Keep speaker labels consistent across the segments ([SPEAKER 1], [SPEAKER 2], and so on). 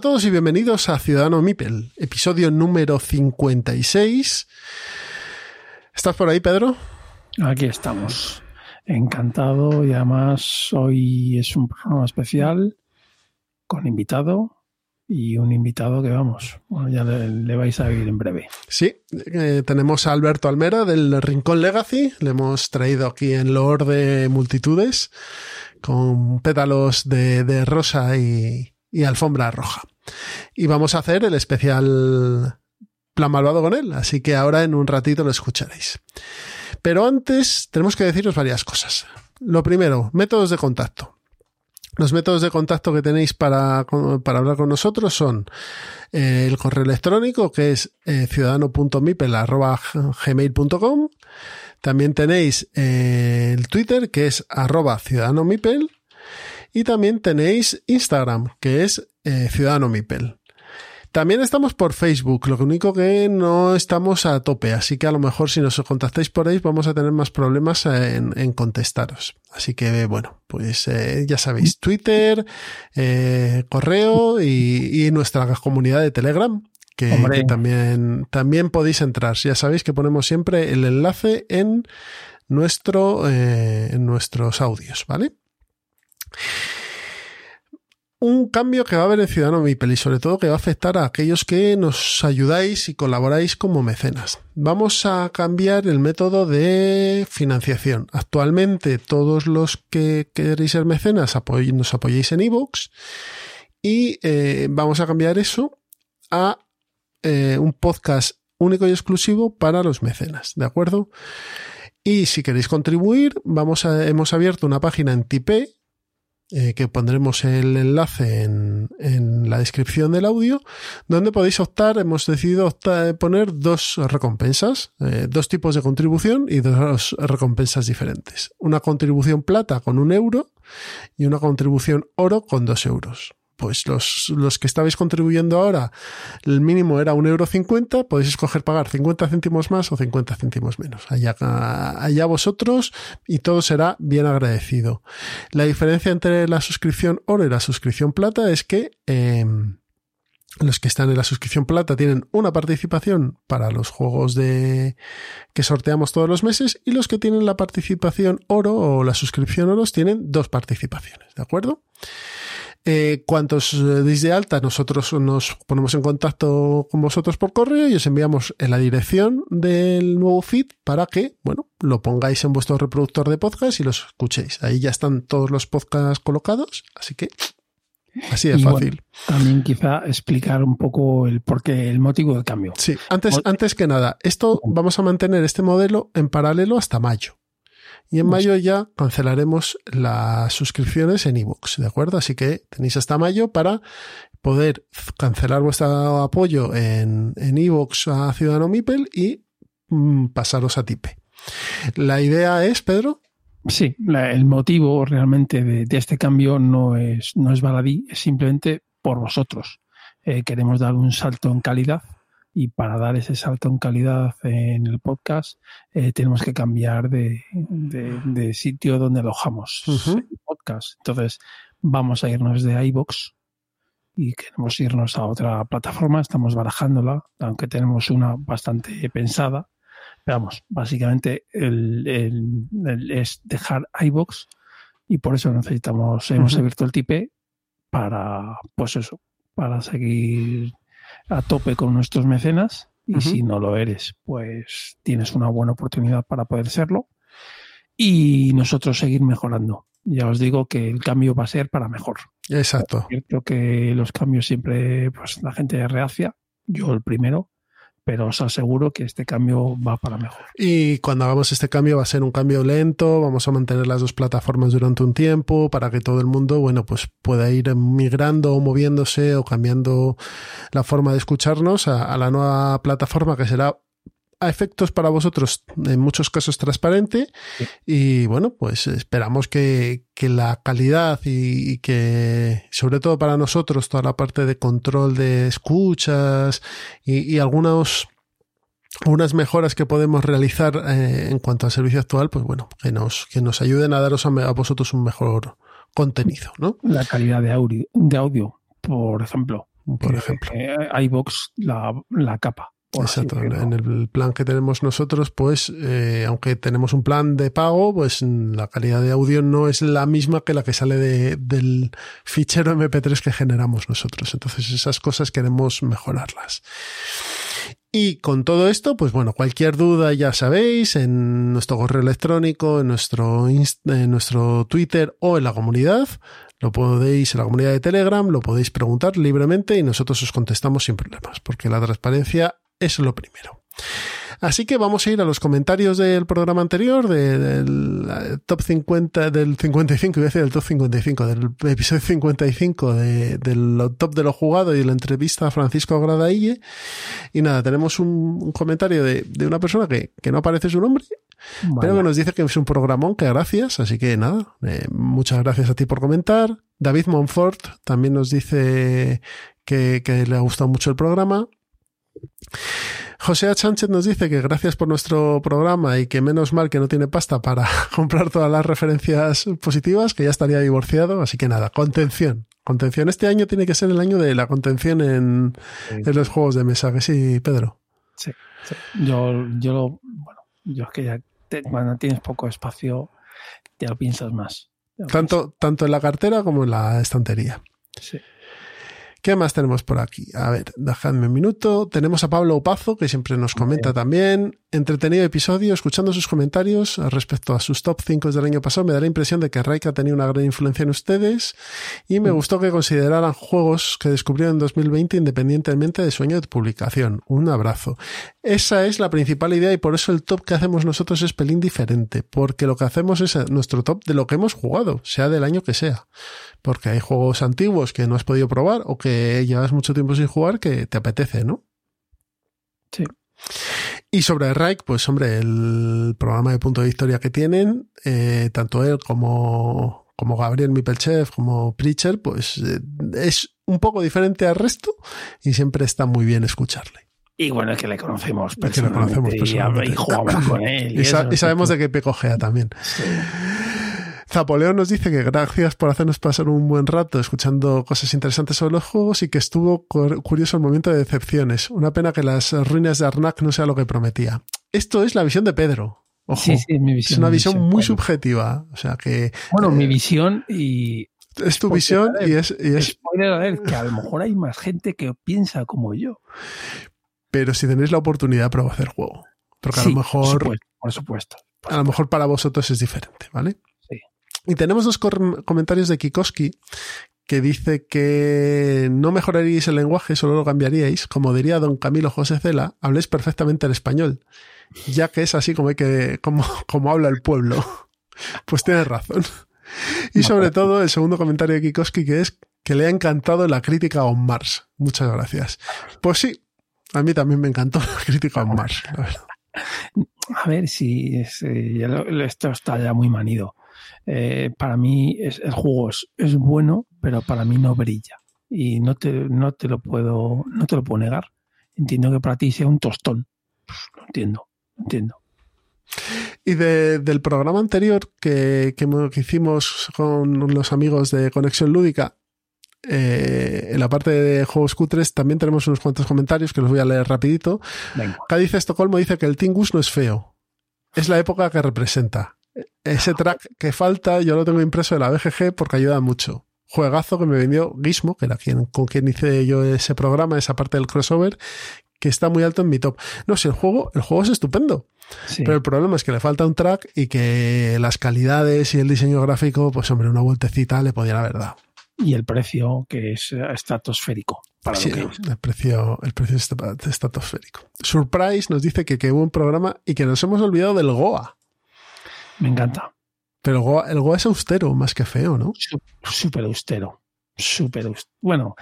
[SPEAKER 1] A todos y bienvenidos a Ciudadano Mipel, episodio número 56. ¿Estás por ahí, Pedro?
[SPEAKER 2] Aquí estamos. Encantado y además hoy es un programa especial con invitado y un invitado que vamos, bueno, ya le, le vais a oír en breve.
[SPEAKER 1] Sí, eh, tenemos a Alberto Almera del Rincón Legacy, le hemos traído aquí en Lord de multitudes con pétalos de, de rosa y, y alfombra roja. Y vamos a hacer el especial plan malvado con él, así que ahora en un ratito lo escucharéis. Pero antes tenemos que deciros varias cosas. Lo primero, métodos de contacto. Los métodos de contacto que tenéis para, para hablar con nosotros son eh, el correo electrónico que es eh, ciudadano.mipel.gmail.com También tenéis eh, el Twitter que es arroba ciudadanomipel y también tenéis Instagram, que es eh, Ciudadano Mipel. También estamos por Facebook, lo único que no estamos a tope, así que a lo mejor si nos contactáis por ahí vamos a tener más problemas en, en contestaros. Así que bueno, pues eh, ya sabéis, Twitter, eh, correo y, y, nuestra comunidad de Telegram, que, que, también, también podéis entrar. Ya sabéis que ponemos siempre el enlace en nuestro, eh, en nuestros audios, ¿vale? Un cambio que va a haber en Ciudadano Mipel y sobre todo que va a afectar a aquellos que nos ayudáis y colaboráis como mecenas. Vamos a cambiar el método de financiación. Actualmente todos los que queréis ser mecenas nos apoyéis en iVoox y eh, vamos a cambiar eso a eh, un podcast único y exclusivo para los mecenas, ¿de acuerdo? Y si queréis contribuir, hemos abierto una página en Tipeee eh, que pondremos el enlace en, en, la descripción del audio, donde podéis optar, hemos decidido optar, poner dos recompensas, eh, dos tipos de contribución y dos recompensas diferentes. Una contribución plata con un euro y una contribución oro con dos euros pues los, los que estabais contribuyendo ahora, el mínimo era un euro cincuenta, podéis escoger pagar 50 céntimos más o 50 céntimos menos. Allá, allá vosotros y todo será bien agradecido. La diferencia entre la suscripción oro y la suscripción plata es que eh, los que están en la suscripción plata tienen una participación para los juegos de que sorteamos todos los meses y los que tienen la participación oro o la suscripción oro tienen dos participaciones, ¿de acuerdo? Eh, cuantos deis de alta, nosotros nos ponemos en contacto con vosotros por correo y os enviamos en la dirección del nuevo feed para que, bueno, lo pongáis en vuestro reproductor de podcast y los escuchéis. Ahí ya están todos los podcasts colocados, así que Así de
[SPEAKER 2] y
[SPEAKER 1] fácil.
[SPEAKER 2] Bueno, también quizá explicar un poco el porqué, el motivo del cambio.
[SPEAKER 1] Sí, antes, antes que nada, esto vamos a mantener este modelo en paralelo hasta mayo. Y en mayo ya cancelaremos las suscripciones en iVoox, ¿de acuerdo? Así que tenéis hasta mayo para poder cancelar vuestro apoyo en iVoox en a Ciudadano Mipel y mm, pasaros a Tipe. La idea es, Pedro.
[SPEAKER 2] Sí, la, el motivo realmente de, de, este cambio no es, no es baladí, es simplemente por vosotros. Eh, queremos dar un salto en calidad y para dar ese salto en calidad en el podcast eh, tenemos que cambiar de, de, de, sitio donde alojamos uh -huh. el podcast. Entonces vamos a irnos de iBox y queremos irnos a otra plataforma. Estamos barajándola, aunque tenemos una bastante pensada. Pero vamos, básicamente el, el, el es dejar iBox y por eso necesitamos, uh -huh. hemos abierto el tipe para, pues eso, para seguir a tope con nuestros mecenas y uh -huh. si no lo eres, pues tienes una buena oportunidad para poder serlo y nosotros seguir mejorando. Ya os digo que el cambio va a ser para mejor.
[SPEAKER 1] Exacto.
[SPEAKER 2] Es cierto que los cambios siempre, pues la gente reacia, yo el primero, pero os aseguro que este cambio va para mejor.
[SPEAKER 1] Y cuando hagamos este cambio va a ser un cambio lento, vamos a mantener las dos plataformas durante un tiempo para que todo el mundo, bueno, pues pueda ir migrando o moviéndose o cambiando la forma de escucharnos a, a la nueva plataforma que será a efectos para vosotros en muchos casos transparente. Y bueno pues esperamos que, que la calidad y, y, que sobre todo para nosotros toda la parte de control de escuchas y, y algunos unas mejoras que podemos realizar eh, en cuanto al servicio actual pues bueno que nos que nos ayuden a daros a, a vosotros un mejor contenido no
[SPEAKER 2] la calidad de audio de audio por ejemplo.
[SPEAKER 1] Por ejemplo.
[SPEAKER 2] Eh, iBox la, la capa
[SPEAKER 1] Exacto. En el plan que tenemos nosotros, pues, eh, aunque tenemos un plan de pago, pues la calidad de audio no es la misma que la que sale de, del fichero MP3 que generamos nosotros. Entonces, esas cosas queremos mejorarlas. Y con todo esto, pues bueno, cualquier duda ya sabéis, en nuestro correo electrónico, en nuestro, en nuestro Twitter o en la comunidad. Lo podéis en la comunidad de Telegram, lo podéis preguntar libremente y nosotros os contestamos sin problemas, porque la transparencia eso es lo primero. Así que vamos a ir a los comentarios del programa anterior, de, del top 50, del 55, iba a decir del top 55, del episodio 55 de, del top de lo jugado y la entrevista a Francisco Gradaille. Y nada, tenemos un, un comentario de, de, una persona que, que no aparece su nombre, vale. pero que nos dice que es un programón, que gracias. Así que nada, eh, muchas gracias a ti por comentar. David Monfort también nos dice que, que le ha gustado mucho el programa. José Sánchez nos dice que gracias por nuestro programa y que menos mal que no tiene pasta para comprar todas las referencias positivas, que ya estaría divorciado. Así que nada, contención. Contención. Este año tiene que ser el año de la contención en, sí. en los juegos de mesa, que sí, Pedro.
[SPEAKER 2] Sí, sí. Yo, yo lo, bueno, yo es que ya te, cuando tienes poco espacio, ya lo piensas más.
[SPEAKER 1] Lo tanto, piensas. tanto en la cartera como en la estantería.
[SPEAKER 2] Sí.
[SPEAKER 1] ¿Qué más tenemos por aquí? A ver, dejadme un minuto. Tenemos a Pablo Opazo, que siempre nos comenta también. Entretenido episodio, escuchando sus comentarios respecto a sus top 5 del año pasado, me da la impresión de que Raika ha tenido una gran influencia en ustedes y me gustó que consideraran juegos que descubrieron en 2020 independientemente de su año de publicación. Un abrazo. Esa es la principal idea y por eso el top que hacemos nosotros es pelín diferente, porque lo que hacemos es nuestro top de lo que hemos jugado, sea del año que sea porque hay juegos antiguos que no has podido probar o que llevas mucho tiempo sin jugar que te apetece, ¿no?
[SPEAKER 2] Sí.
[SPEAKER 1] Y sobre Reich, pues hombre, el programa de punto de historia que tienen, eh, tanto él como, como Gabriel Mipelchev, como Preacher, pues eh, es un poco diferente al resto y siempre está muy bien escucharle.
[SPEAKER 2] Y bueno, es que le conocemos
[SPEAKER 1] personalmente, que le conocemos personalmente.
[SPEAKER 2] y, y jugamos con él.
[SPEAKER 1] Y, y, sa y sabemos de qué pecojea también.
[SPEAKER 2] Sí.
[SPEAKER 1] Zapoleón nos dice que gracias por hacernos pasar un buen rato escuchando cosas interesantes sobre los juegos y que estuvo curioso el momento de decepciones. Una pena que las ruinas de Arnak no sea lo que prometía. Esto es la visión de Pedro. Ojo,
[SPEAKER 2] sí, sí, mi visión,
[SPEAKER 1] es una visión,
[SPEAKER 2] visión
[SPEAKER 1] muy subjetiva. O sea que.
[SPEAKER 2] Bueno, eh, mi visión y.
[SPEAKER 1] Es tu visión y es, y es.
[SPEAKER 2] Spoiler que a lo mejor hay más gente que piensa como yo.
[SPEAKER 1] Pero si tenéis la oportunidad, prueba a hacer juego. Porque sí, a lo mejor.
[SPEAKER 2] Por supuesto. Por supuesto,
[SPEAKER 1] por a lo mejor para vosotros es diferente, ¿vale? Y tenemos dos comentarios de Kikoski que dice que no mejoraríais el lenguaje, solo lo cambiaríais. Como diría don Camilo José Cela, habléis perfectamente el español, ya que es así como, hay que, como, como habla el pueblo. Pues tienes razón. Y sobre todo el segundo comentario de Kikoski que es que le ha encantado la crítica a On Mars. Muchas gracias. Pues sí, a mí también me encantó la crítica a On Mars, la verdad.
[SPEAKER 2] A ver si es, eh, esto está ya muy manido eh, para mí es, el juego es, es, bueno, pero para mí no brilla. Y no te, no te lo puedo, no te lo puedo negar. Entiendo que para ti sea un tostón. Lo entiendo, entiendo.
[SPEAKER 1] Y de, del programa anterior que, que, que, hicimos con los amigos de Conexión Lúdica, eh, en la parte de juegos cutres también tenemos unos cuantos comentarios que los voy a leer rapidito.
[SPEAKER 2] Venga.
[SPEAKER 1] Cádiz Estocolmo dice que el Tingus no es feo. Es la época que representa ese track que falta, yo lo tengo impreso de la BGG porque ayuda mucho. Juegazo que me vendió Gizmo, que era quien, con quien hice yo ese programa, esa parte del crossover, que está muy alto en mi top. No sé, el juego, el juego es estupendo. Sí. Pero el problema es que le falta un track y que las calidades y el diseño gráfico, pues hombre, una vueltecita le podían haber dado.
[SPEAKER 2] Y el precio, que es estratosférico. para
[SPEAKER 1] Sí,
[SPEAKER 2] lo que
[SPEAKER 1] no,
[SPEAKER 2] es.
[SPEAKER 1] el precio, el precio est- estratosférico. Surprise nos dice que qué buen programa y que nos hemos olvidado del Goa.
[SPEAKER 2] Me encanta.
[SPEAKER 1] Pero el Goa, el Goa es austero, más que feo, ¿no?
[SPEAKER 2] Sú- Súper austero. Súper austero. Bueno,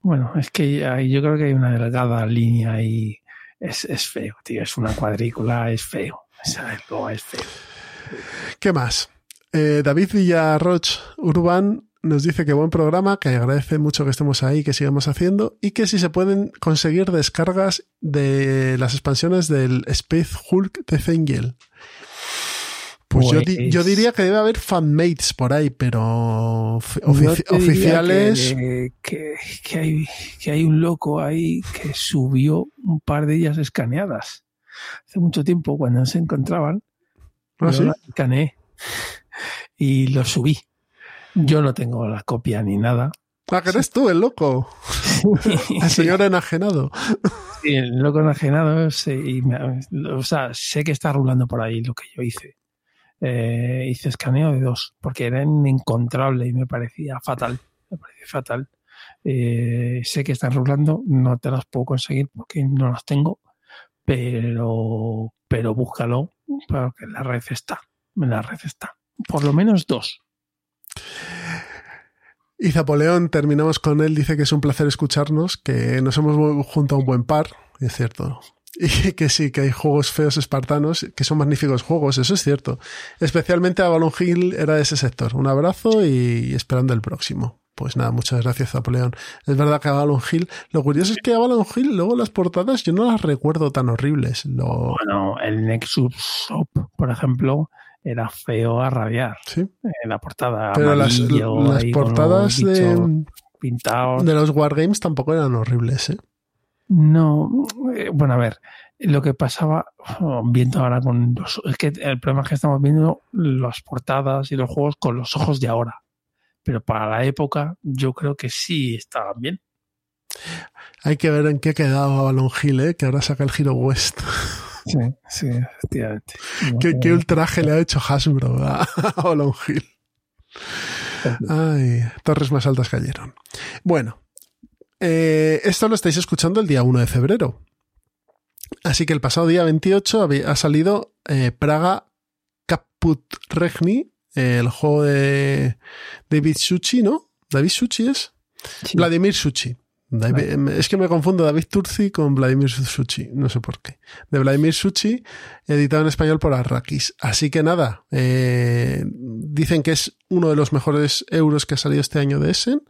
[SPEAKER 2] bueno, es que hay- yo creo que hay una delgada línea ahí. Es, es feo, tío. Es una cuadrícula, es feo. O sea, el Goa es feo.
[SPEAKER 1] ¿Qué más? Eh, David Villarroch Urban nos dice que buen programa, que agradece mucho que estemos ahí, que sigamos haciendo y que si se pueden conseguir descargas de las expansiones del Space Hulk de Zengel. Pues, yo, di-
[SPEAKER 2] Pues-
[SPEAKER 1] yo diría que debe haber fanmates por ahí, pero
[SPEAKER 2] Yo
[SPEAKER 1] ofici- oficiales.
[SPEAKER 2] Que, que- que hay, que hay un loco ahí que subió un par de ellas escaneadas. Hace mucho tiempo, cuando no se encontraban,
[SPEAKER 1] ¿Ah,
[SPEAKER 2] yo
[SPEAKER 1] sí?
[SPEAKER 2] las escaneé y lo subí. Yo no tengo la copia ni nada.
[SPEAKER 1] Ah, que eres tú, el loco, el señor enajenado.
[SPEAKER 2] Sí, el loco enajenado, sí, y me- o sea, sé que está rulando por ahí lo que yo hice. Eh, hice escaneo de dos, porque era inencontrable y me parecía fatal. Me fatal. Eh, sé que están rulando, no te las puedo conseguir porque no las tengo, pero, pero búscalo, porque la red está. La red está. Por lo menos dos.
[SPEAKER 1] Y Zapoleón, terminamos con él, dice que es un placer escucharnos, que nos hemos junto a un buen par, es cierto. Y que sí, que hay juegos feos espartanos, que son magníficos juegos, eso es cierto. Especialmente Avalon Hill era de ese sector. Un abrazo y esperando el próximo. Pues nada, muchas gracias, Zapoleón. Es verdad que Avalon Hill, lo curioso es que Avalon Hill, luego las portadas, yo no las recuerdo tan horribles. Lo,
[SPEAKER 2] Bueno, el Nexus Shop, por ejemplo, era feo a rabiar.
[SPEAKER 1] sí.
[SPEAKER 2] En la portada.
[SPEAKER 1] Pero las, las portadas de,
[SPEAKER 2] pintados.
[SPEAKER 1] de los Wargames tampoco eran horribles, ¿eh?
[SPEAKER 2] No, eh, bueno, a ver, lo que pasaba, viendo ahora con los, es que el problema es que estamos viendo las portadas y los juegos con los ojos de ahora. Pero para la época, yo creo que sí estaban bien.
[SPEAKER 1] Hay que ver en qué ha quedado Avalon Hill, ¿eh? que ahora saca el Hero West.
[SPEAKER 2] Sí, sí, efectivamente.
[SPEAKER 1] ¿Qué, qué ultraje le ha hecho Hasbro a a Avalon Hill? Ay, torres más altas cayeron. Bueno, eh, esto lo estáis escuchando el día 1 de febrero. Así que el pasado día 28 había- ha salido eh, Praga Caput Regni, eh, el juego de David Suchi, ¿no? David Suchi es.
[SPEAKER 2] Sí.
[SPEAKER 1] Vladimir Suchi. David- Es que me confundo David Turci con Vladimir Suchi, no sé por qué. De Vladimir Suchi, editado en español por Arrakis. Así que nada, eh, dicen que es uno de los mejores euros que ha salido este año de Essen.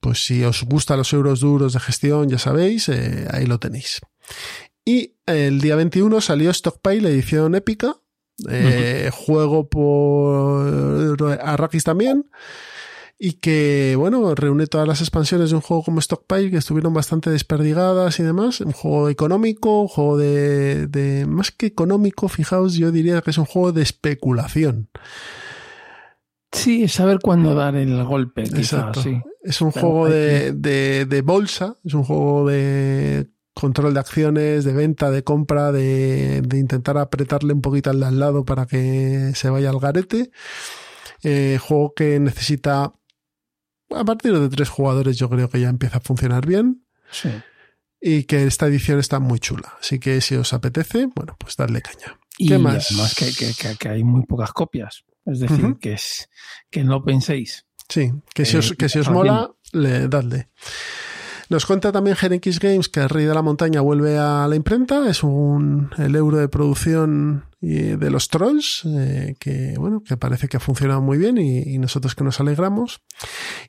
[SPEAKER 1] Pues si os gustan los euros duros de gestión, ya sabéis, eh, ahí lo tenéis. Y el día 21 salió Stockpile, edición épica. eh, Juego por Arrakis también y que, bueno, reúne todas las expansiones de un juego como Stockpile que estuvieron bastante desperdigadas y demás. Un juego económico, un juego de, de más que económico, fijaos, yo diría que es un juego de especulación.
[SPEAKER 2] Sí, saber cuándo dar el golpe, quizás,
[SPEAKER 1] Exacto.
[SPEAKER 2] sí.
[SPEAKER 1] Es un
[SPEAKER 2] Pero
[SPEAKER 1] juego de, de, de bolsa, es un juego de control de acciones, de venta, de compra, de, de intentar apretarle un poquito al de al lado para que se vaya al garete. Eh, juego que necesita, a partir de tres jugadores yo creo que ya empieza a funcionar bien
[SPEAKER 2] sí.
[SPEAKER 1] y que esta edición está muy chula. Así que si os apetece, bueno, pues darle caña.
[SPEAKER 2] Y
[SPEAKER 1] ¿Qué más?
[SPEAKER 2] además que- que hay muy pocas copias. Es decir, que, es, que no penséis.
[SPEAKER 1] Sí, que si
[SPEAKER 2] Eh,
[SPEAKER 1] os, que si os mola, le, dadle. Nos cuenta también Genex Games que el Rey de la Montaña vuelve a la imprenta. Es un el euro de producción de los trolls, eh, que bueno, que parece que ha funcionado muy bien y, y nosotros que nos alegramos.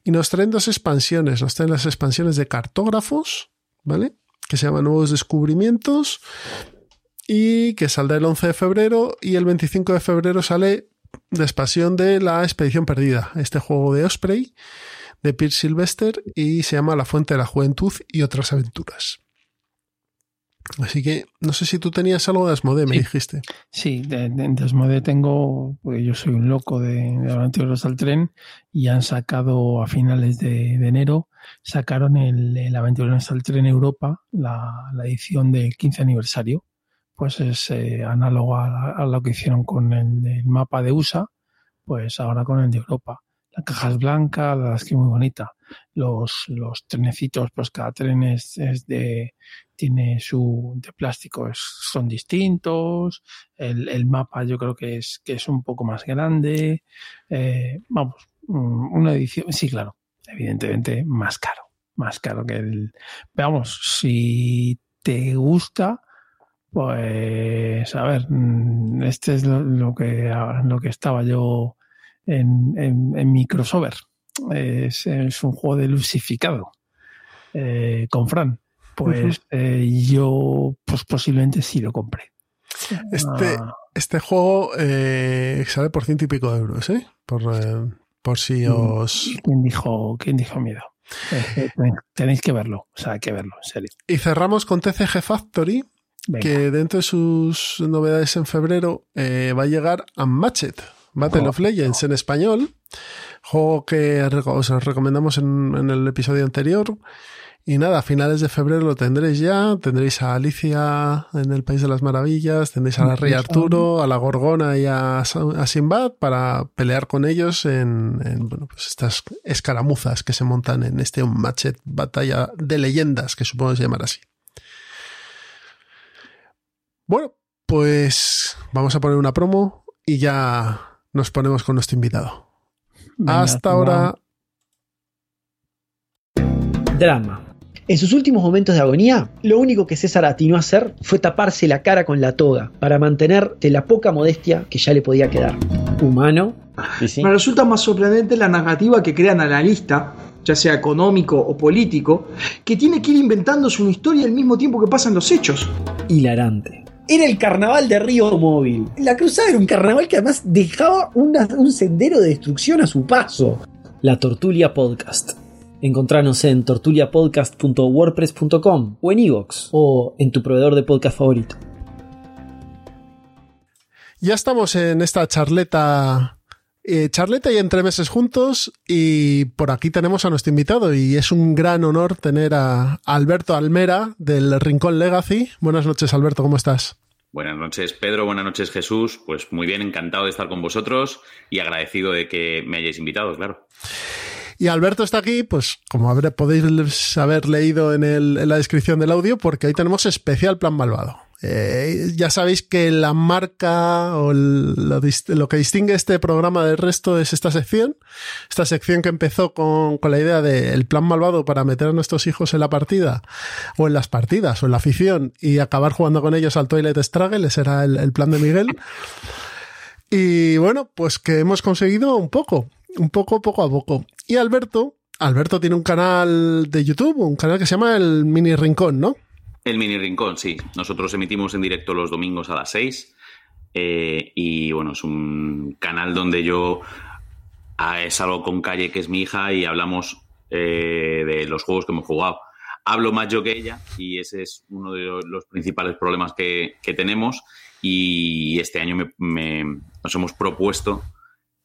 [SPEAKER 1] Y nos traen dos expansiones. Nos traen las expansiones de cartógrafos, ¿vale? Que se llaman Nuevos Descubrimientos y que saldrá el 11 de febrero y el 25 de febrero sale de expansión de la Expedición Perdida, este juego de Osprey de Pierce Sylvester y se llama La Fuente de la Juventud y otras aventuras. Así que no sé si tú tenías algo de Asmodee, me dijiste.
[SPEAKER 2] Sí, de, de, de Asmodee tengo, porque yo soy un loco de, de Aventureros al Tren y han sacado a finales de, de enero, sacaron el, el Aventureros al Tren Europa, la, la edición del 15 aniversario. Pues es eh, análogo a, a lo que hicieron con el, mapa de USA, pues ahora con el de Europa. La caja es blanca, la verdad es que muy bonita. los, los trenecitos, pues cada tren es, de, tiene su de plástico es, son distintos el, el, mapa yo creo que es que es un poco más grande eh, vamos mm, una edición sí claro evidentemente más caro más caro que el vamos si te gusta pues a ver mm, este es lo, lo que lo que estaba yo en, en, en Microsoft es, es, un juego de lucificado eh, con Fran pues eh, yo pues posiblemente sí lo compré.
[SPEAKER 1] Este, ah. este juego eh, sale por ciento y pico de euros, ¿eh? Por, eh, por si mm, os...
[SPEAKER 2] ¿Quién dijo, quién dijo miedo? Tenéis que verlo, o sea, hay que verlo, en serio.
[SPEAKER 1] Y cerramos con TCG Factory, Venga. que dentro de sus novedades en febrero va a llegar a Matchet, Battle oh, of Legends oh. en español, juego que os recomendamos en, en el episodio anterior. Y nada, a finales de febrero lo tendréis ya. Tendréis a Alicia en el País de las Maravillas, tendréis a la Rey Arturo, a la Gorgona y a, a Sinbad para pelear con ellos en, en bueno, pues estas escaramuzas que se montan en este matchet batalla de leyendas, que supongo que se llamará así. Bueno, pues vamos a poner una promo y ya nos ponemos con nuestro invitado. Venga, Hasta ahora.
[SPEAKER 3] Drama en sus últimos momentos de agonía, lo único que César atinó a hacer fue taparse la cara con la toga para mantener de la poca modestia que ya le podía quedar. Humano.
[SPEAKER 4] Me resulta más sorprendente la narrativa que crea el analista, ya sea económico o político, que tiene que ir inventándose una historia al mismo tiempo que pasan los hechos.
[SPEAKER 3] Hilarante. Era el carnaval de Río Móvil. La cruzada era un carnaval que además dejaba una, un sendero de destrucción a su paso. La Tortulia Podcast Encontranos en tortuliapodcast.wordpress.com o en iVoox o en tu proveedor de podcast favorito.
[SPEAKER 1] Ya estamos en esta charleta, eh, charleta y entre meses juntos y por aquí tenemos a nuestro invitado y es un gran honor tener a Alberto Almera del Rincón Legacy. Buenas noches Alberto, ¿cómo estás?
[SPEAKER 5] Buenas noches, Pedro. Buenas noches, Jesús. Pues muy bien, encantado de estar con vosotros y agradecido de que me hayáis invitado, claro.
[SPEAKER 1] Y Alberto está aquí, pues como podéis haber leído en, la descripción del audio, porque hoy tenemos especial plan malvado. Eh, ya sabéis que la marca o el, lo, lo, que distingue este programa del resto es esta sección. Esta sección que empezó con, con la idea del plan malvado para meter a nuestros hijos en la partida o en las partidas o en la afición y acabar jugando con ellos al Toilet Struggle. Ese era el plan de Miguel. Y bueno, pues que hemos conseguido un poco un poco, poco a poco. Y Alberto, Alberto tiene un canal de YouTube, un canal que se llama el Mini Rincón, ¿no?
[SPEAKER 5] El Mini Rincón, sí. Nosotros emitimos en directo los domingos a las 6. Eh, y bueno, es un canal donde yo ah, salgo con Calle, que es mi hija, y hablamos eh, de los juegos que hemos jugado. Hablo más yo que ella y ese es uno de los principales problemas que, que tenemos. Y este año me, nos hemos propuesto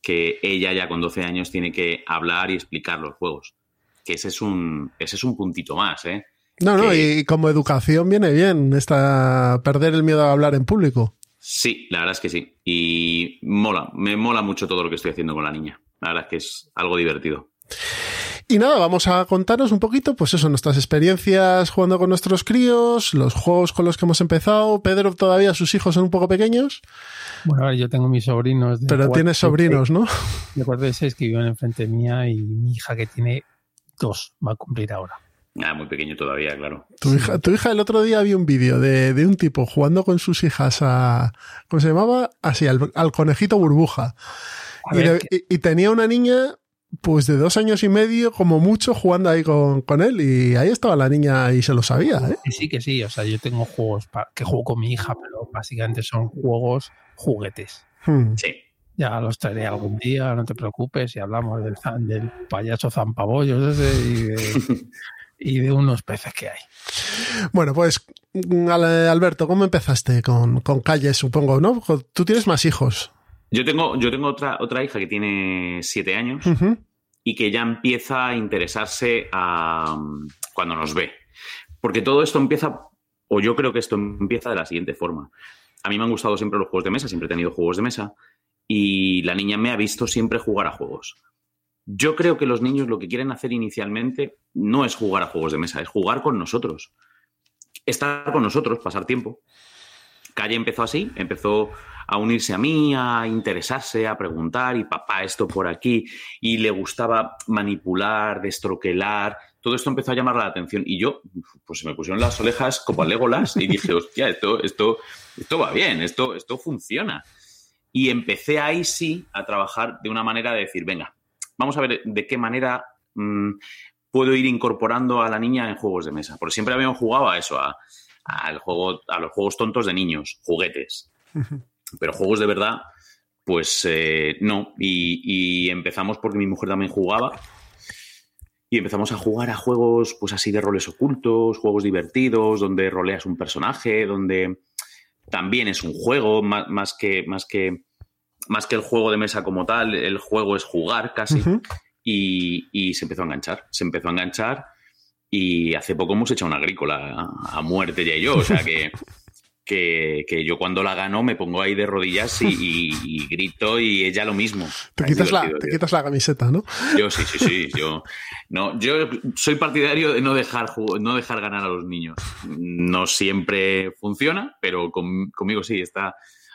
[SPEAKER 5] que ella ya con 12 años tiene que hablar y explicar los juegos. Que ese es un, ese es un puntito más, ¿eh?
[SPEAKER 1] No, no, y como educación viene bien esta, perder el miedo a hablar en público.
[SPEAKER 5] Sí, la verdad es que sí. Y mola, me mola mucho todo lo que estoy haciendo con la niña. La verdad es que es algo divertido.
[SPEAKER 1] Y nada, vamos a contaros un poquito, pues eso, nuestras experiencias jugando con nuestros críos, los juegos con los que hemos empezado. Pedro, todavía sus hijos son un poco pequeños.
[SPEAKER 2] Bueno, yo tengo mis sobrinos.
[SPEAKER 1] De Pero tienes sobrinos, ¿no?
[SPEAKER 2] De cuatro de seis que viven enfrente mía y mi hija que tiene dos va a cumplir ahora.
[SPEAKER 5] Ah, muy pequeño todavía, claro.
[SPEAKER 1] Tu hija, tu hija el otro día vi un vídeo de, de, un tipo jugando con sus hijas a. ¿Cómo se llamaba? Así, al, al conejito burbuja. Y, de, y, y, tenía una niña pues de dos años y medio, como mucho, jugando ahí con, con, él. Y ahí estaba la niña y se lo sabía. ¿eh?
[SPEAKER 2] Sí, que sí. O sea, yo tengo juegos que juego con mi hija, pero básicamente son juegos juguetes.
[SPEAKER 5] Hmm. Sí.
[SPEAKER 2] Ya los traeré algún día, no te preocupes, y hablamos del, del payaso zampabollos ese y de, y de unos peces que hay.
[SPEAKER 1] Bueno, pues Alberto, ¿cómo empezaste con, con Calle, supongo, no? Tú tienes más hijos.
[SPEAKER 5] Yo tengo, yo tengo otra, otra hija que tiene siete años uh -huh. y que ya empieza a interesarse a, cuando nos ve. Porque todo esto empieza, o yo creo que esto empieza de la siguiente forma. A mí me han gustado siempre los juegos de mesa, siempre he tenido juegos de mesa y la niña me ha visto siempre jugar a juegos. Yo creo que los niños lo que quieren hacer inicialmente no es jugar a juegos de mesa, es jugar con nosotros. Estar con nosotros, pasar tiempo. Calle empezó así, empezó a unirse a mí, a interesarse, a preguntar, y papá, esto por aquí, y le gustaba manipular, destroquelar. Todo esto empezó a llamar la atención. Y yo, pues se me pusieron las orejas como a Legolas y dije, hostia, esto, esto, esto va bien, esto, esto funciona. Y empecé ahí sí a trabajar de una manera de decir, venga, vamos a ver de qué manera mm, puedo ir incorporando a la niña en juegos de mesa. Porque siempre habíamos jugado a eso, a, al juego, a los juegos tontos de niños, juguetes. Pero juegos de verdad, pues eh, no. Y, empezamos porque mi mujer también jugaba. Y empezamos a jugar a juegos, pues así de roles ocultos, juegos divertidos, donde roleas un personaje, donde también es un juego, más, que, más que más que el juego de mesa como tal, el juego es jugar casi. y, se empezó a enganchar. Se empezó a enganchar y hace poco hemos hecho una agrícola a, muerte ya y yo. O sea que, que, yo cuando la gano me pongo ahí de rodillas y, grito y ella lo mismo.
[SPEAKER 1] Te quitas, la, te quitas la camiseta, ¿no?
[SPEAKER 5] Yo sí, sí, sí. Yo, no, yo soy partidario de no dejar, no dejar ganar a los niños. No siempre funciona, pero conmigo sí, está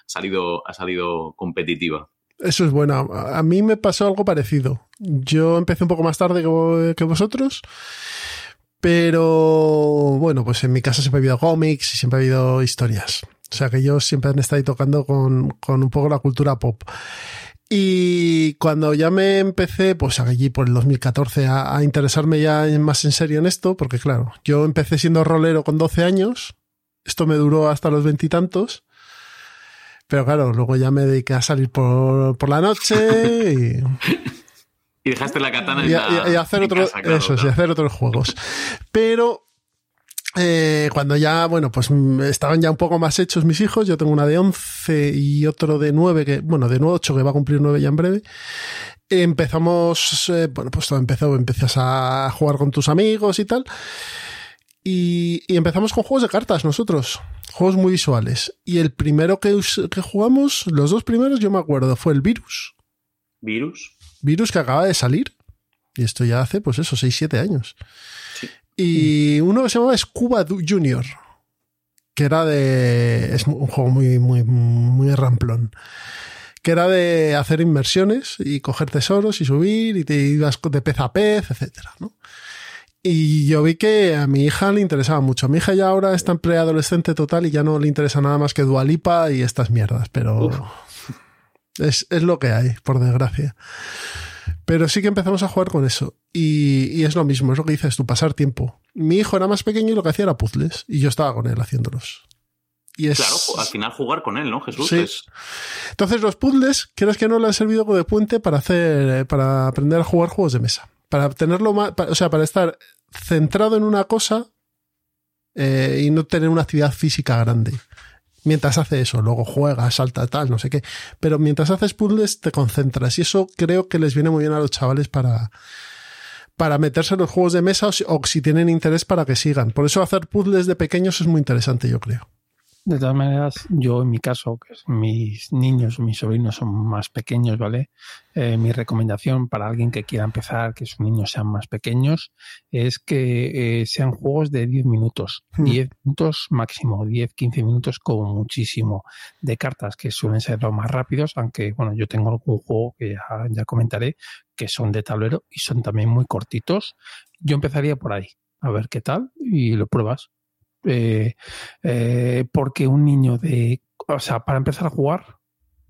[SPEAKER 5] salido, ha salido competitiva.
[SPEAKER 1] Eso es bueno. A mí me pasó algo parecido. Yo empecé un poco más tarde que, vosotros, pero bueno, pues en mi casa siempre ha habido cómics y siempre ha habido historias. O sea que ellos siempre han estado tocando con, un poco la cultura pop. Y cuando ya me empecé, pues allí por el 2014, a, a interesarme ya más en serio en esto, porque claro, yo empecé siendo rolero con 12 años, esto me duró hasta los veintitantos, pero claro, luego ya me dediqué a salir por, la noche y...
[SPEAKER 5] y dejaste la katana
[SPEAKER 1] y, y, hacer otro, eso, y hacer otros juegos. Pero eh, cuando ya, bueno, pues estaban ya un poco más hechos mis hijos, yo tengo una de 11 y otro de 9, que, bueno, de 8 que va a cumplir 9 ya en breve. Empezamos, eh, bueno, pues todo empezó, empiezas a jugar con tus amigos y tal. Y, empezamos con juegos de cartas nosotros, juegos muy visuales. Y el primero que, que jugamos, los dos primeros yo me acuerdo, fue el Virus.
[SPEAKER 5] ¿Virus?
[SPEAKER 1] Virus que acaba de salir. Y esto ya hace, pues eso, 6-7 años. Y uno que se llamaba Scuba Junior, que era de... Es un juego muy, muy, muy ramplón que era de hacer inmersiones y coger tesoros y subir y te ibas de pez a pez, etcétera, ¿no? Y yo vi que a mi hija le interesaba mucho. A mi hija ya ahora está en preadolescente total y ya no le interesa nada más que Dualipa y estas mierdas, pero es, lo que hay, por desgracia. Pero sí que empezamos a jugar con eso. Y, es lo mismo, es lo que dices tú, pasar tiempo. Mi hijo era más pequeño y lo que hacía era puzzles. Y yo estaba con él haciéndolos.
[SPEAKER 5] Y es, claro, al final jugar con él, ¿no, Jesús? Sí.
[SPEAKER 1] Entonces los puzzles, crees que no le han servido de puente para hacer, para aprender a jugar juegos de mesa para tenerlo más, o sea, para estar centrado en una cosa eh, y no tener una actividad física grande. Mientras hace eso, luego juega, salta, tal, no sé qué. Pero mientras haces puzzles te concentras y eso creo que les viene muy bien a los chavales para, para meterse en los juegos de mesa o o si tienen interés para que sigan. Por eso hacer puzzles de pequeños es muy interesante, yo creo.
[SPEAKER 2] De todas maneras, yo en mi caso, que mis niños, mis sobrinos son más pequeños, ¿vale? Eh, mi recomendación para alguien que quiera empezar, que sus niños sean más pequeños, es que eh, sean juegos de 10 minutos, 10 hmm. minutos máximo, 10, 15 minutos como muchísimo de cartas, que suelen ser los más rápidos, aunque, bueno, yo tengo algún juego que ya, ya comentaré, que son de tablero y son también muy cortitos. Yo empezaría por ahí, a ver qué tal y lo pruebas eh, eh, porque un niño de, o sea, para empezar a jugar,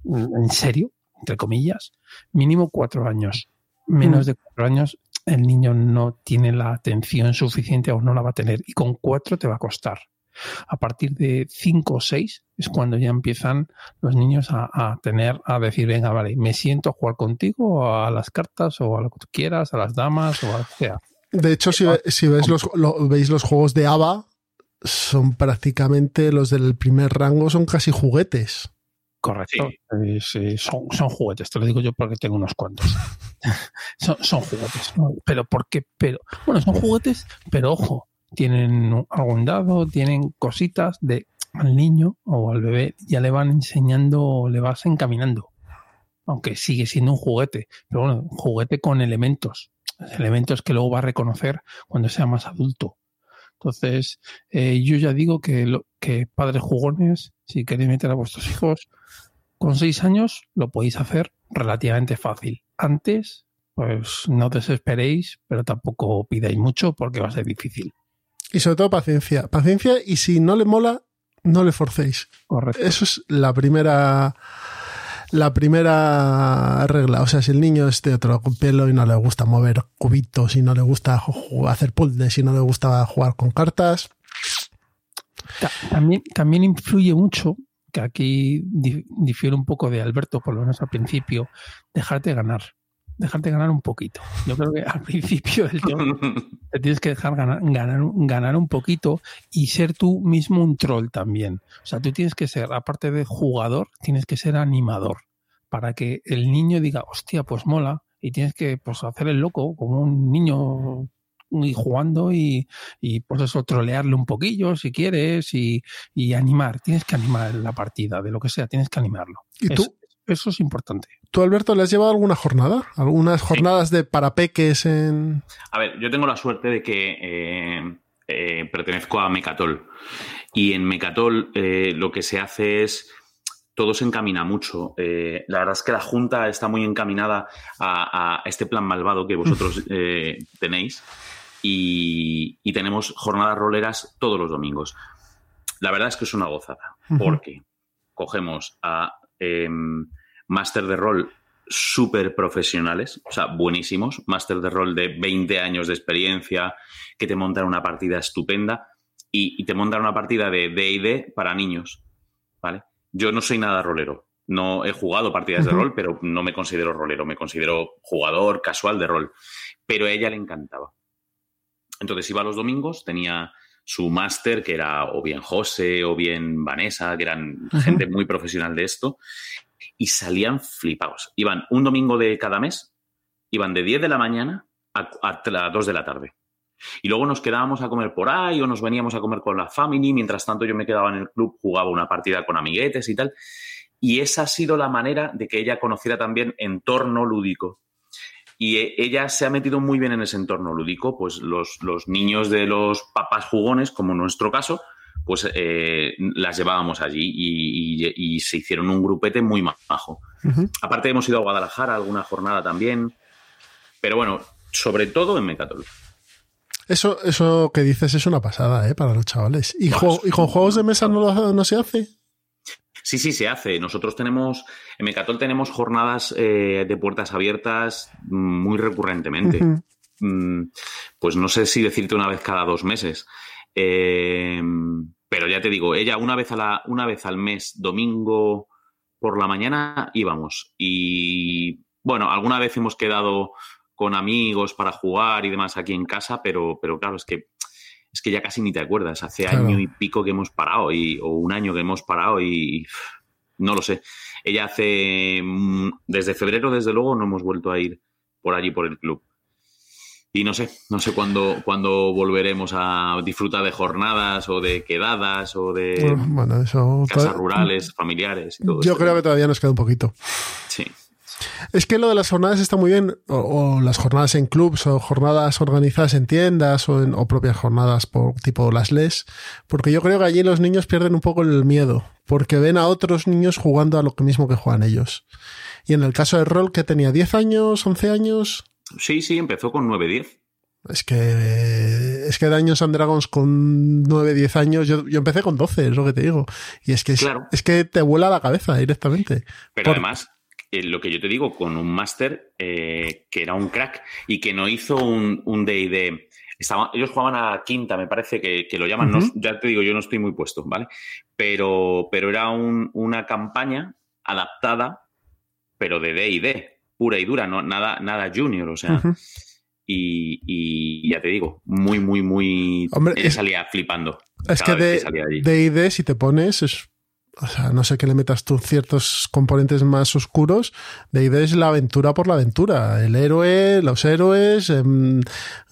[SPEAKER 2] en serio, entre comillas, mínimo cuatro años. Menos mm. de cuatro años, el niño no tiene la atención suficiente o no la va a tener. Y con cuatro te va a costar. A partir de cinco o seis es cuando ya empiezan los niños a, tener, a decir, venga, vale, me siento a jugar contigo a las cartas o a lo que tú quieras, a las damas o a lo que sea.
[SPEAKER 1] De hecho, si, si ves los, veis los juegos de ABA, son prácticamente los del primer rango, son casi juguetes.
[SPEAKER 2] Correcto. Sí. son, son, juguetes, te lo digo yo porque tengo unos cuantos. son, son, juguetes. Pero ¿por qué? Pero, bueno, son juguetes, pero ojo, tienen algún dado, tienen cositas de al niño o al bebé, ya le van enseñando, le vas encaminando. aunque sigue siendo un juguete, pero bueno, un juguete con elementos, elementos que luego va a reconocer cuando sea más adulto. Entonces, eh, yo ya digo que, lo, que padres jugones, si queréis meter a vuestros hijos, con seis años lo podéis hacer relativamente fácil. Antes, pues no desesperéis, pero tampoco pidáis mucho porque va a ser difícil.
[SPEAKER 1] Y sobre todo paciencia. Paciencia y si no le mola, no le forcéis.
[SPEAKER 2] Correcto.
[SPEAKER 1] Eso es la primera la primera regla. O sea, si el niño es de otro pelo y no le gusta mover cubitos, y no le gusta hacer puzzles, y no le gusta jugar con cartas.
[SPEAKER 2] También, también influye mucho, que aquí difiere un poco de Alberto, por lo menos al principio, dejarte ganar dejarte ganar un poquito. Yo creo que al principio del tema te tienes que dejar ganar, ganar, ganar, un poquito y ser tú mismo un troll también. O sea, tú tienes que ser, aparte de jugador, tienes que ser animador para que el niño diga, hostia, pues mola, y tienes que pues, hacer el loco como un niño y jugando y, y pues eso, trolearle un poquillo si quieres y, y, animar. Tienes que animar la partida, de lo que sea, tienes que animarlo.
[SPEAKER 1] ¿Y tú?
[SPEAKER 2] Eso es importante.
[SPEAKER 1] ¿Tú, Alberto, le has llevado alguna jornada? ¿Algunas jornadas de parapeques en...?
[SPEAKER 5] A ver, yo tengo la suerte de que eh, eh, pertenezco a Mecatol. Y en Mecatol eh, lo que se hace es... Todo se encamina mucho. la verdad es que la Junta está muy encaminada a, a este plan malvado que vosotros tenéis. Y, y, tenemos jornadas roleras todos los domingos. La verdad es que es una gozada. Porque cogemos a em, máster de rol súper profesionales, o sea, buenísimos, máster de rol de 20 años de experiencia, que te montan una partida estupenda y, te montan una partida de D&D para niños, ¿vale? Yo no soy nada rolero, no he jugado partidas de rol, pero no me considero rolero, me considero jugador casual de rol, pero a ella le encantaba. Entonces iba los domingos, tenía su máster, que era o bien José o bien Vanessa, que eran gente muy profesional de esto, y salían flipados. Iban un domingo de cada mes, iban de 10 de la mañana a, a, 2 de la tarde. Y luego nos quedábamos a comer por ahí o nos veníamos a comer con la family. Mientras tanto yo me quedaba en el club, jugaba una partida con amiguetes y tal. Y esa ha sido la manera de que ella conociera también entorno lúdico. Y e, ella se ha metido muy bien en ese entorno lúdico. Pues los, los niños de los papás jugones, como en nuestro caso, pues eh, las llevábamos allí y, se hicieron un grupete muy majo. Aparte hemos ido a Guadalajara alguna jornada también, pero bueno, sobre todo en Mecatol.
[SPEAKER 1] Eso, eso que dices es una pasada, ¿eh? Para los chavales. ¿Y, ¿y con juegos de mesa no, no se hace?
[SPEAKER 5] Sí, sí, se hace. Nosotros tenemos, en Mecatol tenemos jornadas eh, de puertas abiertas muy recurrentemente. Mm, pues no sé si decirte una vez cada dos meses. Eh, pero ya te digo, ella una vez, a la, una vez al mes, domingo por la mañana, íbamos. Y bueno, alguna vez hemos quedado con amigos para jugar y demás aquí en casa, pero, pero claro, es que es que ya casi ni te acuerdas. Hace año y pico que hemos parado, y, o un año que hemos parado, y no lo sé. Ella hace. Mm, desde febrero, desde luego, no hemos vuelto a ir por allí por el club y no sé, no sé cuándo, cuándo volveremos a disfrutar de jornadas o de quedadas o de
[SPEAKER 1] bueno, eso
[SPEAKER 5] casas rurales, familiares. Y todo
[SPEAKER 1] Yo creo que todavía nos queda un poquito.
[SPEAKER 5] Sí.
[SPEAKER 1] Es que lo de las jornadas está muy bien, o, las jornadas en clubs, o jornadas organizadas en tiendas, o, en, o propias jornadas por tipo las LES, porque yo creo que allí los niños pierden un poco el miedo, porque ven a otros niños jugando a lo mismo que juegan ellos. Y en el caso de rol, que tenía 10 años, 11 años,
[SPEAKER 5] Sí, sí, empezó con 9-10.
[SPEAKER 1] Es que es que Daños and Dragons con 9, 10 años, yo, yo, empecé con 12, es lo que te digo. Y es que es, es que te vuela la cabeza directamente.
[SPEAKER 5] Pero además, eh, lo que yo te digo, con un máster eh, que era un crack y que no hizo un, un DD. ellos jugaban a quinta, me parece que, que lo llaman. no, ya te digo, yo no estoy muy puesto, ¿vale? Pero, pero era un, una campaña adaptada, pero de D&D pura y dura, no, nada, nada junior, o sea. y, ya te digo, muy, muy, muy.
[SPEAKER 1] Hombre,
[SPEAKER 5] salía flipando.
[SPEAKER 1] Es que de, de ID, si te pones, es, o sea, no sé que le metas tú ciertos componentes más oscuros. De ID es la aventura por la aventura. El héroe, los héroes, em,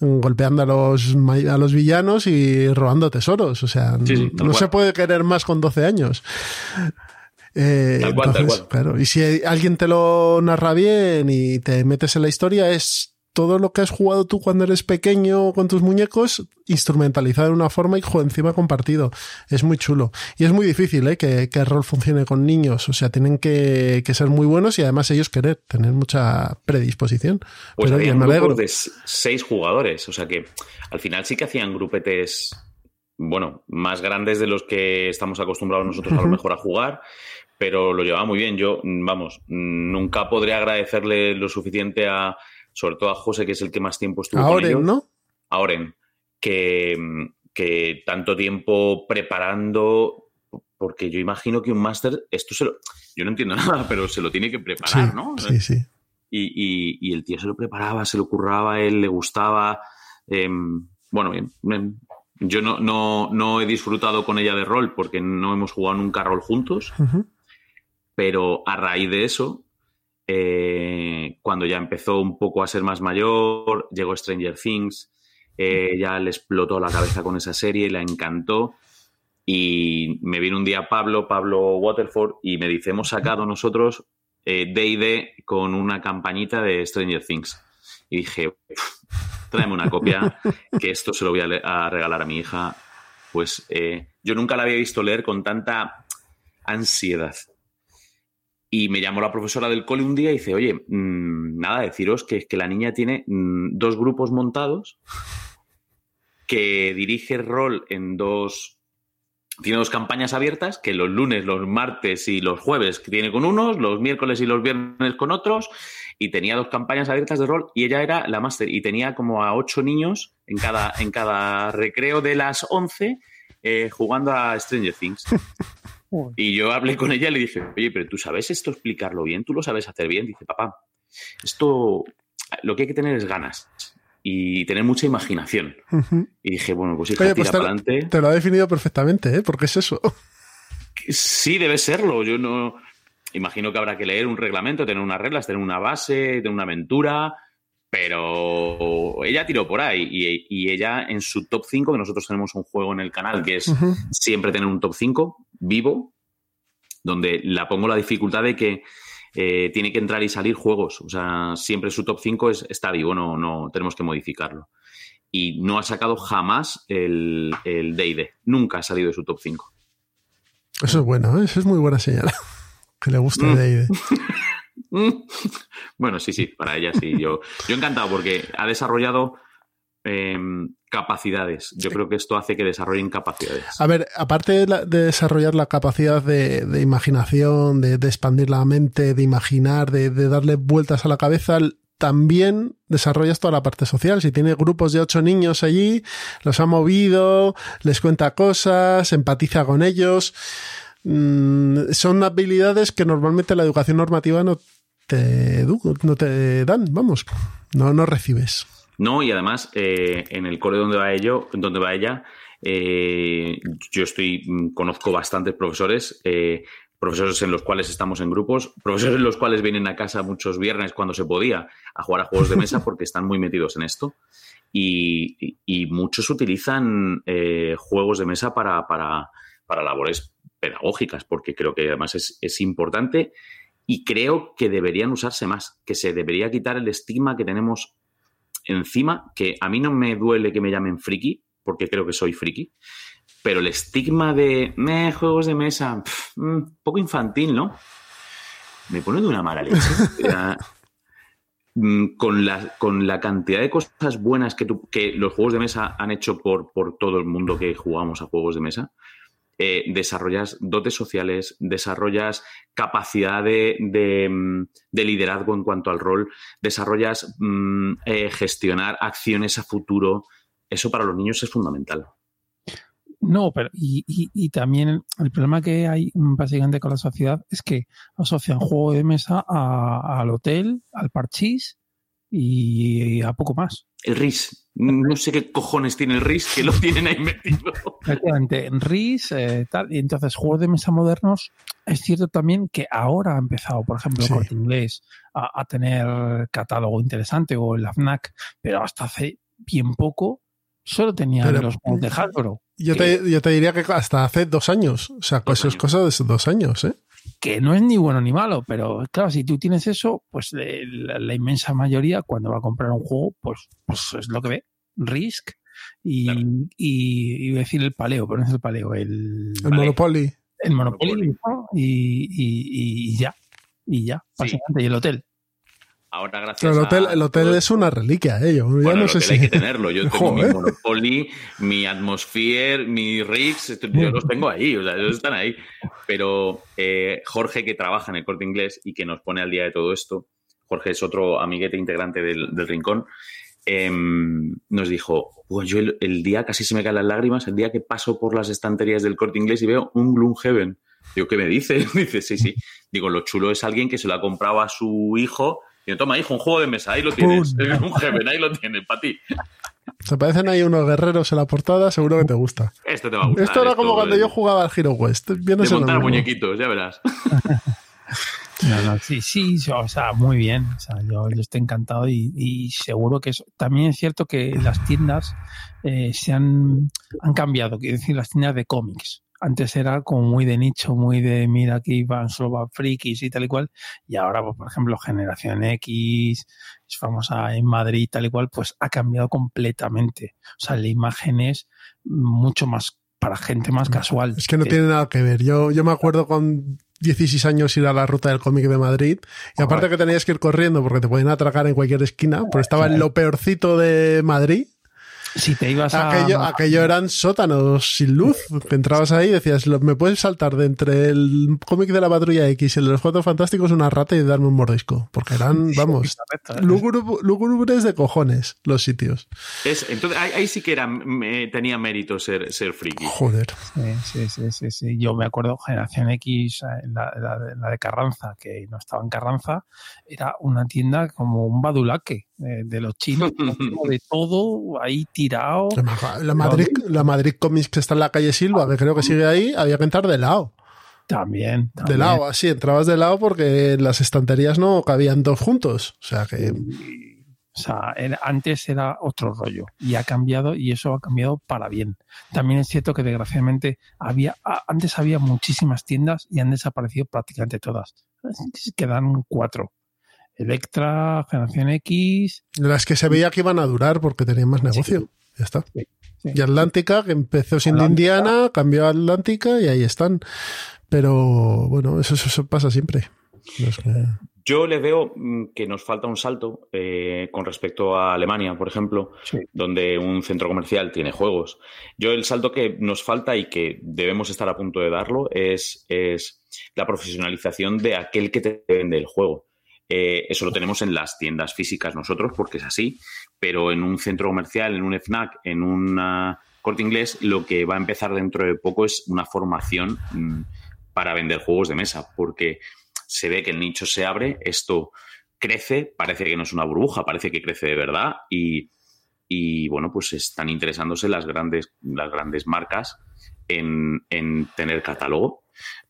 [SPEAKER 1] golpeando a los, a los villanos y robando tesoros. O sea, no se puede querer más con 12 años. Eh,
[SPEAKER 5] Tal cual, tal
[SPEAKER 1] entonces,
[SPEAKER 5] cual.
[SPEAKER 1] claro, y si alguien te lo narra bien y te metes en la historia, es todo lo que has jugado tú cuando eres pequeño con tus muñecos, instrumentalizado de una forma y encima compartido. Es muy chulo. Y es muy difícil ¿eh? que, que el rol funcione con niños. O sea, tienen que, que ser muy buenos y además ellos querer tener mucha predisposición.
[SPEAKER 5] Pues
[SPEAKER 1] Pero
[SPEAKER 5] había
[SPEAKER 1] oye, me alegro.
[SPEAKER 5] grupos de seis jugadores, o sea que al final sí que hacían grupetes, bueno, más grandes de los que estamos acostumbrados nosotros a lo mejor a jugar, pero lo llevaba muy bien. Yo, mm, vamos, mm, nunca podré agradecerle lo suficiente a, sobre todo a José, que es el que más tiempo estuvo con
[SPEAKER 1] Ahora,
[SPEAKER 5] ellos,
[SPEAKER 1] ¿no?
[SPEAKER 5] a Oren, que, mm, que tanto tiempo preparando, porque yo imagino que un máster, esto se lo, yo no entiendo nada, pero se lo tiene que
[SPEAKER 1] Sí,
[SPEAKER 5] preparar, ¿no?
[SPEAKER 1] sí, sí.
[SPEAKER 5] Y, y- y el tío se lo preparaba, se lo curraba, a él le gustaba. em, bueno, bien. em, yo no, no, no he disfrutado con ella de rol porque no hemos jugado nunca rol juntos. Pero a raíz de eso, eh, cuando ya empezó un poco a ser más mayor, llegó Stranger Things, eh, ya le explotó la cabeza con esa serie, le encantó. Y me vino un día Pablo, Pablo Waterford, y me dice, hemos sacado nosotros eh, D&D con una campañita de Stranger Things. Y dije, "Uf, tráeme una copia, que esto se lo voy a regalar a mi hija. Pues eh, yo nunca la había visto leer con tanta ansiedad. Y me llamó la profesora del cole un día y dice, oye, mm, nada, deciros que, que la niña tiene mm, dos grupos montados, que dirige rol en dos... Tiene dos campañas abiertas, que los lunes, los martes y los jueves tiene con unos, los miércoles y los viernes con otros, y tenía dos campañas abiertas de rol, y ella era la máster, y tenía como a ocho niños en cada, en cada recreo de las once eh, jugando a Stranger Things. Y yo hablé con ella y le dije, oye, pero tú sabes esto explicarlo bien, tú lo sabes hacer bien. Dice, papá, esto lo que hay que tener es ganas y tener mucha imaginación. Y dije, bueno, pues hija,
[SPEAKER 1] Oye,
[SPEAKER 5] tira
[SPEAKER 1] pues te,
[SPEAKER 5] adelante.
[SPEAKER 1] te lo ha definido perfectamente, ¿eh? Porque es eso.
[SPEAKER 5] Sí, debe serlo. Yo no. Imagino que habrá que leer un reglamento, tener unas reglas, tener una base, tener una aventura. Pero ella tiró por ahí y, y ella en su top 5, que nosotros tenemos un juego en el canal que es siempre tener un top 5 vivo, donde la pongo la dificultad de que eh, tiene que entrar y salir juegos. O sea, siempre su top 5 es, está vivo, no, no tenemos que modificarlo. Y no ha sacado jamás el el D&D. Nunca ha salido de su top 5.
[SPEAKER 1] Eso es bueno, ¿eh? Eso es muy buena señal. Que le
[SPEAKER 5] Mm.
[SPEAKER 1] de
[SPEAKER 5] Mm. Bueno, sí, sí, para ella sí. Yo, yo encantado porque ha desarrollado em, capacidades. Yo creo que esto hace que desarrollen capacidades.
[SPEAKER 1] A ver, aparte de, la- de desarrollar la capacidad de, de imaginación, de, de expandir la mente, de imaginar, de, darle vueltas a la cabeza, también desarrollas toda la parte social. Si tiene grupos de ocho niños allí, los ha movido, les cuenta cosas, empatiza con ellos. Mm, son habilidades que normalmente la educación normativa no te, no te dan, vamos, no, no recibes.
[SPEAKER 5] No, y además, eh, en el cole donde va ello, donde va ella, eh, yo estoy, mm, conozco bastantes profesores, eh, profesores en los cuales estamos en grupos, profesores en los cuales vienen a casa muchos viernes cuando se podía a jugar a juegos de mesa porque están muy metidos en esto. Y, y- muchos utilizan eh, juegos de mesa para, para, para labores pedagógicas, porque creo que además es, es importante y creo que deberían usarse más, que se debería quitar el estigma que tenemos encima, que a mí no me duele que me llamen friki, porque creo que soy friki, pero el estigma de "Meh, juegos de mesa, pf, mm, poco infantil, ¿no? Me pone de una mala leche. Mm, con, la, con la cantidad de cosas buenas que, tú- que los juegos de mesa han hecho por, por todo el mundo que jugamos a juegos de mesa, eh, desarrollas dotes sociales, desarrollas capacidad de, de, mm, de liderazgo en cuanto al rol, desarrollas mm, eh, gestionar acciones a futuro. Eso para los niños es fundamental.
[SPEAKER 2] No, pero y, y- también el, problema que hay mm, básicamente con la sociedad es que asocian juego de mesa al hotel, al parchís y a poco más.
[SPEAKER 5] El RIS. No sé qué cojones tiene el RIS que lo tienen ahí metido.
[SPEAKER 2] Efectivamente, en RIS, eh, tal. Y entonces, juegos de mesa modernos, es cierto también que ahora ha empezado, por ejemplo, el
[SPEAKER 1] Sí.
[SPEAKER 2] corte inglés a, a tener catálogo interesante o el FNAC, pero hasta hace bien poco solo tenían
[SPEAKER 1] Pero-
[SPEAKER 2] los juegos de Hasbro.
[SPEAKER 1] Yo
[SPEAKER 2] que-
[SPEAKER 1] te, yo te diría que hasta hace dos años. O sea, eso es cosa de dos años, ¿eh?
[SPEAKER 2] Que no es ni bueno ni malo, pero claro, si tú tienes eso, pues la, la inmensa mayoría cuando va a comprar un juego, pues, pues es lo que ve, Risk y,
[SPEAKER 5] Claro.
[SPEAKER 2] y, decir el paleo, pero no es el paleo, el,
[SPEAKER 1] El Monopoly.
[SPEAKER 2] el Monopoly ¿no? y, y, y ya, y ya,
[SPEAKER 5] Sí.
[SPEAKER 2] básicamente, y el hotel.
[SPEAKER 5] Ahora, gracias
[SPEAKER 1] Pero el hotel,
[SPEAKER 5] a
[SPEAKER 1] el hotel es una reliquia, ¿eh? Yo ya
[SPEAKER 5] Bueno,
[SPEAKER 1] no
[SPEAKER 5] el
[SPEAKER 1] sé
[SPEAKER 5] hotel
[SPEAKER 1] si.
[SPEAKER 5] hay que tenerlo. Yo tengo mi. Monopoly, mi Atmosphere, mi Riggs, esto- yo los tengo ahí, o sea, ellos están ahí. Pero eh, Jorge, que trabaja en el corte inglés y que nos pone al día de todo esto, Jorge es otro amiguete integrante del, del rincón, em, nos dijo: "Pues yo el, el día casi se me caen las lágrimas, el día que paso por las estanterías del corte inglés y veo un Gloomhaven. Digo, ¿qué me dices? Dice, sí, sí. Digo, lo chulo es alguien que se lo ha comprado a su hijo. Y toma, hijo, un juego de mesa, ahí lo tienes.
[SPEAKER 1] Pum.
[SPEAKER 5] Un Heaven, ahí lo tienes, para ti.
[SPEAKER 1] Se parecen ahí unos guerreros en la portada, seguro que te gusta.
[SPEAKER 5] Esto te va a gustar.
[SPEAKER 1] Esto era como cuando
[SPEAKER 5] de-
[SPEAKER 1] yo jugaba al Hero West.
[SPEAKER 5] De montar muñequitos, ya verás.
[SPEAKER 2] No, no, sí, sí, o sea, muy bien. O sea, yo, yo estoy encantado y, y seguro que eso. También es cierto que las tiendas eh, se han, han cambiado, quiero decir, las tiendas de cómics. Antes era como muy de nicho, muy de mira aquí van solo van frikis y tal y cual. Y ahora, pues, por ejemplo, Generación X, es famosa en Madrid tal y cual, pues ha cambiado completamente. O sea, la imagen es mucho más para gente más casual.
[SPEAKER 1] Es que no tiene nada que ver. Yo, yo me acuerdo con 16 años ir a la ruta del cómic de Madrid y aparte que tenías que ir corriendo porque te podían atracar en cualquier esquina, pero estaba en lo peorcito de Madrid.
[SPEAKER 2] Si te ibas a...
[SPEAKER 1] Aquello, aquello eran sótanos sin luz, que entrabas ahí y decías, "Lo- me puedes saltar de entre el cómic de la patrulla X y el de los cuatro fantásticos una rata y darme un mordisco, porque eran, vamos, lúgubre- lúgubres de cojones los sitios.
[SPEAKER 5] Es, entonces, ahí, ahí sí que era, me- tenía mérito ser, ser friki.
[SPEAKER 1] Joder.
[SPEAKER 2] Sí, sí, sí, sí, sí. Yo me acuerdo, Generación X, eh, la, la de- la de Carranza, que no estaba en Carranza, era una tienda como un badulaque eh, de los chinos, de todo ahí tirado.
[SPEAKER 1] La, Madrid, la Madrid Comics que está en la calle Silva, que creo que sigue ahí, había que entrar de lado.
[SPEAKER 2] También,
[SPEAKER 1] De lado, así, entrabas de lado porque en las estanterías no cabían dos juntos. O sea que.
[SPEAKER 2] O sea, era- antes era otro rollo y ha cambiado y eso ha cambiado para bien. También es cierto que desgraciadamente había antes había muchísimas tiendas y han desaparecido prácticamente todas. Quedan cuatro. Electra, Generación X,
[SPEAKER 1] Las que se veía que iban a durar porque tenían más negocio. Ya está.
[SPEAKER 2] Sí, sí.
[SPEAKER 1] Y Atlántica, que empezó siendo
[SPEAKER 2] Atlántica.
[SPEAKER 1] Indiana, cambió a Atlántica y ahí están. Pero bueno, eso, eso, eso pasa siempre. No es que-
[SPEAKER 5] Yo le veo mm, que nos falta un salto eh, con respecto a Alemania, por ejemplo,
[SPEAKER 2] Sí.
[SPEAKER 5] donde un centro comercial tiene juegos. Yo el salto que nos falta y que debemos estar a punto de darlo es, es la profesionalización de aquel que te vende el juego. Eh, eso lo tenemos en las tiendas físicas nosotros, porque es así, pero en un centro comercial, en un FNAC, en una corte inglés, lo que va a empezar dentro de poco es una formación mm, para vender juegos de mesa, porque se ve que el nicho se abre, esto crece, parece que no es una burbuja, parece que crece de verdad y, y, bueno, pues están interesándose las grandes, las grandes marcas en, en tener catálogo.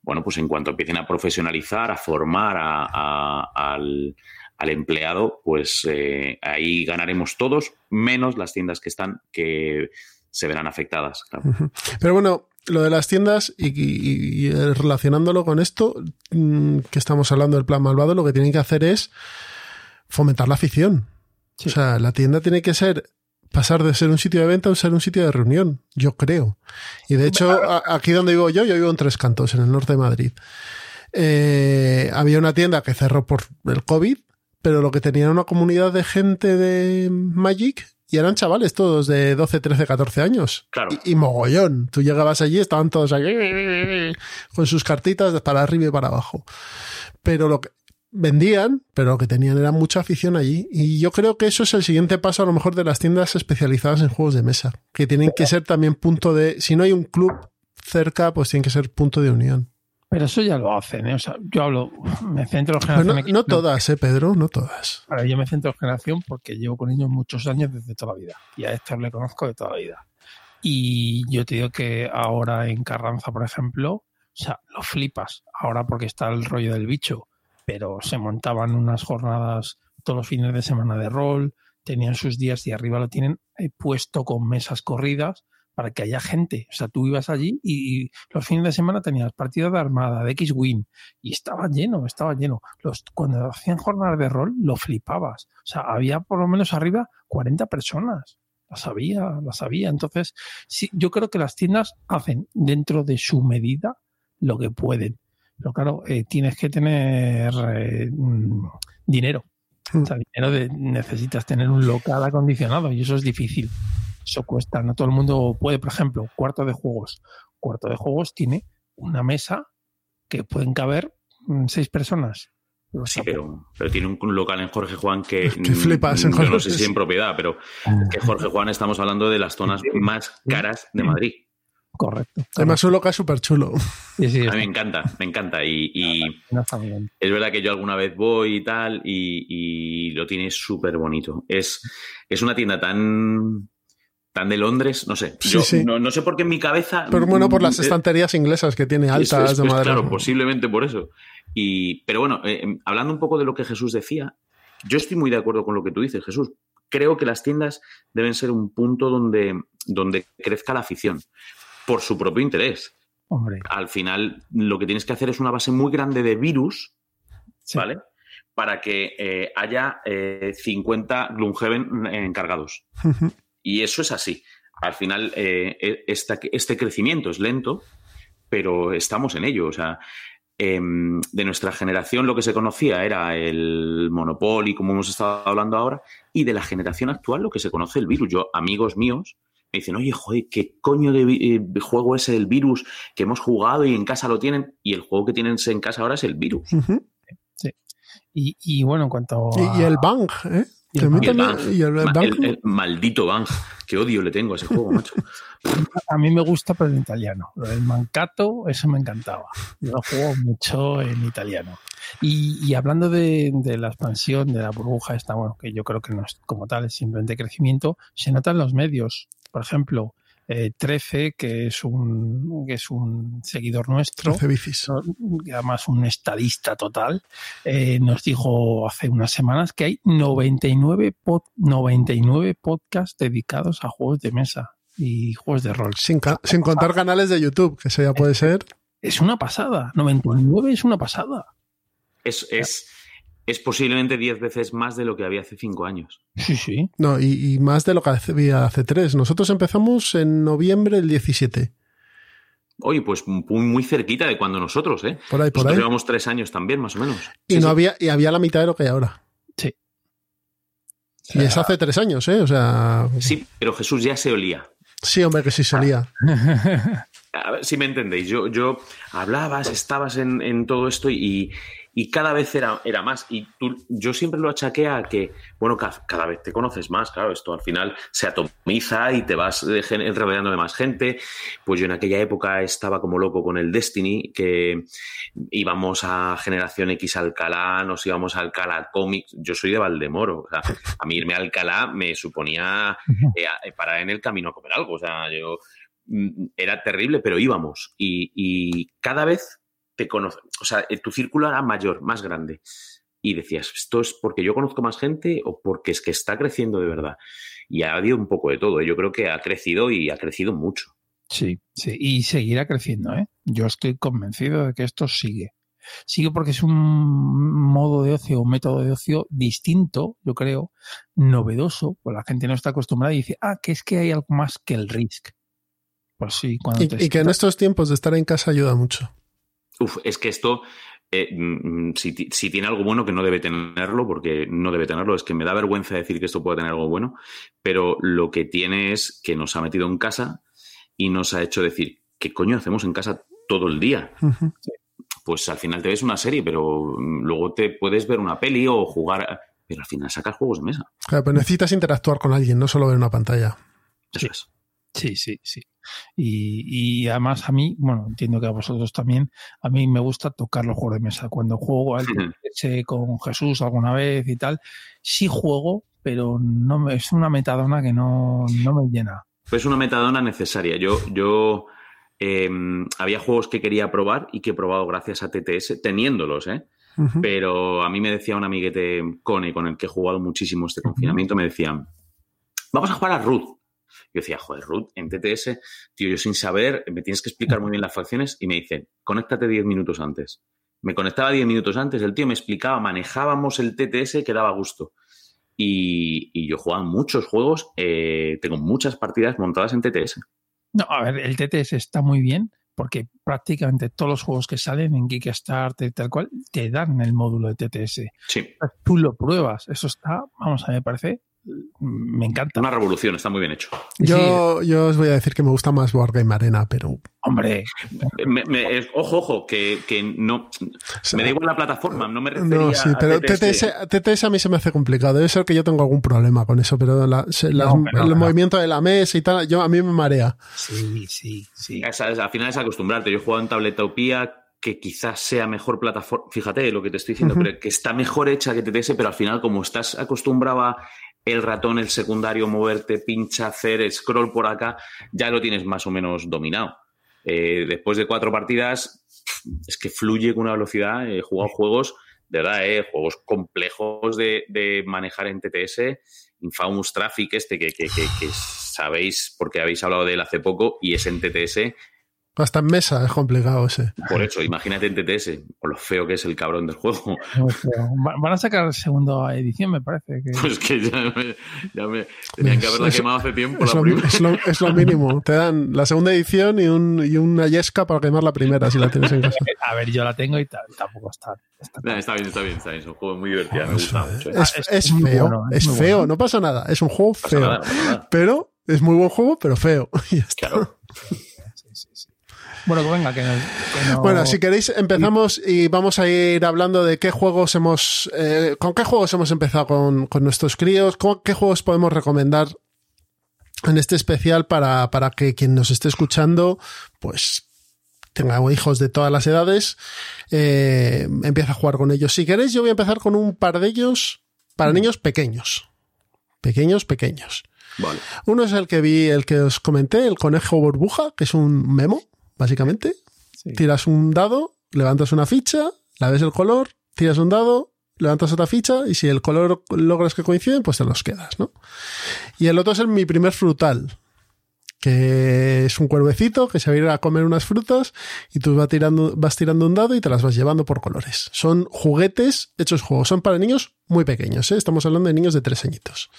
[SPEAKER 5] Bueno, pues en cuanto empiecen a profesionalizar, a formar a- a- al, al empleado, pues eh, ahí ganaremos todos, menos las tiendas que están, que se verán afectadas. claro.
[SPEAKER 1] Pero bueno, lo de las tiendas y, y- y relacionándolo con esto, mm, que estamos hablando del plan malvado, lo que tienen que hacer es fomentar la afición.
[SPEAKER 2] Sí.
[SPEAKER 1] O sea, la tienda tiene que ser pasar de ser un sitio de venta a ser un sitio de reunión, yo creo. Y de hecho, a- aquí donde vivo yo, yo vivo en Tres Cantos, en el norte de Madrid. Eh, había una tienda que cerró por el COVID, pero lo que tenía era una comunidad de gente de Magic y eran chavales todos de 12, 13, 14 años.
[SPEAKER 5] Claro.
[SPEAKER 1] Y, y mogollón. Tú llegabas allí, estaban todos ahí con sus cartitas para arriba y para abajo. Pero lo que vendían, pero lo que tenían era mucha afición allí. Y yo creo que eso es el siguiente paso a lo mejor de las tiendas especializadas en juegos de mesa, que tienen que ser también punto de, si no hay un club cerca, pues tienen que ser punto de unión.
[SPEAKER 2] Pero eso ya lo hacen, ¿eh? O sea, yo hablo, me centro en generación
[SPEAKER 1] no, no todas, eh, Pedro, no todas.
[SPEAKER 2] Ahora, yo me centro en generación porque llevo con ellos muchos años desde toda la vida. Y a Héctor le conozco de toda la vida. Y yo te digo que ahora en Carranza, por ejemplo, o sea, lo flipas. Ahora porque está el rollo del bicho. Pero se montaban unas jornadas todos los fines de semana de rol, tenían sus días y arriba lo tienen eh, puesto con mesas corridas para que haya gente. O sea, tú ibas allí y los fines de semana tenías partidas de armada, de X-Wing, y estaba lleno, estaba lleno. Los, cuando hacían jornadas de rol, lo flipabas. O sea, había por lo menos arriba 40 personas. Las había, las había. Entonces, sí, yo creo que las tiendas hacen dentro de su medida lo que pueden. Pero claro, eh, tienes que tener eh, mm, dinero. O sea, dinero de, necesitas tener un local acondicionado y eso es difícil. Eso cuesta. No todo el mundo puede, por ejemplo, cuarto de juegos. Cuarto de juegos tiene una mesa que pueden caber mm, seis personas. O
[SPEAKER 5] Sí, pero, pero tiene un local en Jorge Juan que.
[SPEAKER 1] Que flipas en
[SPEAKER 5] yo
[SPEAKER 1] Jorge
[SPEAKER 5] no sé si en propiedad, pero que Jorge Juan estamos hablando de las zonas más caras de Madrid.
[SPEAKER 2] Correcto.
[SPEAKER 1] Además, un local súper chulo.
[SPEAKER 2] Sí, sí,
[SPEAKER 5] A mí me encanta, me encanta. Y, y
[SPEAKER 2] no está muy bien.
[SPEAKER 5] es verdad que yo alguna vez voy y tal, y, y lo tiene súper bonito. Es, es una tienda tan. tan de Londres, no sé.
[SPEAKER 1] Sí,
[SPEAKER 5] Yo
[SPEAKER 1] sí.
[SPEAKER 5] No, no sé por qué en mi cabeza.
[SPEAKER 1] Pero bueno, por las
[SPEAKER 5] eh,
[SPEAKER 1] estanterías inglesas que tiene altas
[SPEAKER 5] es,
[SPEAKER 1] de
[SPEAKER 5] pues,
[SPEAKER 1] madera.
[SPEAKER 5] Claro, posiblemente por eso. Y, pero bueno, eh, em, hablando un poco de lo que Jesús decía, yo estoy muy de acuerdo con lo que tú dices, Jesús. Creo que las tiendas deben ser un punto donde, donde crezca la afición, por su propio interés.
[SPEAKER 2] Hombre,
[SPEAKER 5] Al final, lo que tienes que hacer es una base muy grande de virus,
[SPEAKER 2] sí.
[SPEAKER 5] ¿vale? Para que eh, haya eh, 50 Gloomhaven encargados. Y eso es así. Al final, eh, e- esta- este crecimiento es lento, pero estamos en ello. O sea, em, de nuestra generación lo que se conocía era el Monopoly, como hemos estado hablando ahora, y de la generación actual lo que se conoce el virus. Yo, amigos míos, me dicen, oye, joder, ¿qué coño de eh, juego es el virus que hemos jugado y en casa lo tienen? Y el juego que tienen en casa ahora es el virus.
[SPEAKER 1] Ujú.
[SPEAKER 2] Y, y bueno, en cuanto a...
[SPEAKER 1] Y, y el Bang, ¿eh?
[SPEAKER 2] Y
[SPEAKER 1] Que
[SPEAKER 2] el Bang.
[SPEAKER 5] Y el
[SPEAKER 1] también-
[SPEAKER 5] Bang,
[SPEAKER 1] y el
[SPEAKER 5] ma-
[SPEAKER 1] Bang-
[SPEAKER 5] el- el maldito Bang. Qué odio le tengo a ese juego, macho.
[SPEAKER 2] A mí me gusta, pero en italiano. Lo del mancato, eso me encantaba. Yo lo juego mucho en italiano. Y, y hablando de, de la expansión, de la burbuja esta, bueno, que yo creo que no es como tal, es simplemente crecimiento, se nota en los medios. Por ejemplo, eh, Trece, que es un, que es un seguidor nuestro,
[SPEAKER 1] Trece bicis.
[SPEAKER 2] y además un estadista total, eh, nos dijo hace unas semanas que hay 99, pod- 99 podcasts dedicados a juegos de mesa y juegos de rol.
[SPEAKER 1] Sin, ca- sin contar canales de YouTube, que eso ya puede ser.
[SPEAKER 2] Es una pasada. 99 es una pasada.
[SPEAKER 5] Es, es, es posiblemente 10 veces más de lo que había hace 5 años.
[SPEAKER 2] Sí, sí.
[SPEAKER 1] No, y, y más de lo que había hace tres. Nosotros empezamos en noviembre del 17.
[SPEAKER 5] Oye, pues muy, muy cerquita de cuando nosotros, ¿eh?
[SPEAKER 1] Por ahí, por
[SPEAKER 5] Nosotros
[SPEAKER 1] ahí.
[SPEAKER 5] llevamos 3 años también, más o menos.
[SPEAKER 1] Y,
[SPEAKER 5] Sí,
[SPEAKER 1] no
[SPEAKER 5] sí.
[SPEAKER 1] Había, y había la mitad de lo que hay ahora.
[SPEAKER 2] Sí.
[SPEAKER 1] Y es hace tres años, ¿eh? O sea,
[SPEAKER 5] Sí, pero Jesús ya se olía.
[SPEAKER 1] sí, hombre, que sí solía.
[SPEAKER 5] A ver si me entendéis. Yo, yo hablabas, estabas en, en todo esto y, y cada vez era, era más. Y tú, yo siempre lo achaqué a que, bueno, ca- cada, vez te conoces más, claro, esto al final se atomiza y te vas eh, rodeando de más gente. Pues yo en aquella época estaba como loco con el Destiny, que íbamos a Generación X Alcalá, nos íbamos a Alcalá Comics. Yo soy de Valdemoro, o sea, a mí irme a Alcalá me suponía eh, parar en el camino a comer algo. O sea, yo mm, era terrible, pero íbamos. Y, y cada vez te conoces, o sea, eh, tu círculo era mayor, más grande. Y decías, ¿esto es porque yo conozco más gente o porque es que está creciendo de verdad? Y ha habido un poco de todo. ¿eh? Yo creo que ha crecido y ha crecido mucho.
[SPEAKER 2] Sí, sí. Y seguirá creciendo, ¿eh? Yo estoy convencido de que esto sigue. Sigue porque es un modo de ocio, un método de ocio distinto, yo creo, novedoso, pues la gente no está acostumbrada y dice, ah, que es que hay algo más que el Risk. Pues sí, cuando
[SPEAKER 1] Y,
[SPEAKER 2] te
[SPEAKER 1] y que en estos tiempos de estar en casa ayuda mucho.
[SPEAKER 5] Uf, es que esto, eh, mm, si, ti- si tiene algo bueno, que no debe tenerlo, porque no debe tenerlo, es que me da vergüenza decir que esto puede tener algo bueno, pero lo que tiene es que nos ha metido en casa y nos ha hecho decir, ¿qué coño hacemos en casa todo el día? Pues al final te ves una serie, pero mm, luego te puedes ver una peli o jugar, pero al final sacas juegos de mesa.
[SPEAKER 1] Claro, pero necesitas interactuar con alguien, no solo ver una pantalla.
[SPEAKER 5] Eso
[SPEAKER 2] Sí.
[SPEAKER 5] es.
[SPEAKER 2] Sí, sí, sí. Y, y además a mí, bueno, entiendo que a vosotros también, a mí me gusta tocar los juegos de mesa. Cuando juego al. TPS con Jesús alguna vez y tal, sí juego, pero no me, es una metadona que no, no me llena.
[SPEAKER 5] Pues una metadona necesaria. Yo, yo eh, había juegos que quería probar y que he probado gracias a TTS, teniéndolos, ¿eh? Pero a mí me decía un amiguete Cone, con el que he jugado muchísimo este confinamiento, me decían, vamos a jugar a Ruth. Yo decía, joder, Ruth, en TTS, tío, yo sin saber, me tienes que explicar muy bien las facciones y me dicen, conéctate 10 minutos antes. Me conectaba 10 minutos antes, el tío me explicaba, manejábamos el TTS que daba gusto. Y, yo jugaba muchos juegos, eh, tengo muchas partidas montadas en TTS.
[SPEAKER 2] No, a ver, el TTS está muy bien porque prácticamente todos los juegos que salen en Kickstarter y tal cual te dan el módulo de TTS.
[SPEAKER 5] Sí.
[SPEAKER 2] Tú lo pruebas, eso está, vamos a ver, me parece me encanta.
[SPEAKER 5] Una revolución, está muy bien hecho.
[SPEAKER 1] Yo, yo os voy a decir que me gusta más Wargame Arena, pero.
[SPEAKER 2] Hombre.
[SPEAKER 5] ojo, ojo, que, no. me da igual la plataforma, no me refería
[SPEAKER 1] No, sí, pero TTS. a mí se me hace complicado. Debe ser que yo tengo algún problema con eso, pero, el movimiento de la mesa y tal, yo, a mí me marea.
[SPEAKER 2] Sí, sí, sí.
[SPEAKER 5] al final es acostumbrarte. Yo he jugado en Tabletopía que quizás sea mejor plataforma, fíjate lo que te estoy diciendo, pero que está mejor hecha que TTS, pero al final como estás acostumbrado a el ratón, el secundario, moverte, pincha, hacer scroll por acá, ya lo tienes más o menos dominado. Eh, después de cuatro partidas, es que fluye con una velocidad. He jugado juegos, de verdad, eh, juegos complejos de, manejar en TTS. Infamous Traffic, este que, que, que sabéis porque habéis hablado de él hace poco, y es en TTS
[SPEAKER 1] hasta en mesa es complicado ese.
[SPEAKER 5] Por eso, imagínate en TTS, con lo feo que es el cabrón del juego.
[SPEAKER 2] Van a sacar segunda edición, me parece. Que...
[SPEAKER 5] Pues que ya me, ya me tenían que haberla quemado hace tiempo.
[SPEAKER 1] Es,
[SPEAKER 5] la
[SPEAKER 1] lo, es, lo, es, lo, mínimo. Te dan la segunda edición y, un, y una yesca para quemar la primera, si la tienes en casa.
[SPEAKER 2] A ver, yo la tengo y tampoco está.
[SPEAKER 5] Está, está, bien, está bien, está bien. Es un juego muy divertido, me gusta mucho.
[SPEAKER 1] Es, es feo, es feo, no pasa nada. Es un juego feo. pero es muy buen juego, pero feo.
[SPEAKER 5] Claro.
[SPEAKER 2] Bueno, que venga, que,
[SPEAKER 1] Bueno, si queréis empezamos y vamos a ir hablando de qué juegos hemos... Eh, ¿Con qué juegos hemos empezado con, con nuestros críos? ¿Qué juegos podemos recomendar en este especial para, para que quien nos esté escuchando, pues tenga hijos de todas las edades, eh, empiece a jugar con ellos. Si queréis, yo voy a empezar con un par de ellos para niños pequeños. Pequeños, pequeños.
[SPEAKER 5] Vale.
[SPEAKER 1] Uno es el que vi, el que os comenté, el conejo burbuja, que es un memo básicamente. Tiras un dado, levantas una ficha, la ves el color, tiras un dado, levantas otra ficha y si el color logras que coinciden, pues te los quedas, ¿no? Y el otro es el mi primer frutal, que es un cuervecito que se va a ir a comer unas frutas y tú vas tirando, vas tirando un dado y te las vas llevando por colores. Son juguetes hechos juegos, son para niños muy pequeños, ¿eh? estamos hablando de niños de tres añitos.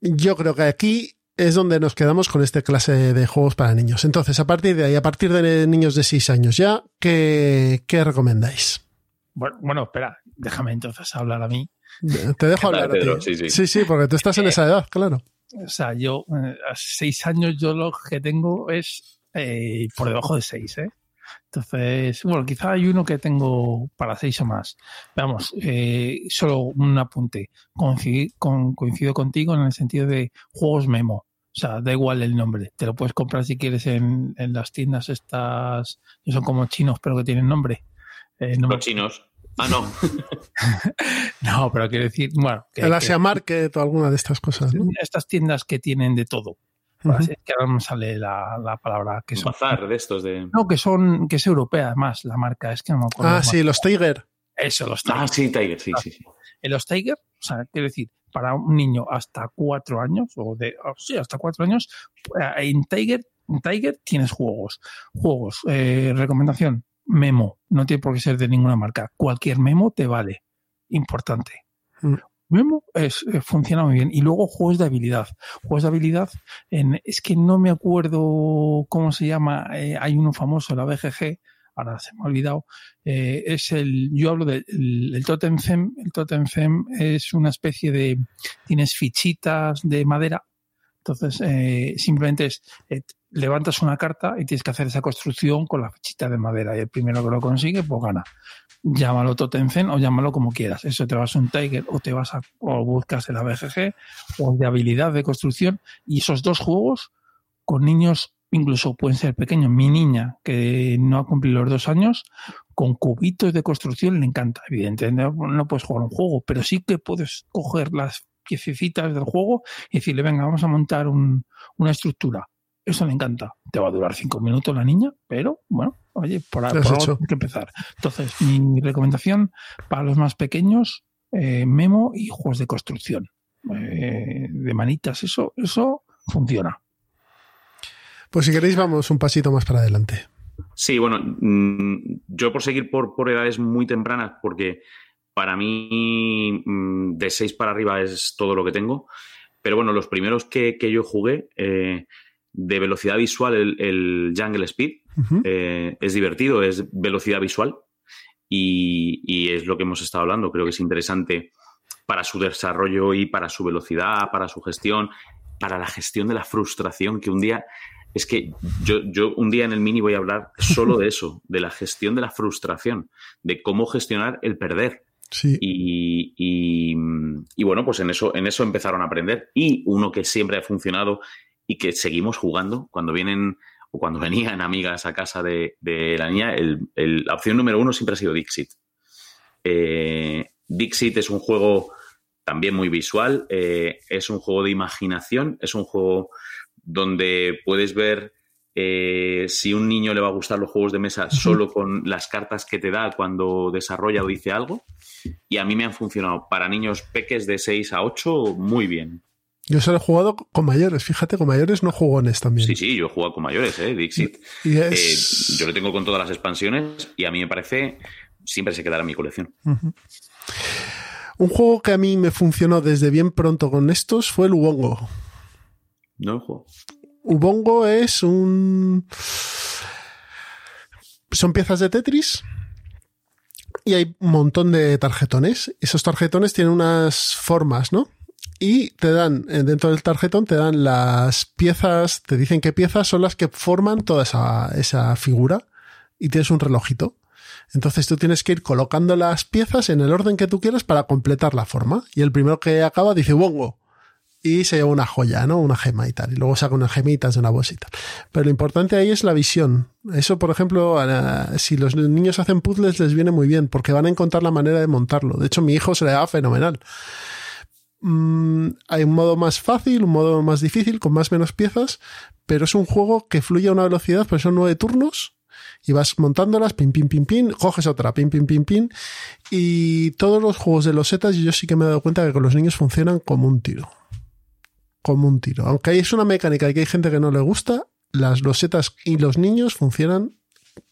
[SPEAKER 1] Yo creo que aquí es donde nos quedamos con esta clase de juegos para niños. Entonces, a partir de ahí, a partir de niños de 6 años ya, ¿qué, recomendáis?
[SPEAKER 2] Bueno, bueno, espera, déjame entonces hablar a mí.
[SPEAKER 1] Te dejo hablar a ti. Sí sí. porque tú estás en esa edad, claro.
[SPEAKER 2] O sea, yo eh, a 6 años yo lo que tengo es eh, por debajo de 6, ¿eh? Entonces, bueno, quizá hay uno que tengo para seis o más. Vamos, eh, solo un apunte. coincido contigo en el sentido de juegos memo. O sea, da igual el nombre. Te lo puedes comprar si quieres en, las tiendas estas, que son como chinos, pero que tienen nombre.
[SPEAKER 5] Eh, Los chinos. Ah, no.
[SPEAKER 2] no, pero quiero decir, bueno.
[SPEAKER 1] Que, el Asia Market o alguna de estas cosas.
[SPEAKER 2] Estas tiendas que tienen de todo. que ahora me sale la, palabra que son.
[SPEAKER 5] Bazar de estos de.
[SPEAKER 2] No, que son, que es europea además la marca, es que no me acuerdo.
[SPEAKER 1] Ah, sí, los Tiger.
[SPEAKER 2] Eso, los Tiger.
[SPEAKER 5] Ah, sí, Tiger, sí, sí, sí.
[SPEAKER 2] En los Tiger, o sea, quiero decir, para un niño hasta cuatro años, o de, sí, hasta cuatro años, eh, en Tiger, Tiger tienes juegos. Juegos, eh, recomendación, memo, no tiene por qué ser de ninguna marca. Cualquier memo te vale. Importante. Mm. Memo es, eh, funciona muy bien. Y luego juegos de habilidad. Juegos de habilidad, en, es que no me acuerdo cómo se llama, hay uno famoso, la BGG, ahora se me ha olvidado, eh, es el, yo hablo del el Totem Fem, el Totem Fem es una especie de, tienes fichitas de madera, entonces eh, simplemente es, eh, levantas una carta y tienes que hacer esa construcción con la fichita de madera y el primero que lo consigue, pues gana. Llámalo Totem Fem o llámalo como quieras. Eso te vas a un Tiger o te vas a, o buscas el ABGG o de habilidad de construcción y esos dos juegos con niños incluso pueden ser pequeños. Mi niña, que no ha cumplido los dos años, con cubitos de construcción le encanta. Evidentemente no puedes jugar un juego, pero sí que puedes coger las piececitas del juego y decirle, venga, vamos a montar una estructura. Eso le encanta. Te va a durar cinco minutos la niña, pero bueno, oye, por, ahora hay que empezar. Entonces, mi recomendación para los más pequeños, eh, memo y juegos de construcción. eh, de manitas, eso, eso funciona.
[SPEAKER 1] Pues si queréis, vamos un pasito más para adelante.
[SPEAKER 5] Sí, bueno, mm, yo por seguir por, por edades muy tempranas, porque para mí mm, de 6 para arriba es todo lo que tengo. Pero bueno, los primeros que, que yo jugué, eh, de velocidad visual, el, el Jungle Speed, eh, es divertido, es velocidad visual y, y es lo que hemos estado hablando. Creo que es interesante para su desarrollo y para su velocidad, para su gestión, para la gestión de la frustración que un día... Es que yo, yo un día en el mini voy a hablar solo de eso, de la gestión de la frustración, de cómo gestionar el perder.
[SPEAKER 1] Sí.
[SPEAKER 5] Y, y- y bueno, pues en eso, en eso empezaron a aprender. Y uno que siempre ha funcionado y que seguimos jugando cuando vienen o cuando venían amigas a casa de, de la niña, el- el- la opción número uno siempre ha sido Dixit. Eh, Dixit es un juego también muy visual, eh, es un juego de imaginación, es un juego donde puedes ver eh, si un niño le va a gustar los juegos de mesa solo con las cartas que te da cuando desarrolla o dice algo. Y a mí me han funcionado para niños peques de 6 a 8 muy bien.
[SPEAKER 1] Yo solo he jugado con mayores, fíjate, con mayores no jugones también.
[SPEAKER 5] Sí, sí, yo he jugado con mayores, ¿eh? Dixit. Eh, yo lo tengo con todas las expansiones y a mí me parece siempre se quedará en mi colección.
[SPEAKER 1] Un juego que a mí me funcionó desde bien pronto con estos fue el Ubongo.
[SPEAKER 5] No juego.
[SPEAKER 1] Ubongo es un... Son piezas de Tetris y hay un montón de tarjetones. Esos tarjetones tienen unas formas, ¿no? Y te dan, eh, dentro del tarjetón, te dan las piezas, te dicen qué piezas son las que forman toda esa, esa figura y tienes un relojito. Entonces tú tienes que ir colocando las piezas en el orden que tú quieras para completar la forma. Y el primero que acaba dice Ubongo y se lleva una joya, ¿no? Una gema y tal. Y luego saca unas gemitas de una tal. Pero lo importante ahí es la visión. Eso, por ejemplo, si los niños hacen puzzles les viene muy bien porque van a encontrar la manera de montarlo. De hecho, mi hijo se le da fenomenal. Mm, hay un modo más fácil, un modo más difícil, con más menos piezas, pero es un juego que fluye a una velocidad, pues son nueve turnos y vas montándolas, pim, pim, pim, pim, coges otra, pim, pim, pim, pim. Y todos los juegos de los setas, yo sí que me he dado cuenta que con los niños funcionan como un tiro. Como un tiro. Aunque hay- es una mecánica y que hay gente que no le gusta, las losetas y los niños funcionan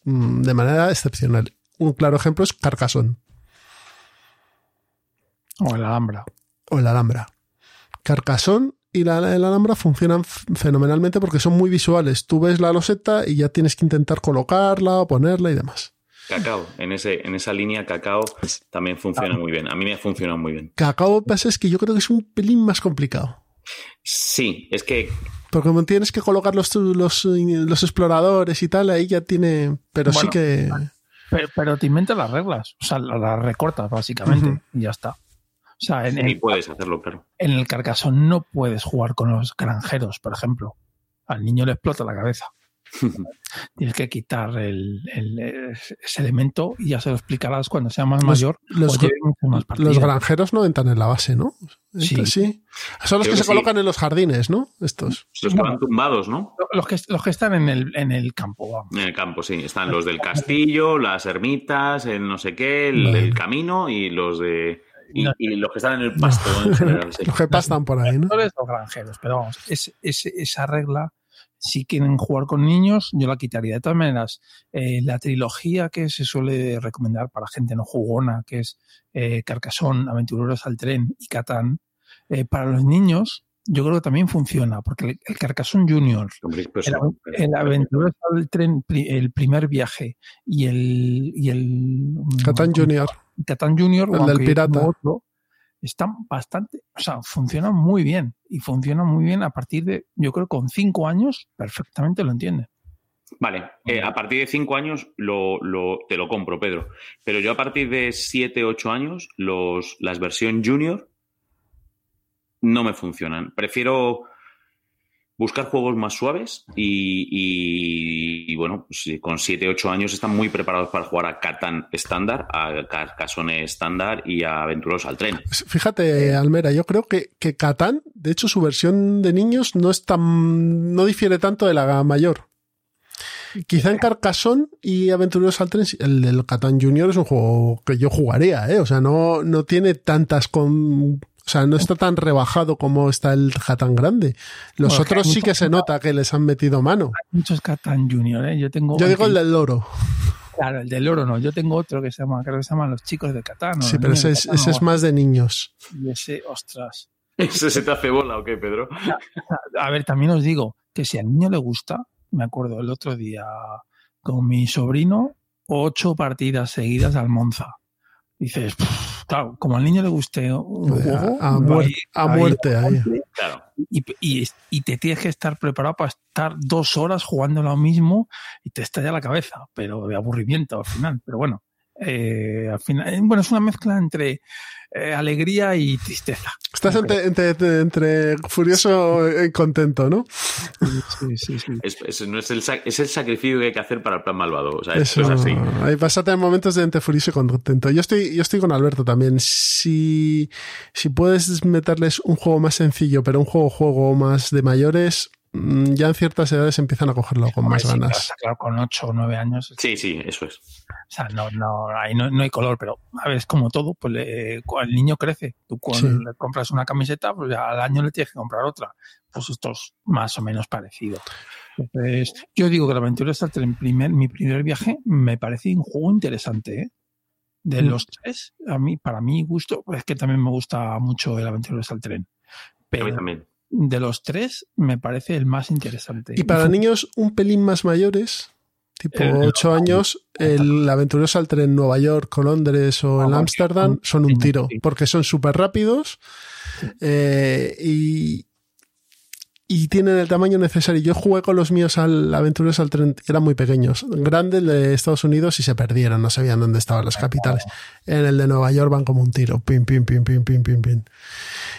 [SPEAKER 1] mm, de manera excepcional. Un claro ejemplo es Carcassonne
[SPEAKER 2] O el Alhambra.
[SPEAKER 1] o el Alhambra. Carcassonne y la, el Alhambra funcionan fenomenalmente porque son muy visuales. Tú ves la loseta y ya tienes que intentar colocarla o ponerla y demás.
[SPEAKER 5] Cacao, en, ese, en esa línea Cacao también funciona muy bien. A mí me ha funcionado muy bien.
[SPEAKER 1] Cacao lo que pasa es que yo creo que es un pelín más complicado.
[SPEAKER 5] Sí, es que
[SPEAKER 1] Porque como tienes que colocar los, los, los exploradores y tal, ahí ya tiene... Pero sí que...
[SPEAKER 2] Pero, pero te inventas las reglas, o sea, las recortas básicamente y ya está. O sea, en,
[SPEAKER 5] sí
[SPEAKER 2] en-
[SPEAKER 5] puedes hacerlo, claro.
[SPEAKER 2] en el Carcassonne no puedes jugar con los granjeros, por ejemplo. Al niño le explota la cabeza. Tienes que quitar el, el- ese elemento y ya se lo explicarás cuando sea más
[SPEAKER 1] Los-
[SPEAKER 2] mayor
[SPEAKER 1] los-
[SPEAKER 2] más.
[SPEAKER 1] Los granjeros no entran en la base, ¿no?
[SPEAKER 2] Sí.
[SPEAKER 1] Sí. Son los
[SPEAKER 5] Creo
[SPEAKER 1] que
[SPEAKER 5] que
[SPEAKER 1] se colocan en los jardines, ¿no? Estos.
[SPEAKER 5] Los que van tumbados, ¿no?
[SPEAKER 2] Los que, los que están en el, en el campo, vamos.
[SPEAKER 5] En el campo, sí. Están los del castillo, las ermitas, el no sé qué, el,
[SPEAKER 1] Vale.
[SPEAKER 5] el camino y los de. Y, y los que están en el pasto en general, sí.
[SPEAKER 1] Los que pastan por ahí, ¿no?
[SPEAKER 2] O granjeros, pero vamos, es, es- esa regla, si quieren jugar con niños, yo la quitaría. De todas maneras, eh, la trilogía que se suele recomendar para gente no jugona, que es eh, Carcassonne, Aventureros al Tren y Catán, eh, para los niños, yo creo que también funciona, porque el, el Carcassonne Junior, el, el Aventureros al Tren, el primer viaje y el. Y el
[SPEAKER 1] Catán Junior.
[SPEAKER 2] Catán Junior,
[SPEAKER 1] El del pirata.
[SPEAKER 2] otro, están bastante, o sea, funcionan muy bien y funcionan muy bien a partir de, yo creo, con cinco años perfectamente lo entienden.
[SPEAKER 5] Vale, eh, a partir de 5 años lo, lo- te lo compro, Pedro. Pero yo a partir de 7, 8 años, los, las versión junior no me funcionan. Prefiero buscar juegos más suaves y, bueno, pues, con 7, 8 años están muy preparados para jugar a Catán estándar, a Carcassonne estándar y a Aventuros al tren.
[SPEAKER 1] Fíjate, Almera, yo creo que, que Catán, de hecho, su versión de niños no es tan, no difiere tanto de la mayor. Quizá en Carcassonne y Aventureros al Tren, el del Catán Junior es un juego que yo jugaría, ¿eh? O sea, no, no tiene tantas. O sea, no está tan rebajado como está el Catán grande. Los
[SPEAKER 2] Bueno,
[SPEAKER 1] otros
[SPEAKER 2] hay
[SPEAKER 1] sí que se nota que les han metido mano.
[SPEAKER 2] Muchos Catán Junior, ¿eh? Yo tengo.
[SPEAKER 1] Yo digo el del loro.
[SPEAKER 2] Claro, el del oro no. Yo tengo otro que se llama, creo que se llaman los chicos de Catán.
[SPEAKER 1] Sí, pero ese es,
[SPEAKER 2] Catán,
[SPEAKER 1] ese
[SPEAKER 2] o-
[SPEAKER 1] es más de niños.
[SPEAKER 2] Y ese, ostras.
[SPEAKER 5] ¿Ese se te hace bola o qué, Pedro?
[SPEAKER 2] A ver, también os digo que si al niño le gusta, me acuerdo el otro día con mi sobrino, ocho partidas seguidas al Monza. Dices, "Pff, claro, como al niño le guste un
[SPEAKER 1] Joder,
[SPEAKER 2] juego,
[SPEAKER 1] a, a a
[SPEAKER 2] ir
[SPEAKER 1] muerte ahí.
[SPEAKER 2] muerte
[SPEAKER 5] Claro.
[SPEAKER 2] y, y- y te tienes que estar preparado para estar dos horas jugando lo mismo y te estalla la cabeza, pero de aburrimiento al final. Pero bueno, eh, al final, eh, bueno, es una mezcla entre eh, alegría y tristeza.
[SPEAKER 1] Estás entre, entre, entre- entre furioso y contento, ¿no?
[SPEAKER 2] Sí, sí, sí.
[SPEAKER 5] Es, es- no es, el, es el sacrificio que hay que hacer para el plan malvado. O sea,
[SPEAKER 1] Eso,
[SPEAKER 5] es así.
[SPEAKER 1] ahí vas a tener momentos de entre furioso y contento. Yo estoy, yo estoy con Alberto también. Si, si puedes meterles un juego más sencillo, pero un juego, juego más de mayores, ya en ciertas edades empiezan a cogerlo con más
[SPEAKER 2] sí,
[SPEAKER 1] ganas.
[SPEAKER 2] está claro, con 8 o 9 años.
[SPEAKER 5] Sí, sí, eso es.
[SPEAKER 2] O sea, no, no, ahí no, no hay color, pero a ver, es como todo, pues le- el niño crece. Tú cuando
[SPEAKER 1] Sí.
[SPEAKER 2] le compras una camiseta, pues ya al año le tienes que comprar otra. Pues esto es más o menos parecido. Entonces, yo digo que la aventura Starter en primer, mi primer viaje me parece un juego interesante, ¿eh? De
[SPEAKER 1] Mm.
[SPEAKER 2] los tres, a mí, para mi gusto, es que también me gusta mucho el aventura al tren.
[SPEAKER 5] A mí también.
[SPEAKER 2] De los tres, me parece el más interesante.
[SPEAKER 1] Y para niños un pelín más mayores, tipo
[SPEAKER 2] El-
[SPEAKER 1] 8 años, el aventuroso al tren en Nueva York o Londres o en Ámsterdam son un tiro, porque son súper rápidos eh, y, y tienen el tamaño necesario. Yo jugué con los míos al aventuroso al tren, eran muy pequeños, grandes de Estados Unidos y se perdieron, no sabían dónde estaban las capitales. En el de Nueva York van como un tiro, pim, pim, pim, pim, pim, pim, pim.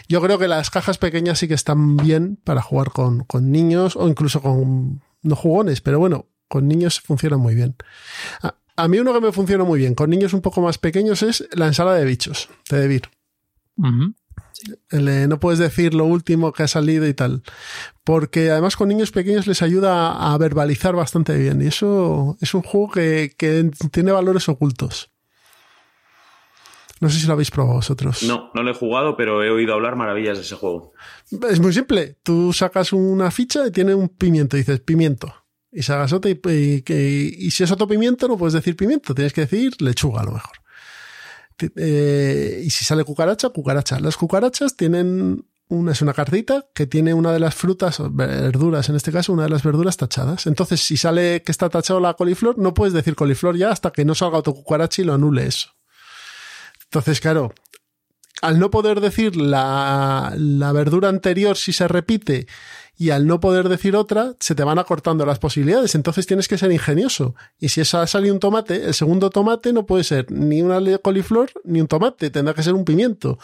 [SPEAKER 1] Yo creo que las cajas pequeñas sí que están bien para jugar con, con niños o incluso con no jugones, pero bueno, con niños funciona muy bien. A, mí uno que me funciona muy bien con niños un poco más pequeños es la ensalada de bichos de Debir. No puedes decir lo último que ha salido y tal. Porque además con niños pequeños les ayuda a, verbalizar bastante bien. Y eso es un juego que, que tiene valores ocultos. No sé si lo habéis probado vosotros.
[SPEAKER 5] No, no lo he jugado, pero he oído hablar maravillas de ese juego.
[SPEAKER 1] Es muy simple. Tú sacas una ficha y tiene un pimiento y dices pimiento. Y sacas otro y, y- y- y si es otro pimiento no puedes decir pimiento, tienes que decir lechuga a lo mejor. Eh, y si sale cucaracha, cucaracha. Las cucarachas tienen una, es una cartita que tiene una de las frutas, verduras en este caso, una de las verduras tachadas. Entonces, si sale que está tachado la coliflor, no puedes decir coliflor ya hasta que no salga otro cucaracha y lo anule eso. Entonces, claro, al no poder decir la, la verdura anterior si se repite y al no poder decir otra, se te van acortando las posibilidades. Entonces tienes que ser ingenioso. Y si ha salido un tomate, el segundo tomate no puede ser ni una coliflor ni un tomate, tendrá que ser un pimiento.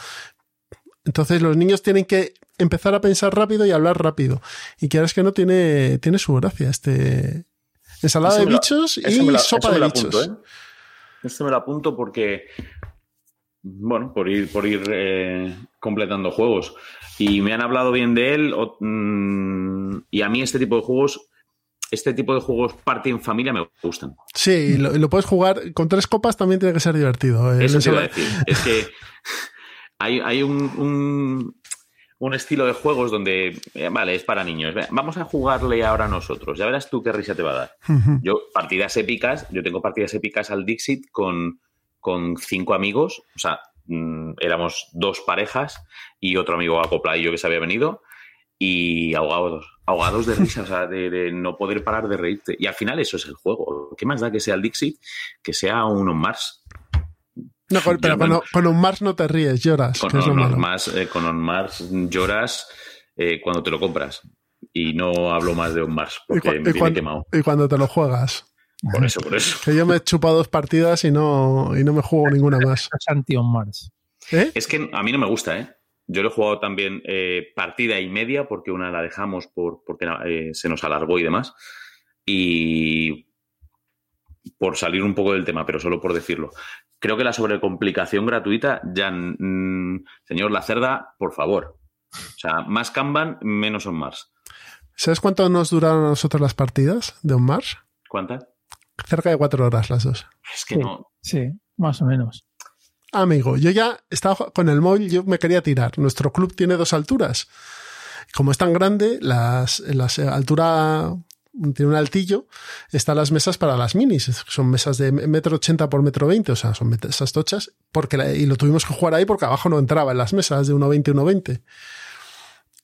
[SPEAKER 1] Entonces los niños tienen que empezar a pensar rápido y hablar rápido. Y quieras que no tiene, tiene su gracia este ensalada
[SPEAKER 5] Eso
[SPEAKER 1] de bichos y
[SPEAKER 5] la-
[SPEAKER 1] sopa de bichos.
[SPEAKER 5] apunto, ¿eh? Esto me lo apunto porque, bueno, por ir, por ir eh, completando juegos. Y me han hablado bien de él. o- mm, y a mí este tipo de juegos, este tipo de juegos party en familia me gustan.
[SPEAKER 1] Sí, y lo, puedes jugar con tres copas también tiene que ser divertido. El
[SPEAKER 5] Eso te iba a decir. Es que hay, hay un, un, un estilo de juegos donde, eh, vale, es para niños. Vamos a jugarle ahora nosotros. Ya verás tú qué risa te va a dar. Yo, partidas épicas, yo tengo partidas épicas al Dixit con, con cinco amigos, o sea, mm, éramos dos parejas y otro amigo acopladillo que se había venido y ahogados, ahogados de risa, o sea, de, de no poder parar de reírte. Y al final eso es el juego. ¿Qué más da que sea el Dixit que sea un On Mars?
[SPEAKER 1] No, pero
[SPEAKER 5] Yo
[SPEAKER 1] con, un Mars no te ríes, lloras.
[SPEAKER 5] Con
[SPEAKER 1] que es lo
[SPEAKER 5] On
[SPEAKER 1] malo.
[SPEAKER 5] Mars, eh, con On Mars lloras eh, cuando te lo compras. Y no hablo más de On Mars
[SPEAKER 1] Y,
[SPEAKER 5] porque
[SPEAKER 1] cua-
[SPEAKER 5] me
[SPEAKER 1] y
[SPEAKER 5] tiene quemado.
[SPEAKER 1] y cuando te lo juegas.
[SPEAKER 5] Por eso, por eso.
[SPEAKER 1] Que yo me he chupado dos partidas y no, y no me juego ninguna más.
[SPEAKER 2] Es anti-on Mars.
[SPEAKER 1] ¿Eh?
[SPEAKER 5] Es que a mí no me gusta, ¿eh? Yo lo he jugado también eh, partida y media porque una la dejamos por, porque eh, se nos alargó y demás. Y por salir un poco del tema, pero solo por decirlo. Creo que la sobrecomplicación gratuita, ya, mm, señor La Cerda, por favor. O sea, más Kanban, menos On Mars.
[SPEAKER 1] ¿Sabes cuánto nos duraron a nosotros las partidas de On Mars?
[SPEAKER 5] ¿Cuántas?
[SPEAKER 1] Cerca de cuatro horas las dos.
[SPEAKER 5] Es que
[SPEAKER 2] Sí.
[SPEAKER 5] no.
[SPEAKER 2] Sí, más o menos.
[SPEAKER 1] amigo. Yo ya estaba con el móvil, yo me quería tirar. Nuestro club tiene dos alturas. Como es tan grande, las, las altura tiene un altillo, están las mesas para las minis. Son mesas de metro ochenta por metro veinte, o sea, son mesas tochas, porque la- y lo tuvimos que jugar ahí porque abajo no entraba en las mesas de 1.20 1.20.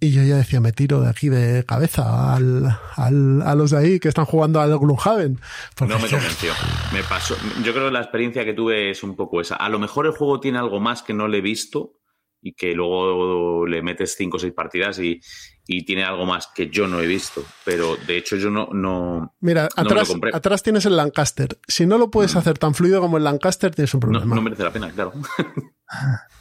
[SPEAKER 1] Y yo ya decía, me tiro de aquí de cabeza al, al- a los de ahí que están jugando al Gloomhaven. Porque
[SPEAKER 5] No me convenció. Me pasó. Yo creo que la experiencia que tuve es un poco esa. A lo mejor el juego tiene algo más que no le he visto y que luego le metes cinco o seis partidas y, y tiene algo más que yo no he visto. Pero de hecho yo no, no,
[SPEAKER 1] Mira,
[SPEAKER 5] No me lo
[SPEAKER 1] atrás,
[SPEAKER 5] compré.
[SPEAKER 1] atrás tienes el Lancaster. Si no lo puedes hacer tan fluido como el Lancaster, tienes un
[SPEAKER 5] no,
[SPEAKER 1] problema.
[SPEAKER 5] no merece la pena, claro.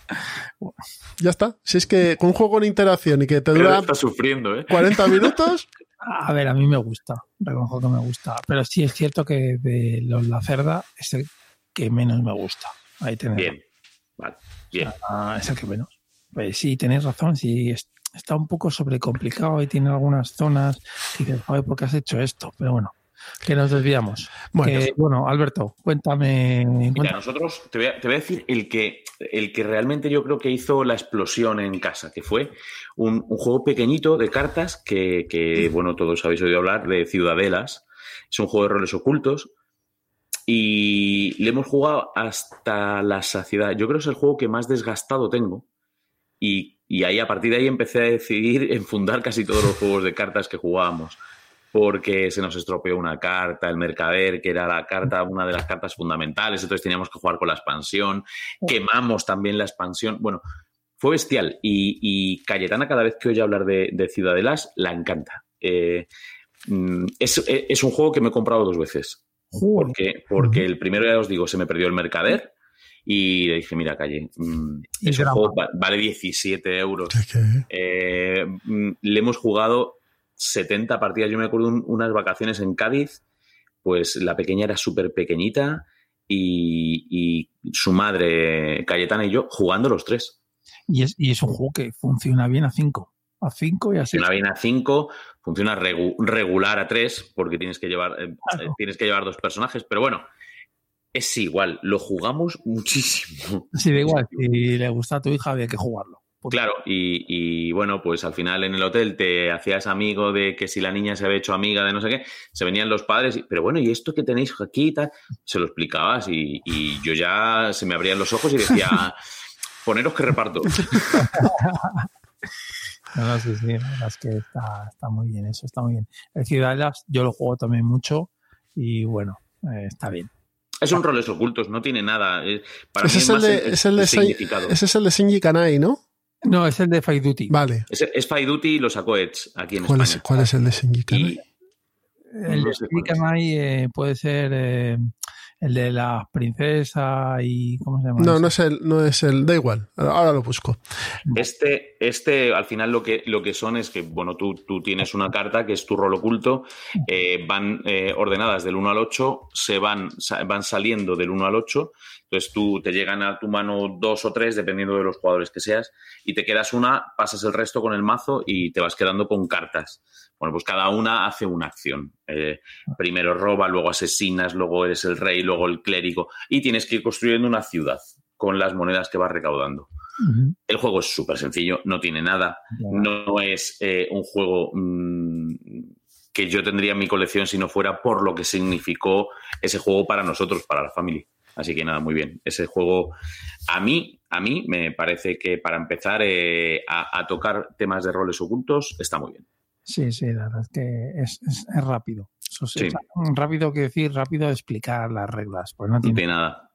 [SPEAKER 1] Ya está. Si es que con un juego con interacción y que te dura
[SPEAKER 5] está sufriendo, ¿eh?
[SPEAKER 1] 40 minutos,
[SPEAKER 2] A ver, a mí me gusta, reconozco que me gusta, pero sí es cierto que de los La Cerda es el que menos me gusta. Ahí tenéis.
[SPEAKER 5] Bien. Vale. Bien.
[SPEAKER 2] Ah, es el que menos. Pues sí, tenéis razón, sí, es- está un poco sobrecomplicado y tiene algunas zonas que dices, joder, ¿por qué has hecho esto? Pero bueno, que nos desviamos.
[SPEAKER 1] Bueno.
[SPEAKER 2] Que, bueno Alberto, cuéntame.
[SPEAKER 5] Mira,
[SPEAKER 2] cuéntame.
[SPEAKER 5] nosotros, te voy, a, te voy a decir el que, el que realmente yo creo que hizo la explosión en casa, que fue un, un juego pequeñito de cartas que, que, bueno, todos habéis oído hablar de Ciudadelas. Es un juego de roles ocultos y le hemos jugado hasta la saciedad. Yo creo que es el juego que más desgastado tengo y, y ahí a partir de ahí empecé a decidir enfundar casi todos los juegos de cartas que jugábamos porque se nos estropeó una carta, el mercader, que era la carta, una de las cartas fundamentales, entonces teníamos que jugar con la expansión, quemamos también la expansión. Bueno, fue bestial. Y, y Cayetana, cada vez que oye hablar de, de Ciudadelas, la encanta. Eh, mm, es, es un juego que me he comprado dos veces. Porque, porque el primero, ya os digo, se me perdió el mercader. Y le dije, mira, Calle, mm, es un juego, va- vale 17 euros. Eh, mm, le hemos jugado 70 partidas. Yo me acuerdo un- unas vacaciones en Cádiz, pues la pequeña era súper pequeñita y, y su madre, Cayetana y yo, jugando los tres.
[SPEAKER 2] Y, es, y es un juego que funciona bien a 5. A 5 y a 6.
[SPEAKER 5] Funciona bien a 5, funciona regu- regular a 3, porque tienes que, llevar, eh,
[SPEAKER 2] Claro.
[SPEAKER 5] tienes que llevar dos personajes, pero bueno, es igual, lo jugamos muchísimo.
[SPEAKER 2] Sí, da igual. Si le gusta a tu hija, había que jugarlo. Porque-
[SPEAKER 5] Claro, y, y, bueno, pues al final en el hotel te hacías amigo de que si la niña se había hecho amiga de no sé qué, se venían los padres, y, pero bueno, ¿y esto que tenéis aquí y tal? Se lo explicabas y, y yo ya se me abrían los ojos y decía, poneros que reparto.
[SPEAKER 2] No, no, sí, sí, la verdad es que está, está muy bien, eso está muy bien. El Ciudadelas yo lo juego también mucho y bueno, eh, está bien.
[SPEAKER 5] Es un roles ocultos, no tiene nada. Para
[SPEAKER 1] Ese
[SPEAKER 5] mí
[SPEAKER 1] es el
[SPEAKER 5] más
[SPEAKER 1] de, es el de, Sen-
[SPEAKER 5] significado.
[SPEAKER 1] ese es el de Shinji Kanai, ¿no?
[SPEAKER 2] No, es el de Fight Duty.
[SPEAKER 1] Vale.
[SPEAKER 5] Es, es Fight Duty y lo sacó Edge aquí en
[SPEAKER 1] ¿Cuál es,
[SPEAKER 5] España.
[SPEAKER 1] cuál es el de Shinji?
[SPEAKER 2] El de
[SPEAKER 5] es.
[SPEAKER 2] Kanai eh, puede ser eh, el de la princesa y ¿cómo se llama?
[SPEAKER 1] No, no es el, no es el, da igual, ahora lo busco.
[SPEAKER 5] Este, este, al final lo que, lo que son es que, bueno, tú, tú tienes una carta que es tu rol oculto, eh, van eh, ordenadas del 1 al 8, se van, sa- van saliendo del 1 al 8, entonces tú te llegan a tu mano dos o tres, dependiendo de los jugadores que seas, y te quedas una, pasas el resto con el mazo y te vas quedando con cartas. Bueno, pues cada una hace una acción. Eh, primero roba, luego asesinas, luego eres el rey, luego el clérigo, y tienes que ir construyendo una ciudad con las monedas que vas recaudando. El juego es súper sencillo, no tiene nada. No es eh, un juego mm, que yo tendría en mi colección si no fuera por lo que significó ese juego para nosotros, para la familia. Así que nada, muy bien. Ese juego, a mí, a mí me parece que para empezar eh, a, a tocar temas de roles ocultos está muy bien.
[SPEAKER 2] Sí, sí, la verdad es que es, es- es rápido. Eso sí, rápido que decir, rápido explicar las reglas. Pues no
[SPEAKER 5] No
[SPEAKER 2] tiene.
[SPEAKER 5] tiene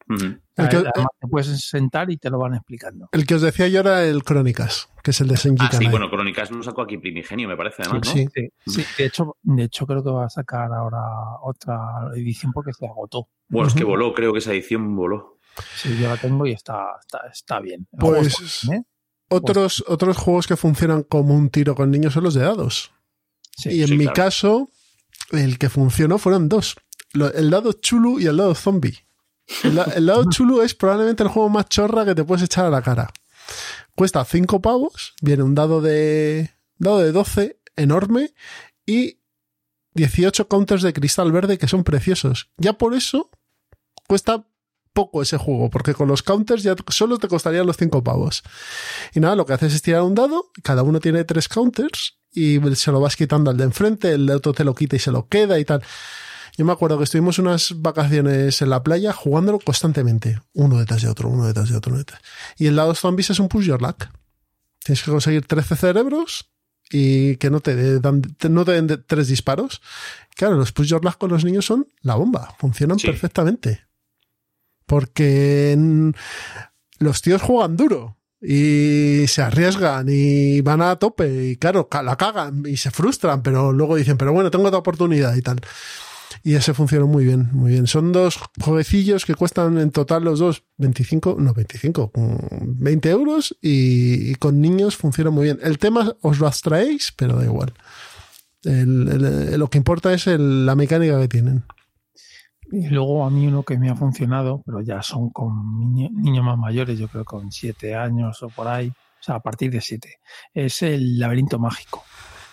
[SPEAKER 1] El que-
[SPEAKER 2] Además, te puedes sentar y te lo van explicando.
[SPEAKER 1] El que os decía yo era el Crónicas, que es el de Shinji
[SPEAKER 5] Ah, sí, bueno, Crónicas lo sacó aquí Primigenio, me parece, además, ¿no?
[SPEAKER 1] Sí.
[SPEAKER 2] Sí, sí, de hecho, de hecho creo que va a sacar ahora otra edición porque se agotó.
[SPEAKER 5] Bueno, es que voló, creo que esa edición voló.
[SPEAKER 2] Sí, yo la tengo y está, está, está bien.
[SPEAKER 1] Pues
[SPEAKER 2] está bien, ¿eh?
[SPEAKER 1] otros, otros juegos que funcionan como un tiro con niños son los de dados.
[SPEAKER 2] Sí,
[SPEAKER 1] y en
[SPEAKER 5] sí,
[SPEAKER 1] mi
[SPEAKER 5] claro.
[SPEAKER 1] caso, el que funcionó fueron dos. El dado chulu y el dado zombie. El, el dado chulu es probablemente el juego más chorra que te puedes echar a la cara. Cuesta 5 pavos, viene un dado de, dado de 12 enorme y 18 counters de cristal verde que son preciosos. Ya por eso cuesta poco ese juego, porque con los counters ya solo te costarían los 5 pavos. Y nada, lo que haces es tirar un dado, cada uno tiene tres counters y se lo vas quitando al de enfrente, el otro te lo quita y se lo queda y tal. Yo me acuerdo que estuvimos unas vacaciones en la playa jugándolo constantemente, uno detrás de otro, uno detrás de otro. Uno detrás. Y el lado zombies es un push your luck. Tienes que conseguir 13 cerebros y que no te dan, no te den tres disparos. Claro, los push your luck con los niños son la bomba, funcionan
[SPEAKER 5] Sí.
[SPEAKER 1] perfectamente. Porque los tíos juegan duro y se arriesgan y van a tope y claro, la cagan y se frustran, pero luego dicen, pero bueno, tengo otra oportunidad y tal. Y ese funcionó muy bien, muy bien. Son dos jueguecillos que cuestan en total los dos 25, no 25, mm, 20 euros y, con niños funciona muy bien. El tema os lo abstraéis, pero da igual. Lo que importa es la mecánica que tienen.
[SPEAKER 2] Y luego a mí uno que me ha funcionado, pero ya son con niño- niños más mayores, yo creo con siete años o por ahí, o sea, a partir de siete, es el laberinto mágico.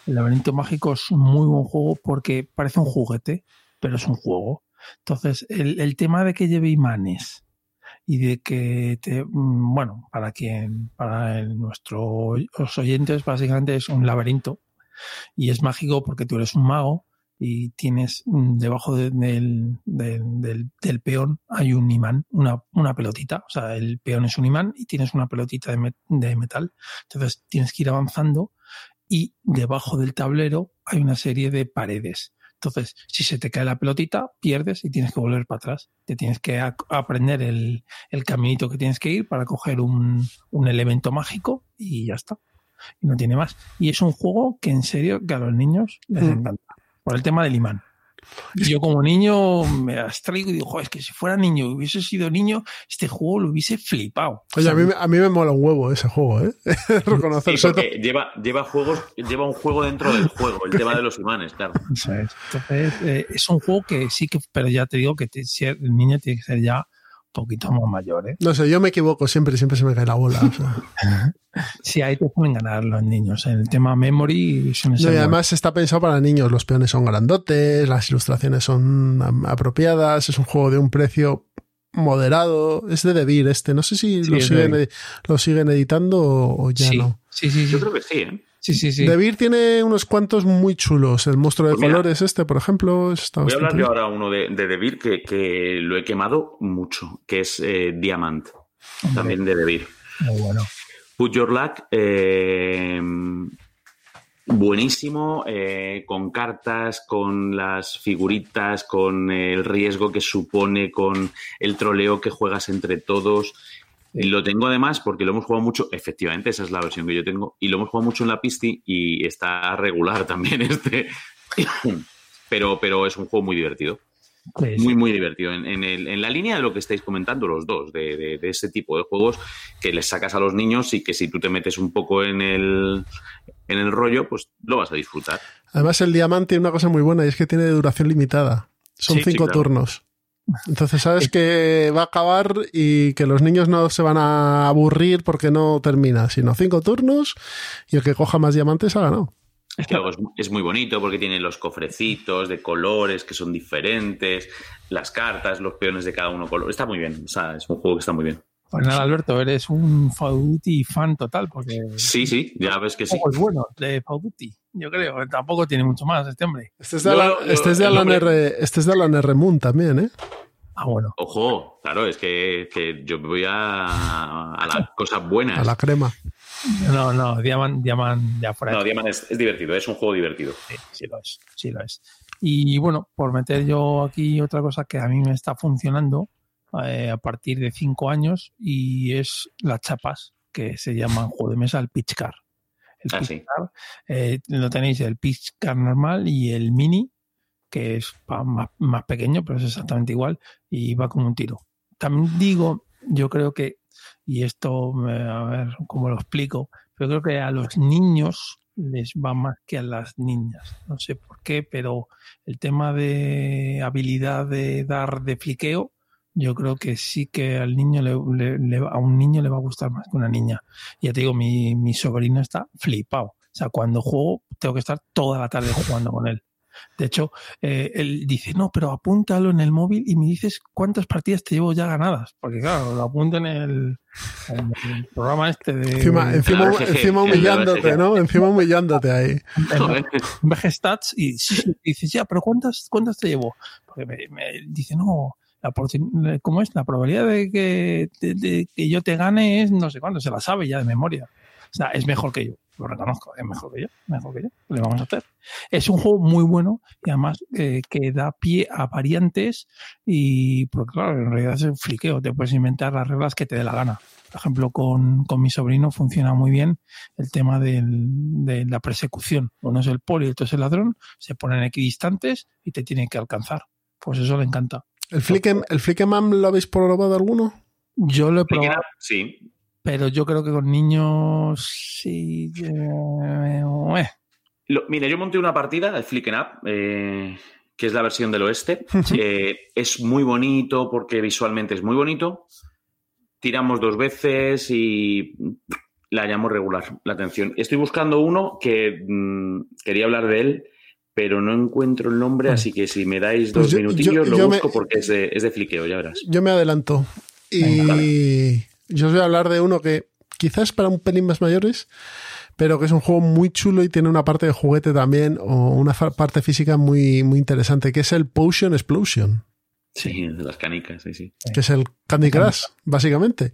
[SPEAKER 2] El laberinto mágico es un muy buen juego porque parece un juguete, pero es un juego. Entonces, el, tema de que lleve imanes y de que te, mm, bueno, para quien, para el- nuestro, los oyentes, básicamente es un laberinto y es mágico porque tú eres un mago y tienes mm, debajo de- del, del, peón hay un imán, una, una pelotita. O sea, el peón es un imán y tienes una pelotita de, de metal. Entonces tienes que ir avanzando y debajo del tablero hay una serie de paredes. Entonces, si se te cae la pelotita, pierdes y tienes que volver para atrás. Te tienes que aprender el, el caminito que tienes que ir para coger un, un elemento mágico y ya está. Y no tiene más. Y es un juego que en serio que a los niños les
[SPEAKER 1] Mm.
[SPEAKER 2] encanta. Por el tema del imán. Y yo como niño me abstraigo y digo, "Jo, es que si fuera niño, hubiese sido niño, este juego lo hubiese flipado.
[SPEAKER 1] Oye, a mí, me- a mí me mola un huevo ese juego, ¿eh? Reconocer.
[SPEAKER 5] Sí,
[SPEAKER 1] sobre todo-
[SPEAKER 5] porque lleva, lleva juegos, lleva un juego dentro del juego, el tema de los imanes, claro.
[SPEAKER 2] Entonces, eh, es un juego que sí que, pero ya te digo que te- si el niño tiene que ser ya poquito más mayor, ¿eh?
[SPEAKER 1] No sé, yo me equivoco siempre, siempre se me cae la bola. o sea.
[SPEAKER 2] Sí, ahí te pueden ganar los niños. En el tema memory
[SPEAKER 1] No, y además está pensado para niños. Los peones son grandotes, las ilustraciones son apropiadas, es un juego de un precio moderado. Es de Debir este. No sé si
[SPEAKER 2] Sí,
[SPEAKER 1] lo, siguen, lo siguen editando o o ya
[SPEAKER 2] sí.
[SPEAKER 1] no.
[SPEAKER 2] sí, sí, sí.
[SPEAKER 5] Yo creo que sí, ¿eh?
[SPEAKER 2] Sí, sí, sí.
[SPEAKER 1] Debir tiene unos cuantos muy chulos. El monstruo de
[SPEAKER 5] Pues mira,
[SPEAKER 1] colores este, por ejemplo, está
[SPEAKER 5] Voy a hablar yo ahora uno de, de Devir que, que lo he quemado mucho, que es eh, Diamant,
[SPEAKER 2] Hombre,
[SPEAKER 5] también de Devir.
[SPEAKER 2] muy bueno.
[SPEAKER 5] Put Your Luck, eh, buenísimo, eh, con cartas, con las figuritas, con el riesgo que supone, con el troleo que juegas entre todos. Y Lo tengo además porque lo hemos jugado mucho, efectivamente, esa es la versión que yo tengo, y lo hemos jugado mucho en la Pisti y está regular también este. Pero, pero es un juego muy divertido.
[SPEAKER 2] Sí, sí.
[SPEAKER 5] Muy, muy divertido. En, en el- en la línea de lo que estáis comentando los dos, de, de- de ese tipo de juegos que les sacas a los niños y que si tú te metes un poco en el, en el rollo, pues lo vas a disfrutar.
[SPEAKER 1] Además, el diamante tiene una cosa muy buena y es que tiene duración limitada. Son
[SPEAKER 5] Sí, sí,
[SPEAKER 1] cinco
[SPEAKER 5] claro.
[SPEAKER 1] turnos. Entonces sabes que va a acabar y que los niños no se van a aburrir porque no termina, sino cinco turnos y el que coja más diamantes ha ganado.
[SPEAKER 2] Es que
[SPEAKER 5] Luego es, es muy bonito porque tiene los cofrecitos de colores que son diferentes, las cartas, los peones de cada uno color. Está muy bien. O sea, es un juego que está muy bien.
[SPEAKER 2] Pues nada, Alberto, eres un Duty fan total, porque
[SPEAKER 5] Sí, sí, ya ves que sí.
[SPEAKER 2] es bueno de Duty. Yo creo, tampoco tiene mucho más este hombre.
[SPEAKER 1] Este es de, Alan, este es de R, este es de Alan R. Moon también, ¿eh?
[SPEAKER 2] Ah, bueno.
[SPEAKER 5] Ojo, claro, es que, que yo voy a, a las cosas buenas.
[SPEAKER 1] A la crema.
[SPEAKER 2] No, no, Diamant, Diamant ya fuera.
[SPEAKER 5] No, Diamond es, es divertido, es un juego divertido.
[SPEAKER 2] Sí, sí lo es, sí lo es. Y bueno, por meter yo aquí otra cosa que a mí me está funcionando eh, a partir de cinco años y es las chapas que se llaman juego de mesa el pitch car. El
[SPEAKER 5] Ah,
[SPEAKER 2] pitch
[SPEAKER 5] sí.
[SPEAKER 2] car, eh, lo tenéis el pitch car normal y el mini que es más, más pequeño, pero es exactamente igual y va como un tiro. También digo, yo creo que, y esto, a ver cómo lo explico, pero creo que a los niños les va más que a las niñas. No sé por qué, pero el tema de habilidad de dar de fliqueo, yo creo que sí que al niño le, le- le- a un niño le va a gustar más que una niña. Ya te digo, mi, mi sobrino está flipado. O sea, cuando juego, tengo que estar toda la tarde jugando con él. De hecho, eh, él dice, no, pero apúntalo en el móvil y me dices cuántas partidas te llevo ya ganadas. Porque claro, lo apunto en el, en el programa este de...
[SPEAKER 1] Encima,
[SPEAKER 5] BGG,
[SPEAKER 1] encima humillándote. ¿no? Encima humillándote ahí.
[SPEAKER 2] VG Stats y, sí, sí, y dices, ya, pero ¿cuántas, cuántas te llevo? Porque me, me dice, no, la porci- ¿cómo es? La probabilidad de que, que yo te gane es no sé cuánto, se la sabe ya de memoria. O sea, es mejor que yo, lo reconozco, es mejor que yo, mejor que yo. ¿Qué le vamos a hacer? Es un juego muy bueno y además eh, que da pie a variantes y, porque claro, en realidad es un fliqueo, te puedes inventar las reglas que te dé la gana. Por ejemplo, con, con mi sobrino funciona muy bien el tema del- de la persecución. Uno es el poli y otro es el ladrón, se ponen equidistantes y te tienen que alcanzar. Pues eso le encanta.
[SPEAKER 1] ¿El Flickem, ¿el Flickemam lo habéis probado alguno?
[SPEAKER 2] Yo lo he probado,
[SPEAKER 5] Sí,
[SPEAKER 2] pero yo creo que con niños sí. eh, eh.
[SPEAKER 5] Lo- mira, yo monté una partida de Flicken Up, eh, que es la versión del oeste. Eh, es muy bonito porque visualmente es muy bonito. Tiramos dos veces y la llamo regular la atención. Estoy buscando uno que mm, quería hablar de él, pero no encuentro el nombre, así que si me dais
[SPEAKER 1] Pues
[SPEAKER 5] dos
[SPEAKER 1] yo-
[SPEAKER 5] minutillos
[SPEAKER 1] yo-
[SPEAKER 5] lo
[SPEAKER 1] yo me-
[SPEAKER 5] busco porque es de, es de fliqueo, ya verás.
[SPEAKER 1] Yo me adelanto. Y yo os voy a hablar de uno que quizás para un pelín más mayores, pero que es un juego muy chulo y tiene una parte de juguete también o una parte física muy, muy interesante, que es el Potion Explosion,
[SPEAKER 5] Sí, de las canicas, sí, sí.
[SPEAKER 1] que es el Candy Crush, básicamente.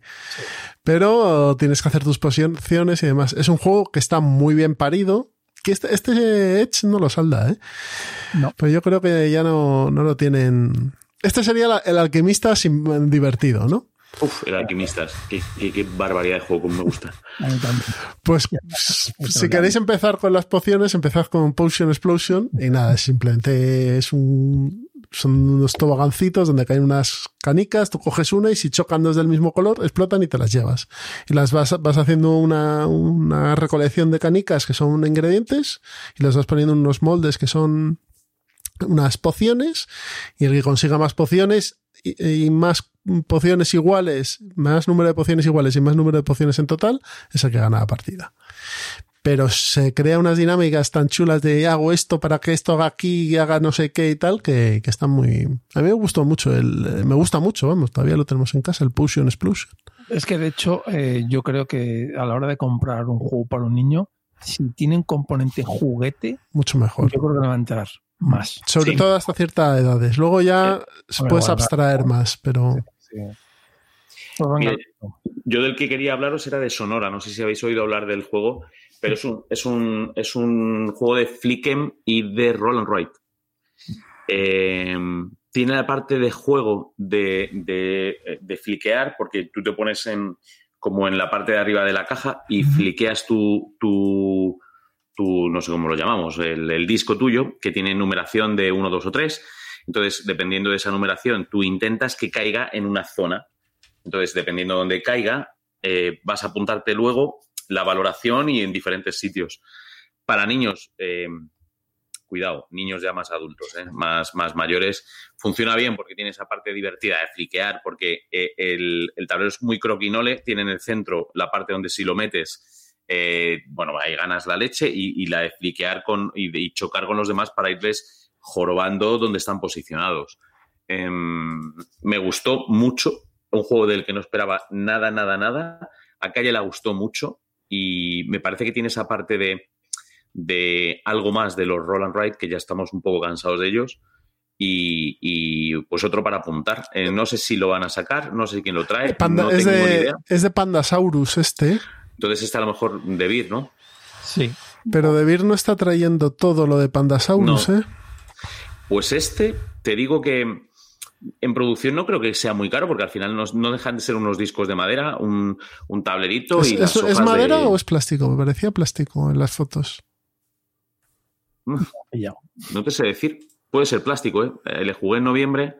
[SPEAKER 1] Pero tienes que hacer tus pociones y demás. Es un juego que está muy bien parido. Que este, este Edge no lo salda, ¿eh?
[SPEAKER 2] No.
[SPEAKER 1] Pero yo creo que ya no, no lo tienen. Este sería la- el alquimista sin, divertido, ¿no?
[SPEAKER 5] Uf, el alquimistas. Qué, qué- qué barbaridad de juego, como me gusta.
[SPEAKER 2] También.
[SPEAKER 1] Pues si queréis empezar con las pociones, empezad con Potion Explosion y nada, es simplemente es un son unos tobagancitos donde caen unas canicas, tú coges una y si chocan dos del mismo color, explotan y te las llevas. Y las vas, vas haciendo una, una recolección de canicas que son ingredientes y las vas poniendo en unos moldes que son unas pociones y el que consiga más pociones y, y más pociones iguales, más número de pociones iguales y más número de pociones en total, es el que gana la partida. Pero se crea unas dinámicas tan chulas de hago esto para que esto haga aquí y haga no sé qué y tal, que, que están muy... A mí me gustó mucho, el, eh, me gusta mucho, vamos, todavía lo tenemos en casa, el Potion Explosion.
[SPEAKER 2] Es que de hecho, eh, yo creo que a la hora de comprar un juego para un niño, si tiene un componente juguete,
[SPEAKER 1] Mucho mejor.
[SPEAKER 2] yo creo que le va a enterar más.
[SPEAKER 1] Sobre
[SPEAKER 5] Sí.
[SPEAKER 1] todo hasta ciertas edades. Luego ya se
[SPEAKER 2] Bueno,
[SPEAKER 1] puedes abstraer más, pero...
[SPEAKER 2] Sí. Pues
[SPEAKER 5] Yo del que quería hablaros era de Sonora. No sé si habéis oído hablar del juego, pero es un, es un, es un juego de Flickem y de Roll and Write. Eh, tiene la parte de juego de, de, de fliquear, porque tú te pones en, como en la parte de arriba de la caja y fliqueas tu, tu, tu, no sé cómo lo llamamos, el, el disco tuyo, que tiene numeración de 1, 2 o 3. Entonces, dependiendo de esa numeración, tú intentas que caiga en una zona. Entonces, dependiendo de dónde caiga, eh, vas a apuntarte luego la valoración y en diferentes sitios. Para niños, eh, cuidado, niños ya más adultos, eh, más, más mayores, funciona bien porque tiene esa parte divertida de fliquear, porque eh, el, el tablero es muy croquinole, tiene en el centro la parte donde si lo metes, eh, bueno, ahí ganas la leche y, y la de fliquear con, y, y chocar con los demás para irles jorobando donde están posicionados. Em, me gustó mucho, un juego del que no esperaba nada, nada, nada. A Calle le gustó mucho y me parece que tiene esa parte de, de algo más de los Roll and Ride, que ya estamos un poco cansados de ellos. Y, y, pues otro para apuntar. Eh, no sé si lo van a sacar, no sé quién lo trae,
[SPEAKER 1] Panda-
[SPEAKER 5] no
[SPEAKER 1] es,
[SPEAKER 5] tengo ni
[SPEAKER 1] de,
[SPEAKER 5] idea.
[SPEAKER 1] es de Pandasaurus este,
[SPEAKER 5] Entonces está a lo mejor de Vir, ¿no?
[SPEAKER 2] Sí.
[SPEAKER 1] pero De Beer no está trayendo todo lo de Pandasaurus,
[SPEAKER 5] No.
[SPEAKER 1] ¿eh?
[SPEAKER 5] Pues este, te digo que en producción no creo que sea muy caro, porque al final no, no dejan de ser unos discos de madera, un, un tablerito
[SPEAKER 1] ¿Es,
[SPEAKER 5] y las
[SPEAKER 1] es- es madera
[SPEAKER 5] de-
[SPEAKER 1] o es plástico? Me parecía plástico en las fotos.
[SPEAKER 2] Pillado.
[SPEAKER 5] No te sé decir. Puede ser plástico, ¿eh? Eh, Le jugué en noviembre,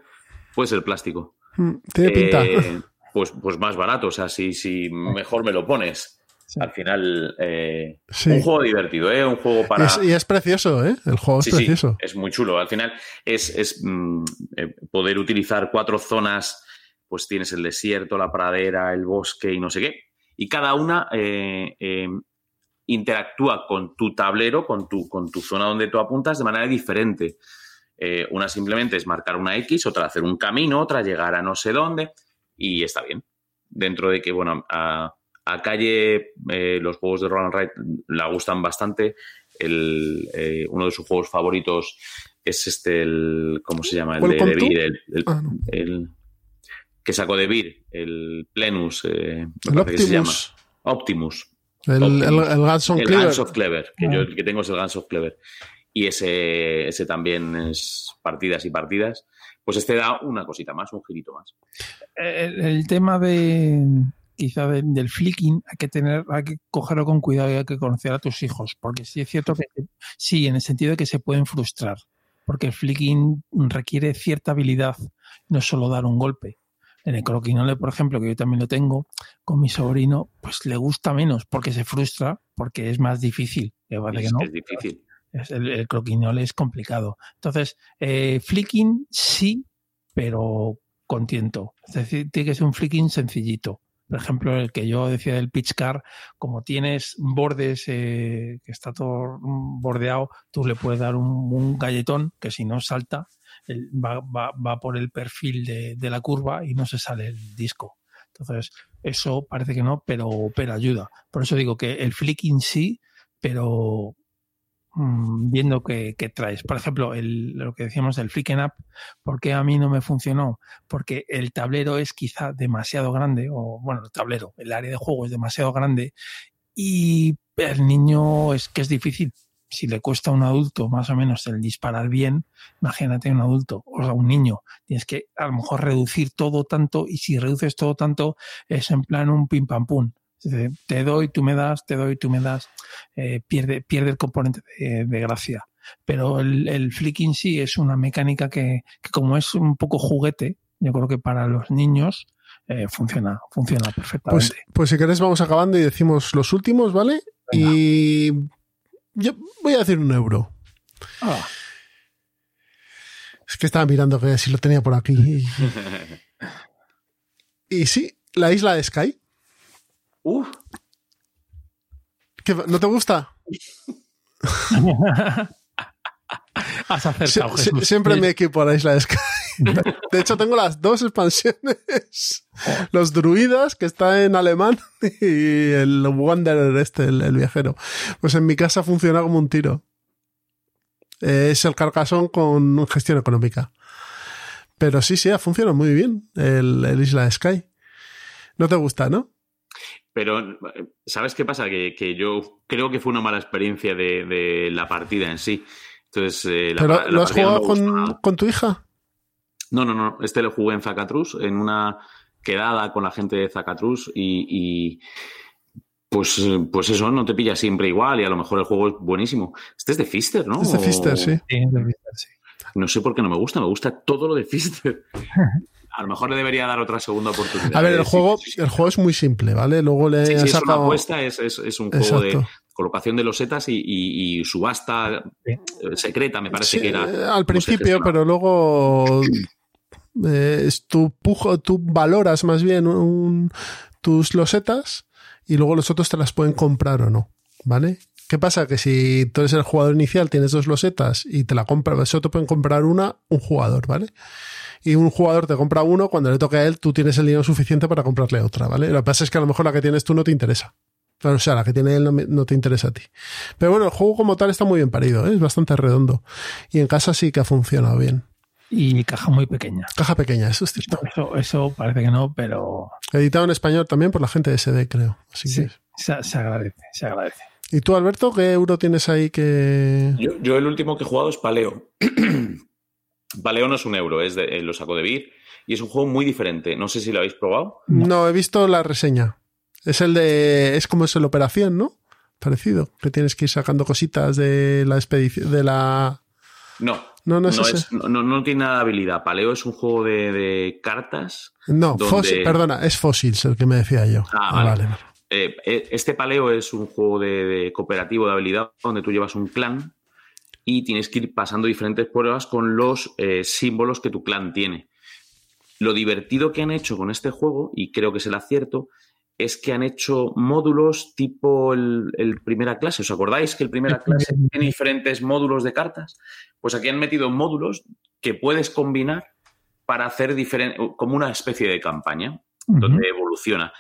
[SPEAKER 5] puede ser plástico.
[SPEAKER 1] Mm, Tiene pinta.
[SPEAKER 5] Eh, pues, pues más barato, o sea, si, si mejor me lo pones.
[SPEAKER 2] Sí.
[SPEAKER 5] Al final, eh,
[SPEAKER 1] Sí.
[SPEAKER 5] un juego divertido, ¿eh? Un juego
[SPEAKER 1] Y
[SPEAKER 5] para...
[SPEAKER 1] es, y es precioso, ¿eh? El juego es
[SPEAKER 5] sí,
[SPEAKER 1] precioso.
[SPEAKER 5] es muy chulo. Al final es, es, mm, eh, poder utilizar cuatro zonas, pues tienes el desierto, la pradera, el bosque y no sé qué. Y cada una eh, eh, interactúa con tu tablero, con tu, con tu zona donde tú apuntas de manera diferente. Eh, una simplemente es marcar una X, otra hacer un camino, otra llegar a no sé dónde y está bien. Dentro de que, bueno, a, Calle eh, los juegos de Roland Wright la gustan bastante. El, eh, uno de sus juegos favoritos es este, el, ¿cómo se llama? El de, de ah, el, que sacó de Vir, el Plenus,
[SPEAKER 1] el Optimus.
[SPEAKER 5] Optimus.
[SPEAKER 1] El, Guns of Clever.
[SPEAKER 5] of Clever, que yo el que tengo es el Guns of Clever. Y ese, ese también es partidas y partidas. Pues este da una cosita más, un girito más.
[SPEAKER 2] El, tema de quizá del flicking hay que tener, hay que cogerlo con cuidado y hay que conocer a tus hijos, porque sí es cierto que sí, en el sentido de que se pueden frustrar, porque el flicking requiere cierta habilidad, no solo dar un golpe. En el croquinole, por ejemplo, que yo también lo tengo, con mi sobrino, pues le gusta menos porque se frustra, porque es más difícil. Es, que no,
[SPEAKER 5] es difícil.
[SPEAKER 2] el, el, croquinole es complicado. Entonces, eh, flicking sí, pero con tiento. Es decir, tiene que ser un flicking sencillito. Por ejemplo, el que yo decía del pitch car, como tienes bordes eh, que está todo bordeado, tú le puedes dar un, galletón que si no salta va, va, va, por el perfil de, de, la curva y no se sale el disco. Entonces, eso parece que no, pero, pero ayuda. Por eso digo que el flicking sí, pero mmm, viendo que, que, traes. Por ejemplo, el, lo que decíamos del flicking up, ¿por qué a mí no me funcionó? Porque el tablero es quizá demasiado grande, o bueno, el tablero, el área de juego es demasiado grande y el niño es que es difícil si le cuesta a un adulto más o menos el disparar bien, imagínate un adulto o sea, un niño. Tienes que a lo mejor reducir todo tanto y si reduces todo tanto es en plan un pim pam pum. Te doy, tú me das, te doy, tú me das. Eh, pierde, pierde el componente de, de gracia. Pero el, el, flicking sí es una mecánica que, que, como es un poco juguete, yo creo que para los niños eh, funciona, funciona perfectamente.
[SPEAKER 1] Pues, pues si querés vamos acabando y decimos los últimos, ¿vale? Venga. Y yo voy a decir un euro. Ah. Es que estaba mirando que si lo tenía por aquí. y sí, la isla de Sky.
[SPEAKER 5] Uf.
[SPEAKER 1] ¿No te gusta?
[SPEAKER 2] Has acertado,
[SPEAKER 1] Sie siempre me equipo a la isla de Sky. De hecho, tengo las dos expansiones. Los druidas, que está en alemán, y el Wanderer este, el, el viajero. Pues en mi casa funciona como un tiro. Es el carcasón con gestión económica. Pero sí, sí, funciona muy bien el, el Isla de Sky. No te gusta, ¿no?
[SPEAKER 5] Pero, ¿sabes qué pasa? Que, que, yo creo que fue una mala experiencia de, de la partida en sí. Entonces, eh, la,
[SPEAKER 1] ¿Pero
[SPEAKER 5] la
[SPEAKER 1] lo has jugado no con, con, tu hija?
[SPEAKER 5] No, no, no. Este lo jugué en Zacatrus, en una quedada con la gente de Zacatrus y, y, pues, pues eso, no te pilla siempre igual y a lo mejor el juego es buenísimo. Este es de Fister, ¿no?
[SPEAKER 1] Es de Fister, sí.
[SPEAKER 2] De Fister, sí.
[SPEAKER 5] No sé por qué no me gusta, me gusta todo lo de Fister. A lo mejor le debería dar otra segunda oportunidad.
[SPEAKER 1] A ver, el juego, el juego es muy simple, ¿vale? Luego le
[SPEAKER 5] sí, sí,
[SPEAKER 1] sacado...
[SPEAKER 5] es una apuesta, es, es, es un juego Exacto. de colocación de losetas y, y, y subasta sí. secreta, me parece
[SPEAKER 1] sí,
[SPEAKER 5] que era.
[SPEAKER 1] Al principio, pero luego eh, tú, pujo, tú valoras más bien un, tus losetas y luego los otros te las pueden comprar o no, ¿vale? ¿Qué pasa? Que si tú eres el jugador inicial, tienes dos losetas y te la compra, solo te pueden comprar una, un jugador, ¿vale? Y un jugador te compra uno, cuando le toque a él, tú tienes el dinero suficiente para comprarle otra, ¿vale? Lo que pasa es que a lo mejor la que tienes tú no te interesa. O sea, la que tiene él no, no, te interesa a ti. Pero bueno, el juego como tal está muy bien parido, ¿eh? es bastante redondo. Y en casa sí que ha funcionado bien.
[SPEAKER 2] Y caja muy pequeña.
[SPEAKER 1] Caja pequeña, eso es cierto.
[SPEAKER 2] Eso, eso parece que no, pero.
[SPEAKER 1] Editado en español también por la gente de SD, creo. Así
[SPEAKER 2] sí,
[SPEAKER 1] que...
[SPEAKER 2] se, se, agradece, se agradece.
[SPEAKER 1] ¿Y tú, Alberto, qué euro tienes ahí que.?
[SPEAKER 5] Yo, yo el último que he jugado es Paleo. Paleo no es un euro, es de, lo saco de Vir. Y es un juego muy diferente. No sé si lo habéis probado.
[SPEAKER 1] No, he visto la reseña. Es el de. Es como es el operación, ¿no? Parecido. Que tienes que ir sacando cositas de la expedición. de la.
[SPEAKER 5] No.
[SPEAKER 1] No, no es,
[SPEAKER 5] no,
[SPEAKER 1] ese.
[SPEAKER 5] es no, no, tiene nada de habilidad. Paleo es un juego de, de cartas.
[SPEAKER 1] No, donde... fósil, perdona, es Fossils el que me decía yo.
[SPEAKER 5] Ah, vale. vale. Eh, este paleo es un juego de, de, cooperativo de habilidad donde tú llevas un clan y tienes que ir pasando diferentes pruebas con los eh, símbolos que tu clan tiene. Lo divertido que han hecho con este juego, y creo que es el acierto, es que han hecho módulos tipo el, primera clase. ¿Os acordáis que el primera clase tiene diferentes módulos de cartas? Pues aquí han metido módulos que puedes combinar para hacer diferente, como una especie de campaña, donde evoluciona.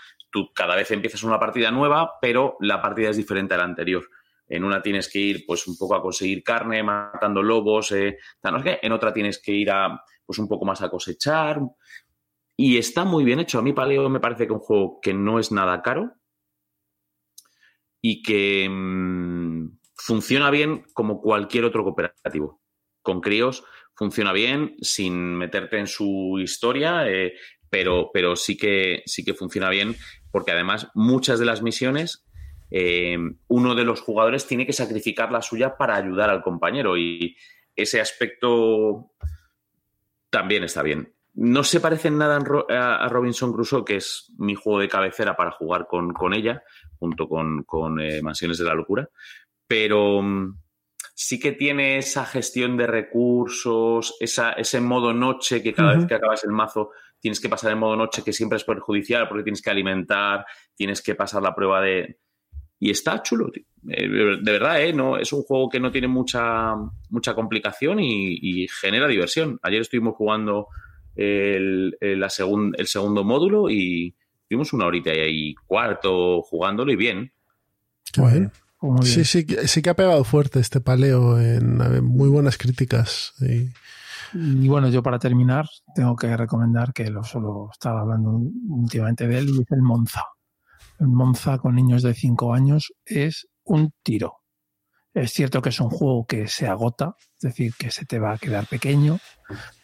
[SPEAKER 5] Cada vez empiezas una partida nueva, pero la partida es diferente a la anterior. En una tienes que ir pues un poco a conseguir carne, matando lobos, eh, en otra tienes que ir a pues un poco más a cosechar. Y está muy bien hecho. A mí Paleo me parece que es un juego que no es nada caro y que mm, funciona bien como cualquier otro cooperativo. Con críos funciona bien sin meterte en su historia, eh, pero, pero sí, que, sí que funciona bien porque además muchas de las misiones eh, uno de los jugadores tiene que sacrificar la suya para ayudar al compañero y ese aspecto también está bien. No se parece en nada a Robinson Crusoe, que es mi juego de cabecera para jugar con, ella, junto con, eh, Mansiones de la Locura, pero mm, sí que tiene esa gestión de recursos, ese modo noche que cada vez que acabas el mazo tienes que pasar el modo noche, que siempre es perjudicial porque tienes que alimentar, tienes que pasar la prueba de, y está chulo, eh, de verdad, ¿eh? No, es un juego que no tiene mucha, mucha complicación y, genera diversión. Ayer estuvimos jugando el, el, segundo módulo y tuvimos una horita y ahí cuarto jugándolo y bien.
[SPEAKER 1] Sí, sí, sí que ha pegado fuerte este paleo en, muy buenas críticas. Y...
[SPEAKER 2] bueno, yo para terminar tengo que recomendar que lo solo estaba hablando últimamente de él y es el Monza en Monza con niños de 5 años es un tiro. Es cierto que es un juego que se agota, es decir, que se te va a quedar pequeño,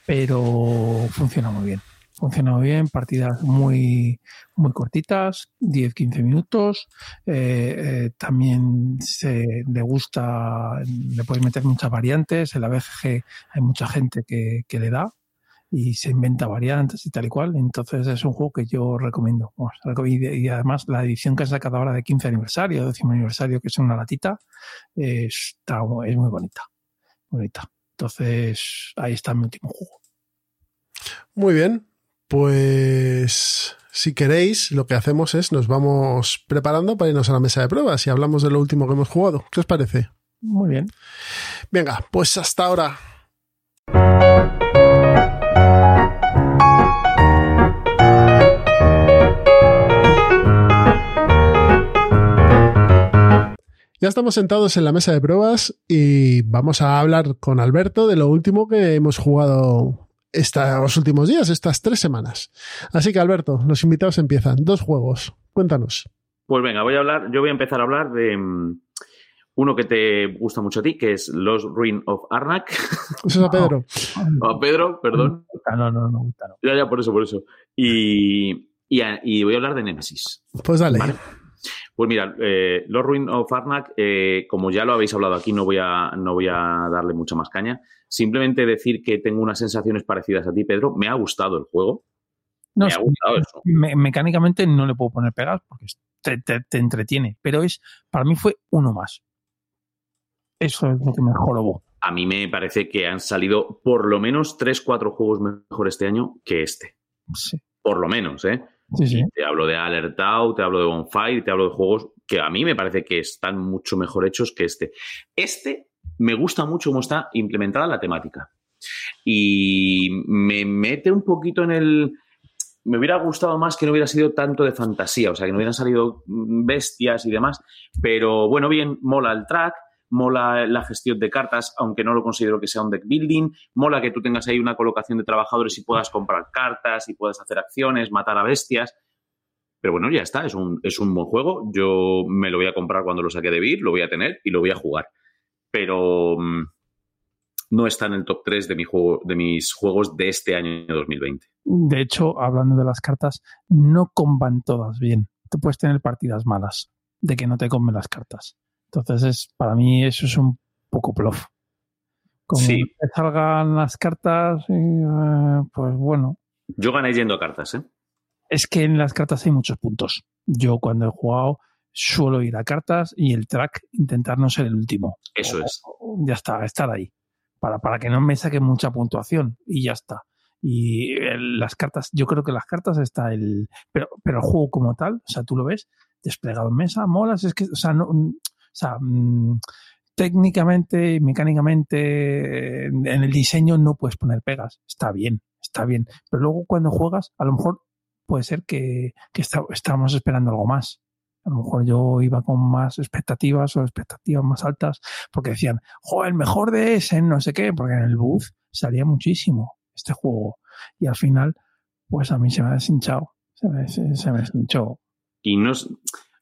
[SPEAKER 2] pero funciona muy bien. Funciona muy bien, partidas muy, muy cortitas, 10-15 minutos. Eh, eh, también se le gusta, le puedes meter muchas variantes. En la BGG hay mucha gente que, que le da, y se inventa variantes y tal y cual. Entonces es un juego que yo recomiendo. y, además la edición que ha sacado ahora de 15 aniversario, décimo aniversario, que es una latita, está, es muy bonita. Bonita. Entonces ahí está mi último juego.
[SPEAKER 1] Muy bien. Pues si queréis, lo que hacemos es nos vamos preparando para irnos a la mesa de pruebas y hablamos de lo último que hemos jugado. ¿Qué os parece?
[SPEAKER 2] Muy bien.
[SPEAKER 1] Venga, pues hasta ahora. Ya estamos sentados en la mesa de pruebas y vamos a hablar con Alberto de lo último que hemos jugado estos últimos días, estas tres semanas. Así que Alberto, los invitados empiezan. Dos juegos. Cuéntanos.
[SPEAKER 5] Pues venga, voy a hablar, yo voy a empezar a hablar de mm, uno que te gusta mucho a ti, que es Los Ruin of Arnak.
[SPEAKER 1] Eso es a Pedro.
[SPEAKER 5] a Pedro, perdón.
[SPEAKER 2] No, no, no, no.
[SPEAKER 5] Ya, ya, por eso, por eso. Y, y, voy a hablar de Nemesis.
[SPEAKER 1] Pues dale.
[SPEAKER 5] Pues mira, eh, Los Ruin of Arnak, eh, como ya lo habéis hablado aquí, no voy, a, no voy a darle mucha más caña. Simplemente decir que tengo unas sensaciones parecidas a ti, Pedro. Me ha gustado el juego.
[SPEAKER 2] me ha gustado eso. mecánicamente no le puedo poner pegas porque te, entretiene, pero es para mí fue uno más. Eso es lo que mejor hubo.
[SPEAKER 5] A mí me parece que han salido por lo menos 3-4 juegos mejor este año que este.
[SPEAKER 2] Sí.
[SPEAKER 5] Por lo menos, ¿eh? Te hablo de Alertao, te hablo de Bonfire, te hablo de juegos que a mí me parece que están mucho mejor hechos que este. Este me gusta mucho cómo está implementada la temática. Y me mete un poquito en el. Me hubiera gustado más que no hubiera sido tanto de fantasía, o sea, que no hubieran salido bestias y demás. Pero bueno, bien, mola el track mola la gestión de cartas, aunque no lo considero que sea un deck building, mola que tú tengas ahí una colocación de trabajadores y puedas comprar cartas y puedas hacer acciones, matar a bestias. Pero bueno, ya está, es un, es un buen juego. Yo me lo voy a comprar cuando lo saque de Vir, lo voy a tener y lo voy a jugar. Pero mm, no está en el top 3 de, de mis juegos de este año 2020.
[SPEAKER 2] De hecho, hablando de las cartas, no comban todas bien. Tú puedes tener partidas malas de que no te comen las cartas. Entonces, es, para mí eso es un poco plof. Como
[SPEAKER 5] sí.
[SPEAKER 2] que salgan las cartas, eh, pues bueno.
[SPEAKER 5] Yo gané yendo a cartas, ¿eh?
[SPEAKER 2] Es que en las cartas hay muchos puntos. Yo cuando he jugado suelo ir a cartas y el track intentar no ser el último.
[SPEAKER 5] Eso es.
[SPEAKER 2] ya está, estar ahí. Para, para que no me saque mucha puntuación y ya está. Y las cartas, yo creo que las cartas está el. Pero, pero el juego como tal, o sea, tú lo ves desplegado en mesa, molas, es que, o sea, no. O sea, mm, técnicamente, mecánicamente, en el diseño no puedes poner pegas. Está bien, está bien. Pero luego cuando juegas, a lo mejor puede ser que, que estábamos esperando algo más. A lo mejor yo iba con más expectativas o expectativas más altas porque decían, joder, el mejor de ese, no sé qué, porque en el booth salía muchísimo este juego. Y al final, pues a mí se me ha deshinchado. Se me, se, me deshinchó.
[SPEAKER 5] Y no,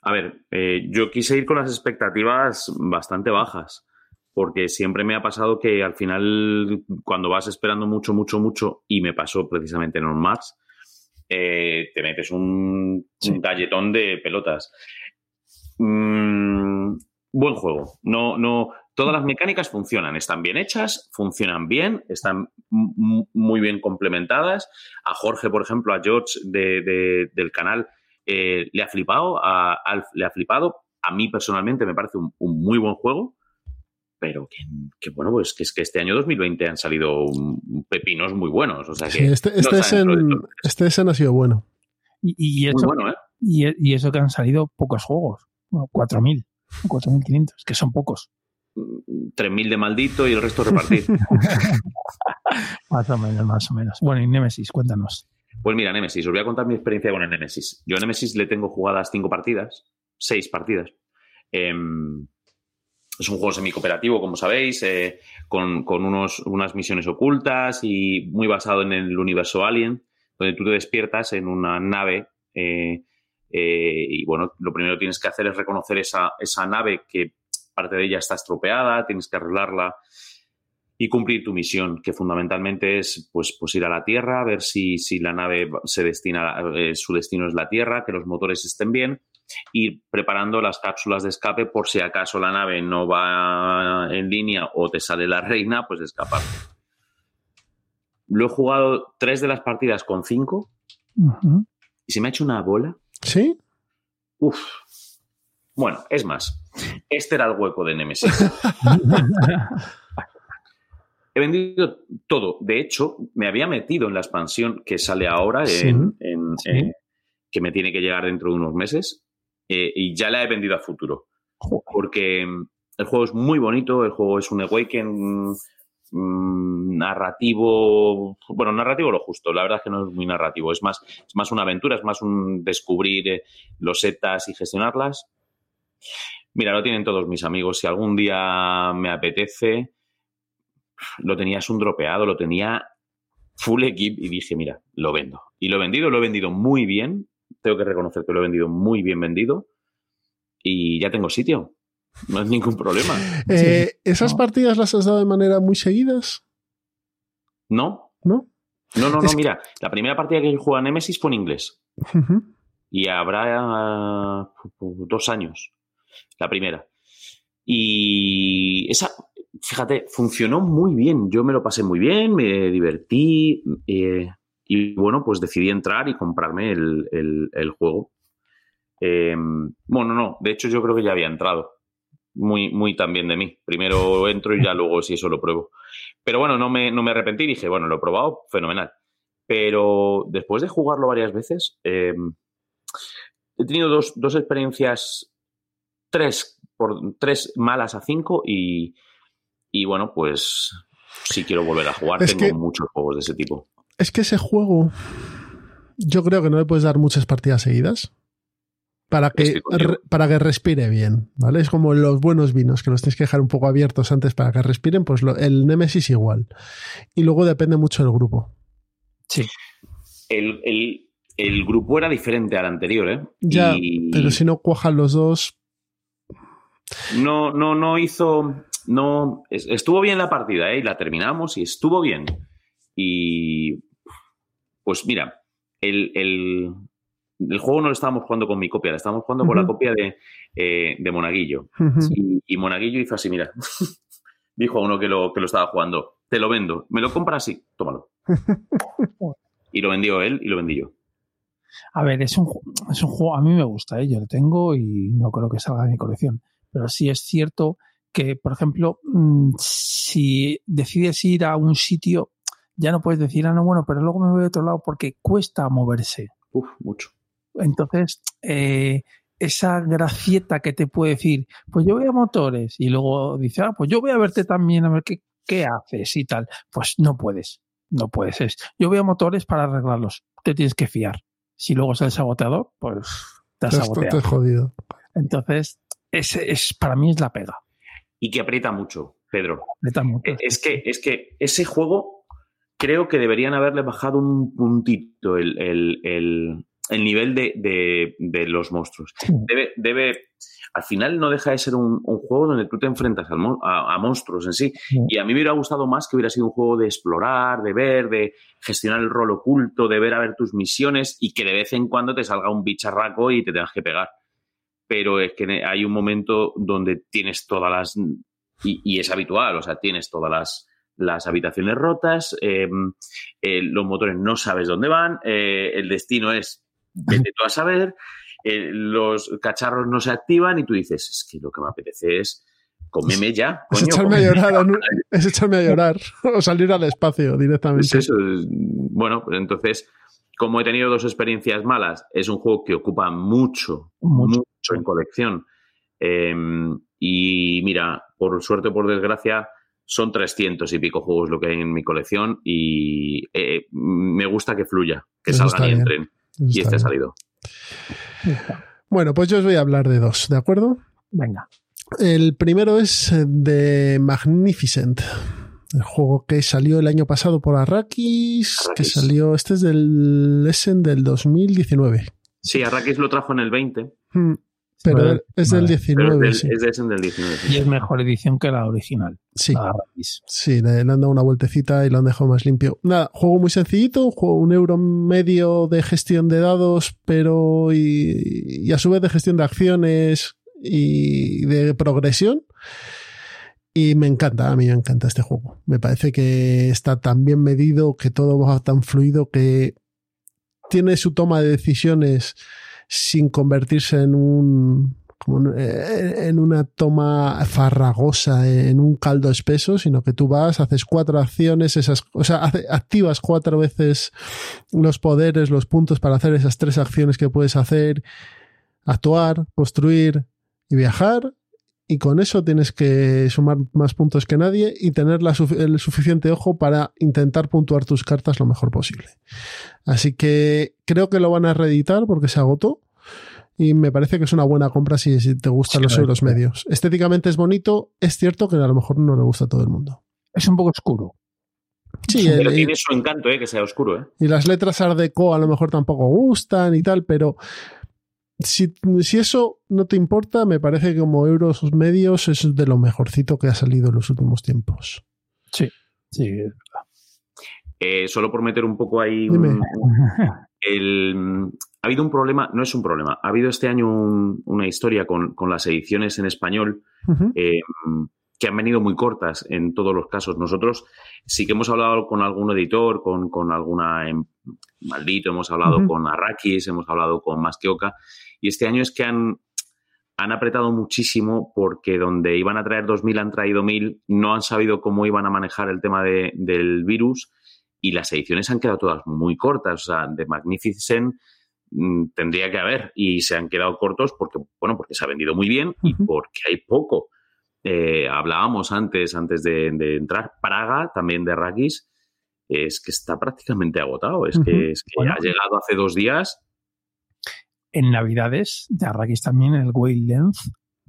[SPEAKER 5] a ver, eh, yo quise ir con las expectativas bastante bajas, porque siempre me ha pasado que al final, cuando vas esperando mucho, mucho, mucho, y me pasó precisamente en Max, eh, te metes un, galletón de pelotas. Mm, buen juego. No, no, todas las mecánicas funcionan, están bien hechas, funcionan bien, están muy bien complementadas. A Jorge, por ejemplo, a George del canal, eh, le ha flipado, a Alf le ha flipado. A mí personalmente me parece un, muy buen juego, pero que, bueno, pues que es que este año 2020 han salido pepinos muy buenos. O sea que
[SPEAKER 1] este, este, este ha sido bueno.
[SPEAKER 2] Y, eso, bueno, ¿eh? y, eso que han salido pocos juegos, bueno, 4.000, 4.500, que son pocos.
[SPEAKER 5] 3.000 de maldito y el resto repartir.
[SPEAKER 2] más o menos, más o menos. Bueno, y Nemesis, cuéntanos.
[SPEAKER 5] Pues mira, Nemesis, os voy a contar mi experiencia con el Nemesis. Yo a Nemesis le tengo jugadas cinco partidas, seis partidas. Em, es un juego semi-cooperativo, como sabéis, eh, con, unos, unas misiones ocultas y muy basado en el universo Alien, donde tú te despiertas en una nave eh, eh, y bueno, lo primero que tienes que hacer es reconocer esa, esa nave que parte de ella está estropeada, tienes que arreglarla y cumplir tu misión, que fundamentalmente es pues, pues ir a la Tierra, ver si, si la nave se destina, eh, su destino es la Tierra, que los motores estén bien, y preparando las cápsulas de escape por si acaso la nave no va en línea o te sale la reina, pues escapar. Lo he jugado tres de las partidas con cinco y se me ha hecho una bola.
[SPEAKER 1] ¿Sí?
[SPEAKER 5] Uf. Bueno, es más, este era el hueco de Nemesis. He vendido todo. De hecho, me había metido en la expansión que sale ahora, en, que me tiene que llegar dentro de unos meses, eh, y ya la he vendido a futuro. Porque mm, el juego es muy bonito, el juego es un Awaken mm, narrativo, bueno, narrativo lo justo, la verdad es que no es muy narrativo, es más, es más una aventura, es más un descubrir eh, los setas y gestionarlas. Mira, lo tienen todos mis amigos. Si algún día me apetece, lo tenías un dropeado, lo tenía full equip y dije, mira, lo vendo. Y lo he vendido, lo he vendido muy bien. Tengo que reconocer que lo he vendido muy bien vendido. Y ya tengo sitio. No es ningún problema.
[SPEAKER 1] Eh, ¿Esas partidas las has dado de manera muy seguidas?
[SPEAKER 5] No.
[SPEAKER 1] ¿No?
[SPEAKER 5] No, no, no, mira, la primera partida que juega Nemesis fue en inglés. Y habrá uh, dos años. La primera. Y esa, fíjate, funcionó muy bien. Yo me lo pasé muy bien, me divertí eh, y bueno, pues decidí entrar y comprarme el, juego. Eh, bueno, no, de hecho yo creo que ya había entrado. Muy, muy también de mí. Primero entro y ya luego si eso lo pruebo. Pero bueno, no me, no me arrepentí, dije, bueno, lo he probado, fenomenal. Pero después de jugarlo varias veces, eh, he tenido dos, dos experiencias, tres, por, tres malas a cinco y, y bueno, pues si quiero volver a jugar. Tengo muchos juegos de ese tipo.
[SPEAKER 1] Es que ese juego, yo creo que no le puedes dar muchas partidas seguidas para que, para que respire bien, ¿vale? Es como los buenos vinos, que los tienes que dejar un poco abiertos antes para que respiren, pues el Nemesis igual. Y luego depende mucho del grupo.
[SPEAKER 2] Sí.
[SPEAKER 5] El, grupo era diferente al anterior, ¿eh?
[SPEAKER 1] Ya, pero si no cuajan los dos...
[SPEAKER 5] No, no, no hizo no, estuvo bien la partida, ¿eh? Y la terminamos y estuvo bien. Y pues mira, el, el, juego no lo estábamos jugando con mi copia, lo estábamos jugando con la copia de, eh, de Monaguillo. y, Monaguillo hizo así, mira, dijo a uno que lo, que lo estaba jugando, te lo vendo, me lo compras así, tómalo. y lo vendió él y lo vendí yo.
[SPEAKER 2] A ver, es un, es un juego, a mí me gusta, ¿eh? yo lo tengo y no creo que salga de mi colección. Pero sí es cierto que, por ejemplo, mm, si decides ir a un sitio, ya no puedes decir, ah, no, bueno, pero luego me voy a otro lado porque cuesta moverse.
[SPEAKER 5] Uf, mucho.
[SPEAKER 2] Entonces, eh, esa gracieta que te puede decir, pues yo voy a motores y luego dice, ah, pues yo voy a verte también a ver qué, qué haces y tal. Pues no puedes, no puedes. Es, yo voy a motores para arreglarlos. Te tienes que fiar. Si luego es el saboteador, pues te has
[SPEAKER 1] Esto te jodido.
[SPEAKER 2] Entonces, ese es, para mí es la pega.
[SPEAKER 5] Y que aprieta mucho, Pedro.
[SPEAKER 2] Aprieta mucho.
[SPEAKER 5] Eh, Es que, es que ese juego creo que deberían haberle bajado un puntito el, el- el- el nivel de, de- de los monstruos.
[SPEAKER 2] Sí.
[SPEAKER 5] Debe, debe, al final no deja de ser un, un juego donde tú te enfrentas al a, a monstruos en sí.
[SPEAKER 2] Sí.
[SPEAKER 5] Y a mí me hubiera gustado más que hubiera sido un juego de explorar, de ver, de gestionar el rol oculto, de ver a ver tus misiones y que de vez en cuando te salga un bicharraco y te tengas que pegar. Pero es que hay un momento donde tienes todas las y, y es habitual, o sea, tienes todas las, las habitaciones rotas, eh, eh, los motores no sabes dónde van, eh, el destino es, vete tú a saber, eh, los cacharros no se activan y tú dices, es que lo que me apetece es comerme ya,
[SPEAKER 1] Es
[SPEAKER 5] coño,
[SPEAKER 1] echarme a llorar,
[SPEAKER 5] ya".
[SPEAKER 1] Anu- es echarme a llorar o salir al espacio directamente.
[SPEAKER 5] Es eso, es- bueno, pues entonces, como he tenido dos experiencias malas, es un juego que ocupa mucho,
[SPEAKER 2] Mucho.
[SPEAKER 5] Mucho en colección. Eh, y mira, por suerte o por desgracia, son 300 y pico juegos lo que hay en mi colección y eh, me gusta que fluya, que
[SPEAKER 1] Eso
[SPEAKER 5] salgan y entren.
[SPEAKER 1] Eso
[SPEAKER 5] Y este ha salido.
[SPEAKER 1] Bueno, pues yo os voy a hablar de dos, ¿de acuerdo?
[SPEAKER 2] Venga.
[SPEAKER 1] El primero es eh, de Magnificent, el juego que salió el año pasado por Arrakis, que salió, este es del Essen del 2019.
[SPEAKER 5] Sí, Arrakis lo trajo en el 20,
[SPEAKER 1] Hmm, Pero
[SPEAKER 2] Vale,
[SPEAKER 1] es del
[SPEAKER 2] vale.
[SPEAKER 5] pero
[SPEAKER 1] 19,
[SPEAKER 5] es,
[SPEAKER 1] sí.
[SPEAKER 5] del, es de ese del 19. sí.
[SPEAKER 2] Y es mejor edición que la original.
[SPEAKER 1] Sí,
[SPEAKER 2] la
[SPEAKER 1] sí, le, le han dado una vueltecita y lo han dejado más limpio. Nada, juego muy sencillito, un juego un euro medio de gestión de dados, pero y, y a su vez de gestión de acciones y de progresión. Y me encanta, a mí me encanta este juego. Me parece que está tan bien medido, que todo va tan fluido, que tiene su toma de decisiones sin convertirse en un como en- eh, en una toma farragosa, en un caldo espeso, sino que tú vas, haces cuatro acciones, esas, o sea, activas cuatro veces los poderes, los puntos para hacer esas tres acciones que puedes hacer, actuar, construir y viajar, y con eso tienes que sumar más puntos que nadie y tener la el suficiente ojo para intentar puntuar tus cartas lo mejor posible. Así que creo que lo van a reeditar porque se agotó y me parece que es una buena compra si, si te gustan
[SPEAKER 2] Sí,
[SPEAKER 1] los euros medios. Estéticamente es bonito, es cierto que a lo mejor no le gusta a todo el mundo.
[SPEAKER 2] Es un poco oscuro.
[SPEAKER 1] Sí,
[SPEAKER 5] Pero
[SPEAKER 1] el-
[SPEAKER 5] tiene su encanto, ¿eh? que sea oscuro. ¿eh?
[SPEAKER 1] y las letras Art Deco a lo mejor tampoco gustan y tal, pero si, si eso no te importa, me parece que como euros medios es de lo mejorcito que ha salido en los últimos tiempos.
[SPEAKER 2] Sí. Sí.
[SPEAKER 5] Eh, solo por meter un poco ahí
[SPEAKER 1] Dime.
[SPEAKER 5] un, el- ha habido un problema, no es un problema, ha habido este año un- una historia con, con las ediciones en español eh, que han venido muy cortas en todos los casos. Nosotros sí que hemos hablado con algún editor, con, con alguna em- maldito, hemos hablado con Arrakis, hemos hablado con Masqueoka, y este año es que han, han apretado muchísimo porque donde iban a traer 2.000 han traído 1.000, no han sabido cómo iban a manejar el tema de- del virus y las ediciones han quedado todas muy cortas. O sea, de Magnificent mm, tendría que haber y se han quedado cortos porque, bueno, porque se ha vendido muy bien y porque hay poco. Eh, hablábamos antes, antes de, de entrar, Praga, también de Rakis, es que está prácticamente agotado. Es que, es que
[SPEAKER 2] Bueno.
[SPEAKER 5] ha llegado hace dos días.
[SPEAKER 2] En Navidades, de Arrakis también, el Wavelength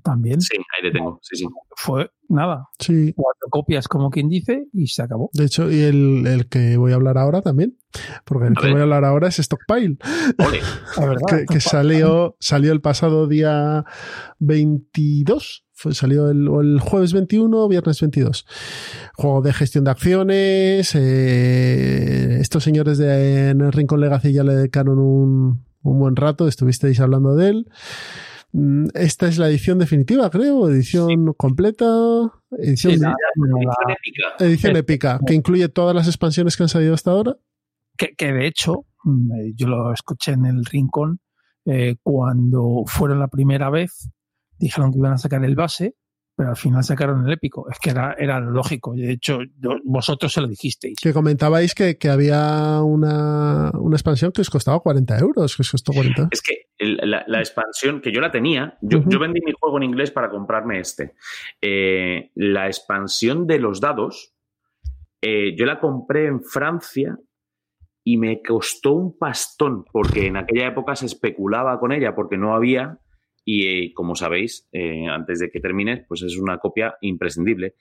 [SPEAKER 2] también
[SPEAKER 5] Sí, ahí le tengo. Sí, sí.
[SPEAKER 2] fue nada,
[SPEAKER 1] Sí,
[SPEAKER 2] cuatro copias como quien dice y se acabó.
[SPEAKER 1] de hecho, y el, el que voy a hablar ahora también, porque el
[SPEAKER 5] A
[SPEAKER 1] que
[SPEAKER 5] ver.
[SPEAKER 1] voy a hablar ahora es Stockpile.
[SPEAKER 5] Ole.
[SPEAKER 2] La verdad,
[SPEAKER 1] que, que salió, salió el pasado día 22. Fue, salió el, o el jueves 21, viernes 22. Juego de gestión de acciones. eh, estos señores de en el Rincón Legacy ya le dedicaron un, un buen rato. Estuvisteis hablando de él. Mm, Esta es la edición definitiva, creo. Edición completa. Edición,
[SPEAKER 2] Sí, la-
[SPEAKER 5] Edición épica.
[SPEAKER 1] edición
[SPEAKER 2] es-
[SPEAKER 1] épica, que incluye todas las expansiones que han salido hasta ahora.
[SPEAKER 2] que, que de hecho, mm, eh, yo lo escuché en el rincón, eh, cuando fueron la primera vez, dijeron que iban a sacar el base, pero al final sacaron el épico. Es que era, era lógico. De hecho, vosotros se lo dijisteis.
[SPEAKER 1] Que comentabais que, que había una, una, expansión que os costaba 40 euros. Que os costó 40.
[SPEAKER 5] Es que la, la expansión, que yo la tenía, yo, uh -huh. yo, vendí mi juego en inglés para comprarme este. Eh, la expansión de los dados, eh, yo la compré en Francia y me costó un pastón, porque en aquella época se especulaba con ella, porque no había y eh, como sabéis, eh, antes de que termines, pues es una copia imprescindible.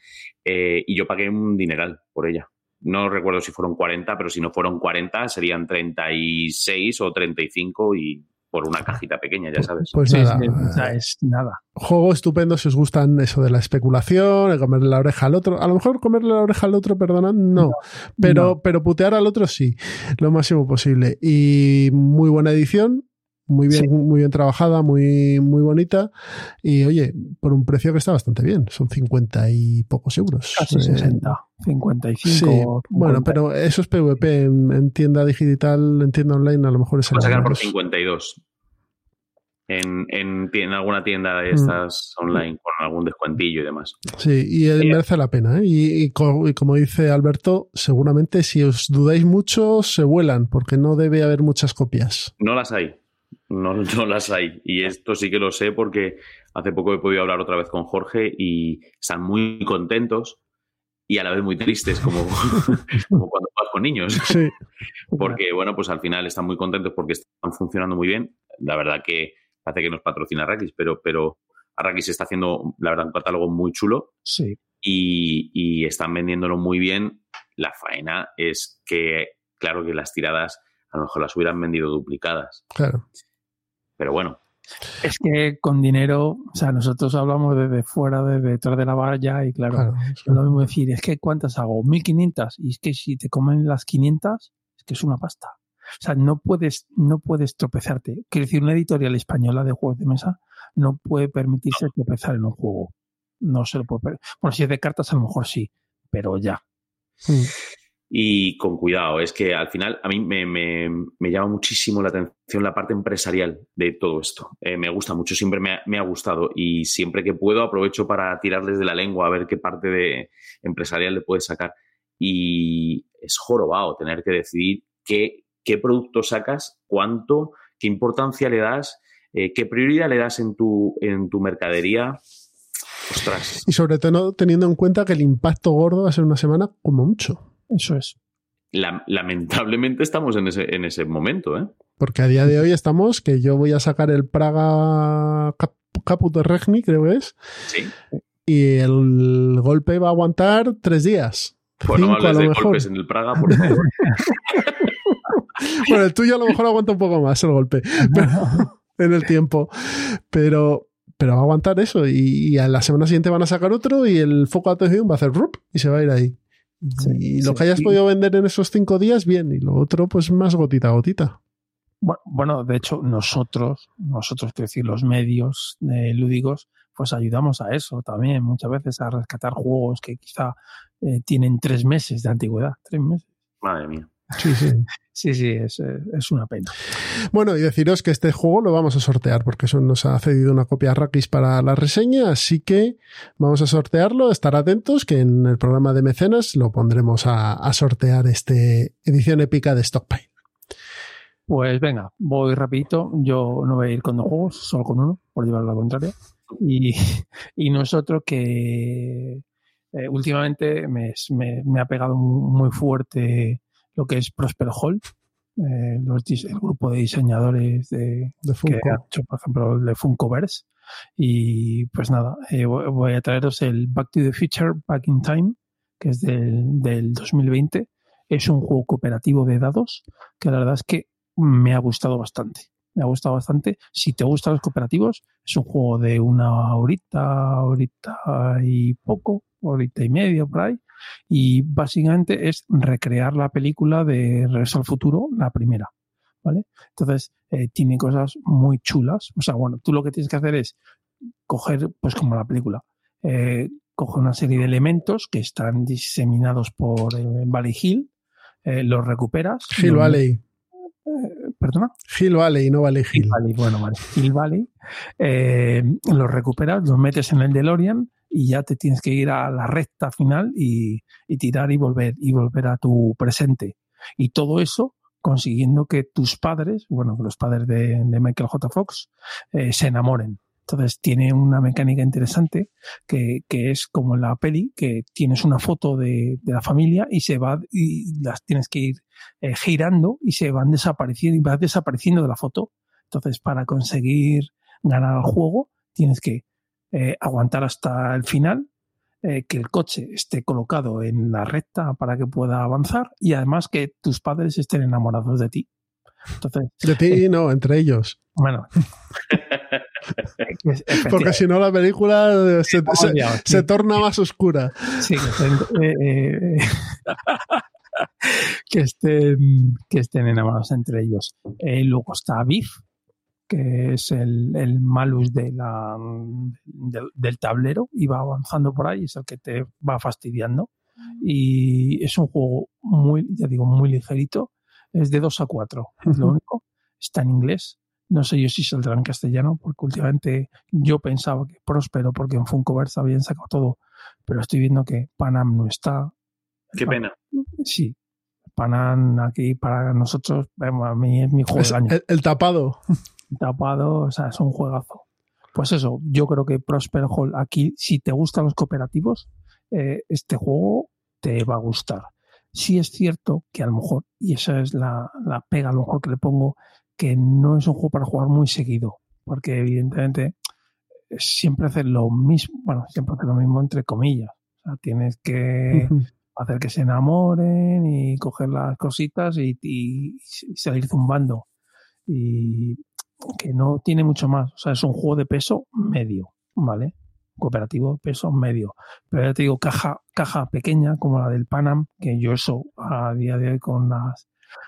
[SPEAKER 5] Eh, y yo pagué un dineral por ella. No recuerdo si fueron 40, pero si no fueron 40 serían 36 o 35 y por una cajita pequeña, ya sabes.
[SPEAKER 1] Pues
[SPEAKER 2] Sí,
[SPEAKER 1] nada,
[SPEAKER 2] es nada.
[SPEAKER 1] juego estupendo si os gustan eso de la especulación, de comerle la oreja al otro. A lo mejor comerle la oreja al otro, perdona, no. pero,
[SPEAKER 2] no.
[SPEAKER 1] pero putear al otro sí, lo máximo posible. Y muy buena edición, muy bien,
[SPEAKER 2] Sí.
[SPEAKER 1] muy bien trabajada, muy, muy bonita. Y oye, por un precio que está bastante bien, son 50 y pocos euros.
[SPEAKER 2] Casi
[SPEAKER 1] Eh,
[SPEAKER 2] 60, 55.
[SPEAKER 1] Sí, bueno,
[SPEAKER 2] 50.
[SPEAKER 1] pero eso es PvP en, en tienda digital, en tienda online, a lo mejor es
[SPEAKER 5] Se puede
[SPEAKER 1] el
[SPEAKER 5] sacar por
[SPEAKER 1] menos.
[SPEAKER 5] 52. En, en, en alguna tienda
[SPEAKER 1] Mm.
[SPEAKER 5] de estas online con algún descuentillo y demás.
[SPEAKER 1] Sí, y eh,
[SPEAKER 5] Sí.
[SPEAKER 1] merece la pena. ¿eh? Y, y co- y como dice Alberto, seguramente si os dudáis mucho, se vuelan, porque no debe haber muchas copias.
[SPEAKER 5] No las hay. No, no las hay. Y esto sí que lo sé porque hace poco he podido hablar otra vez con Jorge y están muy contentos y a la vez muy tristes, como, como cuando vas con niños.
[SPEAKER 1] Sí,
[SPEAKER 5] Porque, bueno, pues al final están muy contentos porque están funcionando muy bien. La verdad que parece que nos patrocina Arrakis, pero, pero Arrakis está haciendo, la verdad, un catálogo muy chulo
[SPEAKER 2] Sí,
[SPEAKER 5] y, y están vendiéndolo muy bien. La faena es que, claro que las tiradas a lo mejor las hubieran vendido duplicadas.
[SPEAKER 1] claro.
[SPEAKER 5] Pero bueno,
[SPEAKER 2] es que con dinero, o sea, nosotros hablamos desde fuera, desde detrás de la valla y claro,
[SPEAKER 1] claro.
[SPEAKER 2] es lo mismo decir, es que ¿cuántas hago? 1500 y es que si te comen las 500, es que es una pasta. O sea, no puedes, no puedes tropezarte. Quiero decir, una editorial española de juegos de mesa no puede permitirse tropezar en un juego. No se lo puede permitir. Bueno, si es de cartas, a lo mejor sí, pero ya.
[SPEAKER 1] Mm.
[SPEAKER 5] Y con cuidado, es que al final a mí me, me- llama muchísimo la atención la parte empresarial de todo esto. Eh, me gusta mucho, siempre me ha, me ha gustado y siempre que puedo aprovecho para tirarles de la lengua a ver qué parte de empresarial le puedes sacar. Y es jorobado tener que decidir qué, qué producto sacas, cuánto, qué importancia le das, eh, qué prioridad le das en tu, en tu mercadería. Ostras,
[SPEAKER 1] Y sobre todo teniendo en cuenta que el impacto gordo va a ser una semana como mucho.
[SPEAKER 2] Eso es.
[SPEAKER 5] la- lamentablemente estamos en ese, en ese momento, ¿eh?
[SPEAKER 1] Porque a día de hoy estamos que yo voy a sacar el Praga Cap Caput de Regni, creo que es,
[SPEAKER 5] Sí.
[SPEAKER 1] y el golpe va a aguantar tres días.
[SPEAKER 5] Pues no
[SPEAKER 1] Cinco a
[SPEAKER 5] hables
[SPEAKER 1] lo
[SPEAKER 5] de
[SPEAKER 1] mejor.
[SPEAKER 5] golpes en el Praga, por favor.
[SPEAKER 1] Bueno, el tuyo a lo mejor aguanta un poco más el golpe pero- en el tiempo. Pero, pero va a aguantar eso. Y, y a la semana siguiente van a sacar otro y el foco de atención va a hacer rup y se va a ir ahí.
[SPEAKER 2] Sí,
[SPEAKER 1] y lo
[SPEAKER 2] sí,
[SPEAKER 1] que hayas
[SPEAKER 2] sí.
[SPEAKER 1] podido vender en esos cinco días, bien. Y lo otro, pues más gotita a gotita.
[SPEAKER 2] Bueno, bueno, de hecho, nosotros, nosotros, quiero decir, los medios eh, lúdicos, pues ayudamos a eso también, muchas veces a rescatar juegos que quizá eh, tienen tres meses de antigüedad. Tres meses.
[SPEAKER 5] Madre mía.
[SPEAKER 1] Sí, sí.
[SPEAKER 2] Sí, sí, es, eh, es una pena.
[SPEAKER 1] Bueno, y deciros que este juego lo vamos a sortear, porque eso nos ha cedido una copia Rakis para la reseña, así que vamos a sortearlo, estar atentos, que en el programa de mecenas lo pondremos a, a sortear este edición épica de Stockpile.
[SPEAKER 2] Pues venga, voy rapidito. Yo no voy a ir con dos juegos, solo con uno, por llevar la contraria. Y, y nosotros que eh, últimamente me, me- me ha pegado muy fuerte lo que es Prosper Hall, eh, los el grupo de diseñadores de,
[SPEAKER 1] De
[SPEAKER 2] que
[SPEAKER 1] Funko.
[SPEAKER 2] ha hecho, por ejemplo, el de Funkoverse. Y pues nada, eh, voy voy a traeros el Back to the Future Back in Time, que es del, del 2020. Es un juego cooperativo de dados que la verdad es que me ha gustado bastante. Me ha gustado bastante. Si te gustan los cooperativos, es un juego de una horita, horita y poco, horita y media por ahí. Y básicamente es recrear la película de Regreso al Futuro, la primera. ¿Vale? Entonces, eh, tiene cosas muy chulas. O sea, bueno, tú lo que tienes que hacer es coger, pues como la película, eh, coger una serie de elementos que están diseminados por eh, Valley Hill, eh, los recuperas.
[SPEAKER 1] Hill Valley.
[SPEAKER 2] ¿Perdona?
[SPEAKER 1] Hill Valley, no Valley Hill.
[SPEAKER 2] Hill Valley, bueno, vale. Hill Valley. Los recuperas, los metes en el DeLorean y ya te tienes que ir a la recta final y, tirar y volver y volver a tu presente. Y todo eso consiguiendo que tus padres, bueno, los padres de, Michael J. Fox, eh, se enamoren. Entonces tiene una mecánica interesante que, que, es como en la peli, que tienes una foto de, la familia y se va y las tienes que ir eh, girando y se van desapareciendo y vas desapareciendo de la foto. Entonces, para conseguir ganar el juego, tienes que eh, aguantar hasta el final, eh, que el coche esté colocado en la recta para que pueda avanzar y además que tus padres estén enamorados de ti. Entonces,
[SPEAKER 1] de ti, eh, no, entre ellos.
[SPEAKER 2] Bueno.
[SPEAKER 1] Porque si no la película se, se, se torna más oscura.
[SPEAKER 2] Sí, que estén, que estén, que estén enamorados entre ellos. luego está Biff, que es el, el malus de la, de, del tablero y va avanzando por ahí, es el que te va fastidiando. Y es un juego muy, ya digo, muy ligerito. Es de 2 a 4, es lo único. Está en inglés. No sé yo si saldrá en castellano, porque últimamente yo pensaba que próspero, porque en Funkoverse habían sacado todo, pero estoy viendo que Panam no está.
[SPEAKER 5] Qué pena.
[SPEAKER 2] Sí, Panam aquí para nosotros, a mí es mi juego del año.
[SPEAKER 1] El, el tapado
[SPEAKER 2] tapado, o sea, es un juegazo. Pues eso, yo creo que Prosper Hall aquí, si te gustan los cooperativos, eh, este juego te va a gustar. Sí es cierto que a lo mejor, y esa es la, la pega a lo mejor que le pongo, que no es un juego para jugar muy seguido, porque evidentemente siempre hacer lo mismo, bueno, siempre hacer lo mismo entre comillas. O sea, tienes que uh -huh. hacer que se enamoren y coger las cositas y, y, y salir zumbando. Y que no tiene mucho más. O sea, es un juego de peso medio, ¿vale? Cooperativo peso medio. Pero ya te digo, caja, caja pequeña como la del Panam, que yo eso a día de hoy con las,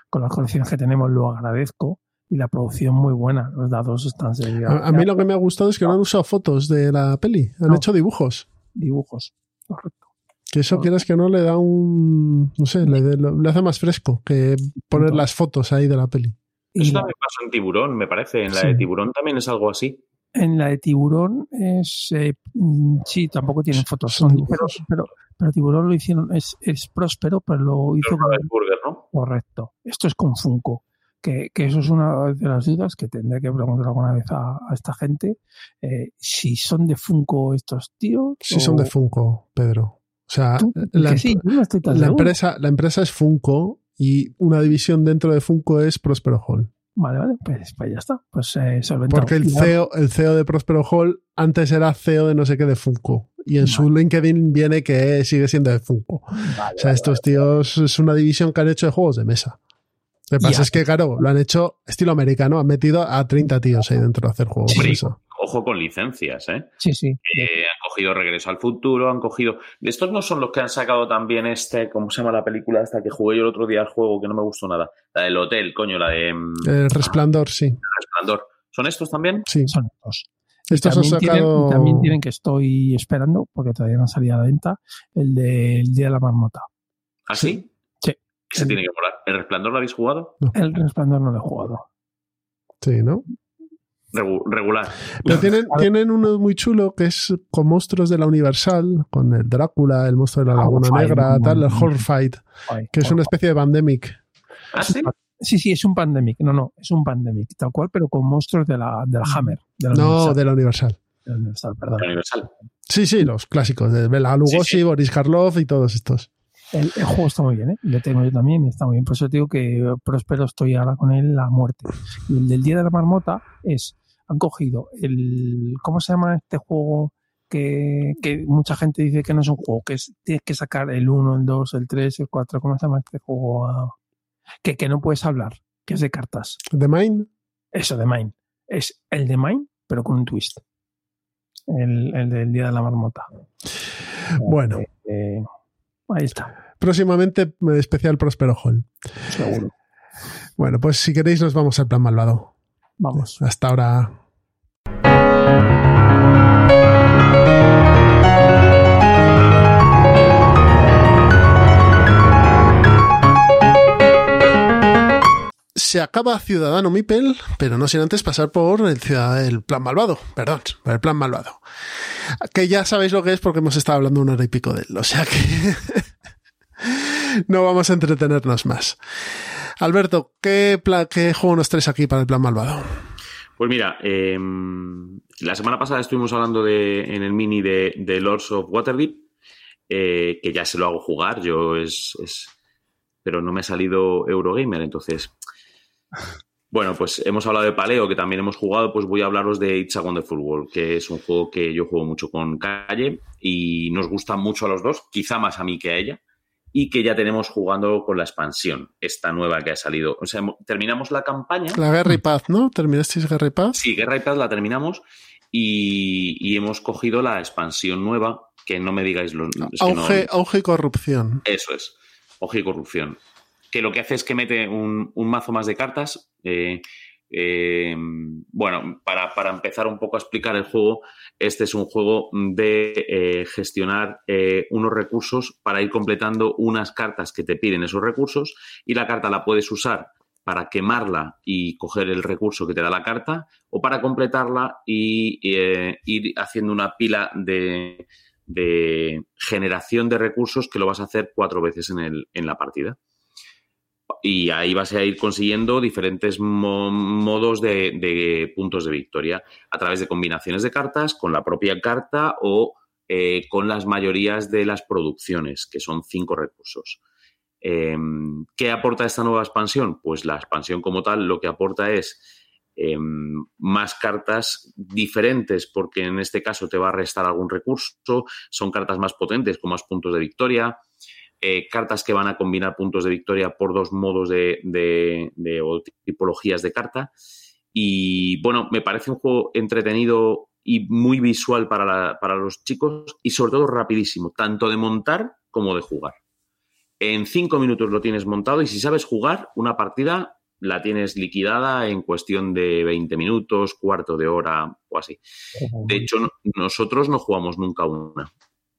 [SPEAKER 2] con las colecciones que tenemos lo agradezco. Y la producción muy buena, los dados están
[SPEAKER 1] serios. A, a, mí lo que me ha gustado es que no, no han usado fotos de la peli, han no. hecho dibujos.
[SPEAKER 2] Dibujos, correcto.
[SPEAKER 1] Que eso quieras que no le da un. No sé, le, le hace más fresco que poner las fotos ahí de la peli.
[SPEAKER 5] Eso y también pasó en Tiburón, me parece. En la sí. de Tiburón también es algo así.
[SPEAKER 2] En la de Tiburón es. Eh, sí, tampoco tienen fotos. Son, pero, pero, pero, Tiburón lo hicieron. Es, es próspero, pero lo hizo.
[SPEAKER 5] Pero con, Burger, ¿no?
[SPEAKER 2] Correcto. Esto es con Funko. Que, que, eso es una de las dudas que tendré que preguntar alguna vez a, a esta gente. Eh, si son de Funko estos tíos.
[SPEAKER 1] O... son de Funko, Pedro. O sea, la,
[SPEAKER 2] sí, no
[SPEAKER 1] la empresa, la empresa es Funko y una división dentro de Funko es Prospero Hall.
[SPEAKER 2] Vale, vale, pues, pues ya está. Pues eh,
[SPEAKER 1] Porque el CEO, el CEO de Prospero Hall antes era CEO de no sé qué de Funko. Y en vale. su LinkedIn viene que sigue siendo de Funko. Vale, o sea, estos tíos es una división que han hecho de juegos de mesa. Lo que pasa es que, claro, lo han hecho estilo americano, han metido a 30 tíos ahí dentro de hacer juegos mesa.
[SPEAKER 5] Ojo con licencias, ¿eh?
[SPEAKER 2] Sí, sí.
[SPEAKER 5] Eh, han cogido Regreso al Futuro, han cogido. Estos no son los que han sacado también este, ¿cómo se llama la película esta que jugué yo el otro día al juego que no me gustó nada? La del hotel, coño, la de.
[SPEAKER 1] El Resplandor, sí.
[SPEAKER 5] El Resplandor. ¿Son estos también?
[SPEAKER 1] Sí.
[SPEAKER 2] Son estos.
[SPEAKER 1] Estos
[SPEAKER 2] también,
[SPEAKER 1] han sacado...
[SPEAKER 2] tienen, también tienen que estoy esperando, porque todavía no han salido a la venta, el del de, Día de la Marmota.
[SPEAKER 5] ¿Ah, sí?
[SPEAKER 2] Sí.
[SPEAKER 5] Se tiene que molar. ¿El Resplandor lo habéis jugado?
[SPEAKER 2] No. El Resplandor no lo he jugado.
[SPEAKER 1] Sí, ¿no?
[SPEAKER 5] Regular.
[SPEAKER 1] Pero tienen, tienen uno muy chulo que es con monstruos de la Universal, con el Drácula, el monstruo de la Laguna oh, Negra, tal, el Horrorfight, que es una especie de pandemic.
[SPEAKER 5] ¿Ah, sí?
[SPEAKER 2] Sí, sí, es un pandemic. No, no, es un pandemic, tal cual, pero con monstruos de la, de la Hammer.
[SPEAKER 1] De la no, Universal. de la Universal.
[SPEAKER 2] De la Universal, perdón.
[SPEAKER 5] De la Universal.
[SPEAKER 1] Sí, sí, los clásicos, de Bela Lugosi, sí, sí. Boris Karloff y todos estos.
[SPEAKER 2] El, el, juego está muy bien, ¿eh? Lo tengo yo también y está muy bien. Por eso digo que Próspero estoy ahora con él a muerte. Y el del Día de la Marmota es, han cogido el, ¿cómo se llama este juego? Que, que mucha gente dice que no es un juego, que es, tienes que sacar el 1, el 2, el 3, el 4, ¿cómo se llama este juego? Que, que no puedes hablar, que es de cartas.
[SPEAKER 1] ¿The Mine?
[SPEAKER 2] Eso, The Mine. Es el The Mine, pero con un twist. El, el del Día de la Marmota.
[SPEAKER 1] Bueno.
[SPEAKER 2] Eh, eh, ahí está
[SPEAKER 1] próximamente especial Prospero Hall.
[SPEAKER 2] Seguro.
[SPEAKER 1] Bueno, pues si queréis nos vamos al plan malvado.
[SPEAKER 2] Vamos.
[SPEAKER 1] Hasta ahora. se acaba Ciudadano Mipel, pero no sin antes pasar por el, el plan malvado, perdón, por el plan malvado. Que ya sabéis lo que es porque hemos estado hablando una hora y pico de él, o sea que no vamos a entretenernos más. Alberto, ¿qué, qué juego nos traes aquí para el plan malvado?
[SPEAKER 5] Pues mira, em, la semana pasada estuvimos hablando de, en el mini de, Lords of Waterdeep, eh, que ya se lo hago jugar, yo es, es, pero no me ha salido Eurogamer, entonces. Bueno, pues hemos hablado de Paleo, que también hemos jugado, pues voy a hablaros de It's a Wonderful World, que es un juego que yo juego mucho con Calle y nos gusta mucho a los dos, quizá más a mí que a ella y que ya tenemos jugando con la expansión, esta nueva que ha salido. O sea, terminamos la campaña.
[SPEAKER 1] La Guerra y Paz, ¿no? ¿Terminasteis Guerra y Paz?
[SPEAKER 5] Sí, Guerra y Paz la terminamos y, hemos cogido la expansión nueva, que no me digáis los...
[SPEAKER 1] auge, y corrupción.
[SPEAKER 5] Eso es, auge y corrupción. Que lo que hace es que mete un, mazo más de cartas. Eh, eh, bueno, para, para, empezar un poco a explicar el juego, este es un juego de eh, gestionar eh, unos recursos para ir completando unas cartas que te piden esos recursos y la carta la puedes usar para quemarla y coger el recurso que te da la carta o para completarla y ir haciendo una pila de, de, generación de recursos que lo vas a hacer cuatro veces en, el, en la partida y ahí vas a ir consiguiendo diferentes modos de, puntos de victoria a través de combinaciones de cartas, con la propia carta o eh, con las mayorías de las producciones, que son cinco recursos. Em, ¿Qué aporta esta nueva expansión? Pues la expansión como tal lo que aporta es em, más cartas diferentes, porque en este caso te va a restar algún recurso, son cartas más potentes con más puntos de victoria. Eh, cartas que van a combinar puntos de victoria por dos modos de, tipologías de carta. Y bueno, me parece un juego entretenido y muy visual para, para los chicos y sobre todo rapidísimo, tanto de montar como de jugar. En cinco minutos lo tienes montado y si sabes jugar, una partida la tienes liquidada en cuestión de 20 minutos, cuarto de hora o así. De hecho, nosotros no jugamos nunca una.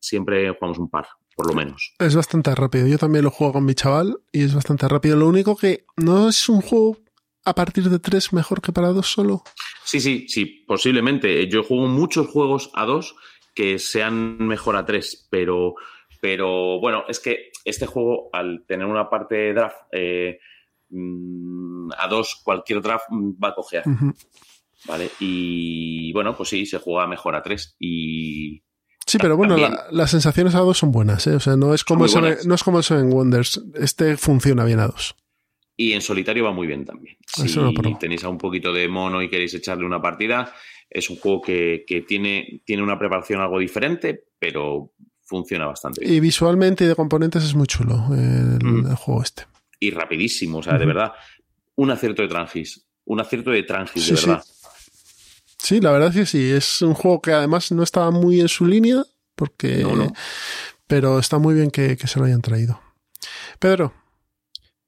[SPEAKER 5] Siempre jugamos un par por lo menos.
[SPEAKER 1] Es bastante rápido. Yo también lo juego con mi chaval y es bastante rápido. Lo único que no es un juego a partir de tres mejor que para dos solo.
[SPEAKER 5] Sí, sí, sí, posiblemente. Yo juego muchos juegos a dos que sean mejor a tres, pero, pero bueno, es que este juego, al tener una parte de draft eh, mm, a dos, cualquier draft va a coger. ¿Vale? Y bueno, pues sí, se juega mejor a tres. Y,
[SPEAKER 1] Sí, pero bueno, las sensaciones a dos son buenas, ¿eh? O sea, no es como eso, no es como eso en Wonders. Este funciona bien a dos.
[SPEAKER 5] Y en solitario va muy bien también. Si tenéis a un poquito de mono y queréis echarle una partida, es un juego que, tiene, tiene una preparación algo diferente, pero funciona bastante bien.
[SPEAKER 1] Y visualmente y de componentes es muy chulo el, juego este.
[SPEAKER 5] Y rapidísimo, o sea, de verdad, un acierto de Trangis. Un acierto de Trangis, de verdad.
[SPEAKER 1] Sí, la verdad es que sí. Es un juego que además no estaba muy en su línea, porque. Pero está muy bien que, se lo hayan traído. Pedro.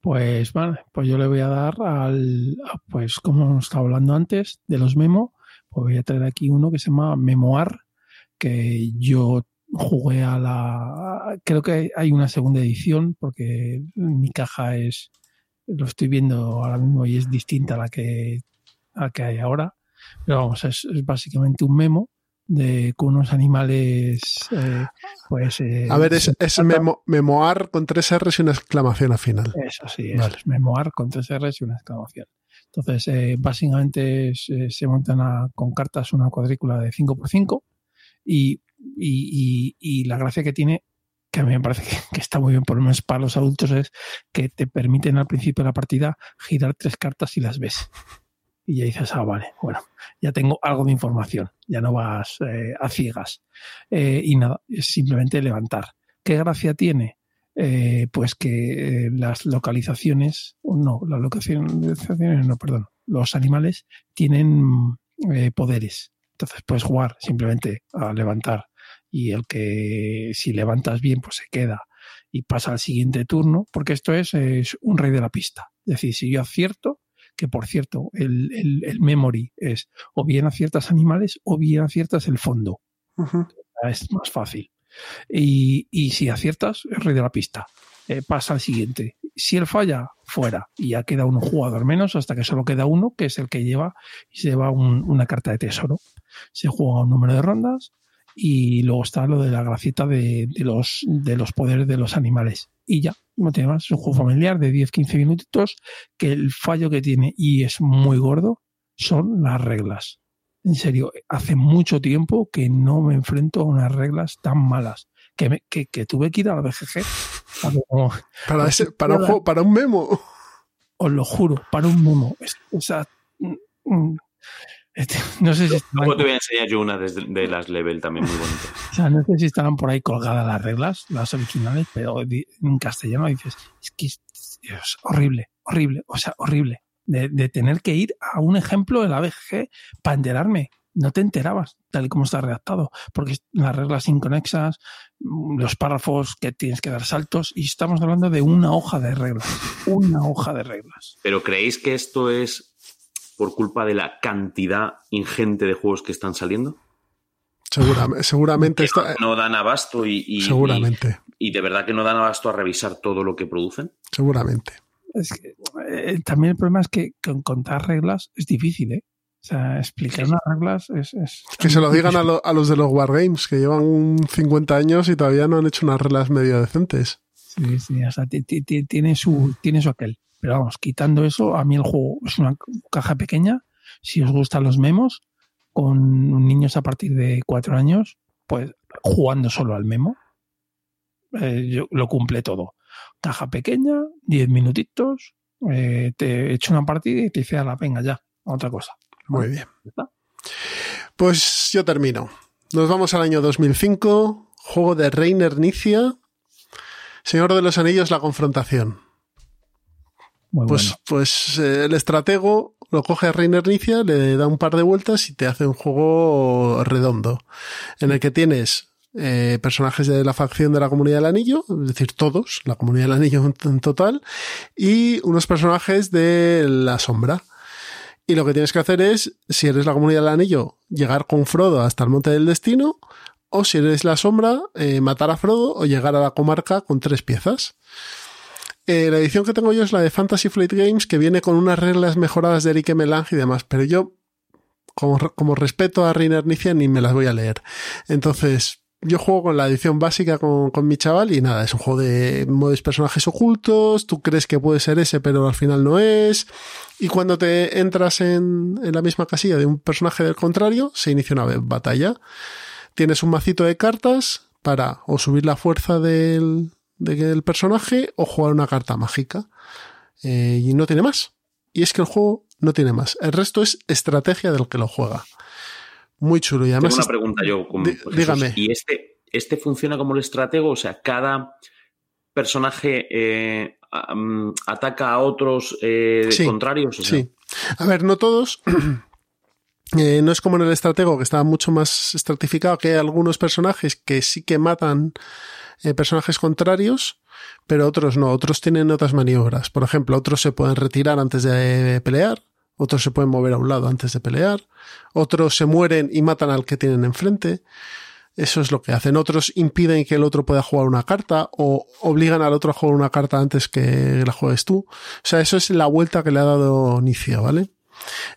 [SPEAKER 2] Pues vale, pues yo le voy a dar al. Pues como hemos estado hablando antes de los memo, pues voy a traer aquí uno que se llama Memoir, que yo jugué a la. Creo que hay una segunda edición, porque mi caja es. Lo estoy viendo ahora mismo y es distinta a la que, a la que hay ahora pero vamos, es, básicamente un memo de con unos animales eh, pues eh,
[SPEAKER 1] a ver es, es memoar con tres R's y una exclamación al final.
[SPEAKER 2] Eso sí es memoar con tres R's y una exclamación. Entonces eh, básicamente se montan con cartas una cuadrícula de 5x5 y, y, y, la gracia que tiene que a mí me parece que, que, está muy bien por lo menos para los adultos es que te permiten al principio de la partida girar tres cartas y las ves y ya dices, ah, vale, bueno, ya tengo algo de información, ya no vas eh, a ciegas. Eh, y nada, es simplemente levantar. ¿Qué gracia tiene? Eh, pues que las localizaciones, no, las localizaciones, no, perdón, los animales tienen poderes. Entonces puedes jugar simplemente a levantar y el que si levantas bien pues se queda y pasa al siguiente turno, porque esto es, es un rey de la pista. Es decir, si yo acierto, que por cierto, el, el, memory es o bien aciertas animales o bien aciertas el fondo. Es más fácil. Y, y, si aciertas, es rey de la pista. eh, pasa al siguiente. Si él falla, fuera. Y ya queda un jugador menos hasta que solo queda uno, que es el que lleva y se lleva una carta de tesoro. Se juega un número de rondas y luego está lo de la gracita de, los, de los poderes de los animales. Y ya, no tiene más. Es un juego familiar de 10-15 minutitos que el fallo que tiene, y es muy gordo, son las reglas. En serio, hace mucho tiempo que no me enfrento a unas reglas tan malas. Que, que, tuve que ir a la BGG.
[SPEAKER 1] para, ese, para, un para un memo.
[SPEAKER 2] Os lo juro, para un memo. O sea, mm, mm, este, no sé si
[SPEAKER 5] Luego te voy a enseñar yo una de, las level también muy bonitas.
[SPEAKER 2] O sea, no sé si estarán por ahí colgadas las reglas, las originales, pero en castellano dices, es que es, horrible, horrible, o sea, horrible. De, de, tener que ir a un ejemplo de la BGG para enterarme. No te enterabas tal y como está redactado, porque las reglas inconexas, los párrafos que tienes que dar saltos, y estamos hablando de una hoja de reglas. Una hoja de reglas.
[SPEAKER 5] ¿Pero creéis que esto es por culpa de la cantidad ingente de juegos que están saliendo?
[SPEAKER 1] Seguramente,
[SPEAKER 5] no dan abasto y,
[SPEAKER 1] seguramente.
[SPEAKER 5] Y, de verdad que no dan abasto a revisar todo lo que producen.
[SPEAKER 1] Seguramente.
[SPEAKER 2] Eh, también el problema es que contar reglas es difícil, ¿eh? O sea, explicar unas reglas es,
[SPEAKER 1] Que se lo digan a, a, los de los Wargames, que llevan 50 años y todavía no han hecho unas reglas medio decentes.
[SPEAKER 2] Sí, sí, o sea, tiene su, tiene su aquel. Pero vamos, quitando eso, a mí el juego es una caja pequeña. Si os gustan los memos, con niños a partir de cuatro años, pues jugando solo al memo, eh, yo, lo cumple todo. Caja pequeña, diez minutitos, eh, te echo una partida y te dice, a la venga ya, otra cosa.
[SPEAKER 1] Muy bien. Pues yo termino. Nos vamos al año 2005, juego de Reiner Nicia, Señor de los Anillos, la confrontación pues, pues eh, el estratego lo coge a Reiner Nicia, le da un par de vueltas y te hace un juego redondo, en el que tienes eh, personajes de la facción de la Comunidad del Anillo, es decir, todos, la Comunidad del Anillo en total, y unos personajes de la Sombra. Y lo que tienes que hacer es, si eres la Comunidad del Anillo, llegar con Frodo hasta el Monte del Destino, o si eres la Sombra, eh, matar a Frodo o llegar a la comarca con tres piezas. Eh, la edición que tengo yo es la de Fantasy Flight Games, que viene con unas reglas mejoradas de Eric Melange y demás, pero yo, como, como respeto a Reiner Nicia, ni me las voy a leer. Entonces, yo juego con la edición básica con, con, mi chaval y nada, es un juego de modos personajes ocultos, tú crees que puede ser ese, pero al final no es. Y cuando te entras en, en la misma casilla de un personaje del contrario, se inicia una batalla. Tienes un macito de cartas para o subir la fuerza del, del personaje o jugar una carta mágica. Eh, y no tiene más. Y es que el juego no tiene más. El resto es estrategia del que lo juega. Muy chulo. Y además
[SPEAKER 5] Tengo una pregunta yo.
[SPEAKER 1] dígame.
[SPEAKER 5] ¿Y este, este funciona como el estratego? O sea, cada personaje eh, ataca a otros eh, contrarios.
[SPEAKER 1] Sí. A ver, no todos. no es como en el estratego, que está mucho más estratificado, que hay algunos personajes que sí que matan eh, personajes contrarios, pero otros no, otros tienen otras maniobras. Por ejemplo, otros se pueden retirar antes de pelear, otros se pueden mover a un lado antes de pelear, otros se mueren y matan al que tienen enfrente. Eso es lo que hacen. Otros impiden que el otro pueda jugar una carta o obligan al otro a jugar una carta antes que la juegues tú. O sea, eso es la vuelta que le ha dado Nicio, ¿vale?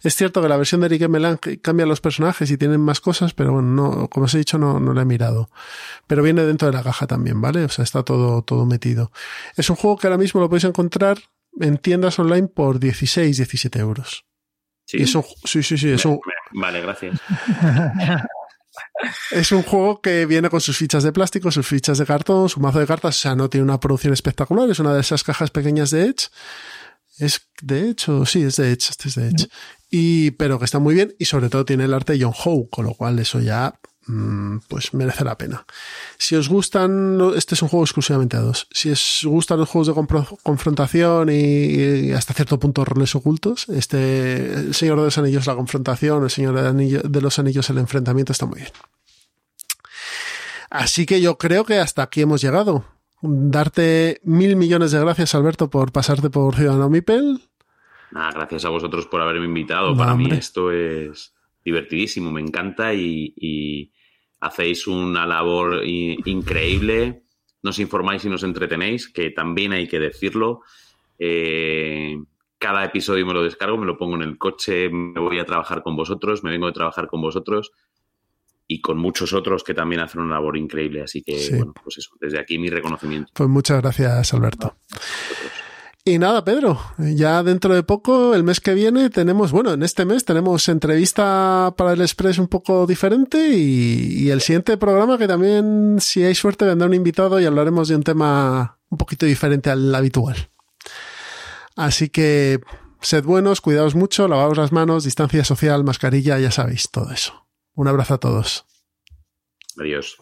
[SPEAKER 1] Es cierto que la versión de Eric Melan cambia los personajes y tienen más cosas, pero bueno, no, como os he dicho, no, no lo he mirado. Pero viene dentro de la caja también, ¿vale? O sea, está todo, todo metido. Es un juego que ahora mismo lo podéis encontrar en tiendas online por 16, 17 euros.
[SPEAKER 5] Sí,
[SPEAKER 1] sí, sí, sí. Es un...
[SPEAKER 5] Vale, gracias.
[SPEAKER 1] Es un juego que viene con sus fichas de plástico, sus fichas de cartón, su mazo de cartas, o sea, no tiene una producción espectacular, es una de esas cajas pequeñas de Edge es de hecho, sí, es de Edge, este es de Edge. Y, pero que está muy bien y sobre todo tiene el arte de John Howe, con lo cual eso ya, mm, pues merece la pena. Si os gustan, este es un juego exclusivamente a dos. Si os gustan los juegos de confrontación y, hasta cierto punto roles ocultos, este, el Señor de los Anillos la confrontación, el Señor de los Anillos el enfrentamiento está muy bien. Así que yo creo que hasta aquí hemos llegado darte mil millones de gracias, Alberto, por pasarte por Ciudadano Mipel.
[SPEAKER 5] Nada, gracias a vosotros por haberme invitado. Para mí esto es divertidísimo, me encanta y, hacéis una labor increíble. nos informáis y nos entretenéis, que también hay que decirlo. Eh, cada episodio me lo descargo, me lo pongo en el coche, me voy a trabajar con vosotros, me vengo de trabajar con vosotros y con muchos otros que también hacen una labor increíble. Así que, bueno, pues eso, desde aquí mi reconocimiento.
[SPEAKER 1] Pues muchas gracias, Alberto. Y nada, Pedro, ya dentro de poco, el mes que viene, tenemos, bueno, en este mes tenemos entrevista para el Express un poco diferente y, y el siguiente programa que también, si hay suerte, vendrá un invitado y hablaremos de un tema un poquito diferente al habitual. Así que sed buenos, cuidaos mucho, lavaos las manos, distancia social, mascarilla, ya sabéis, todo eso. Un abrazo a todos.
[SPEAKER 5] Adiós.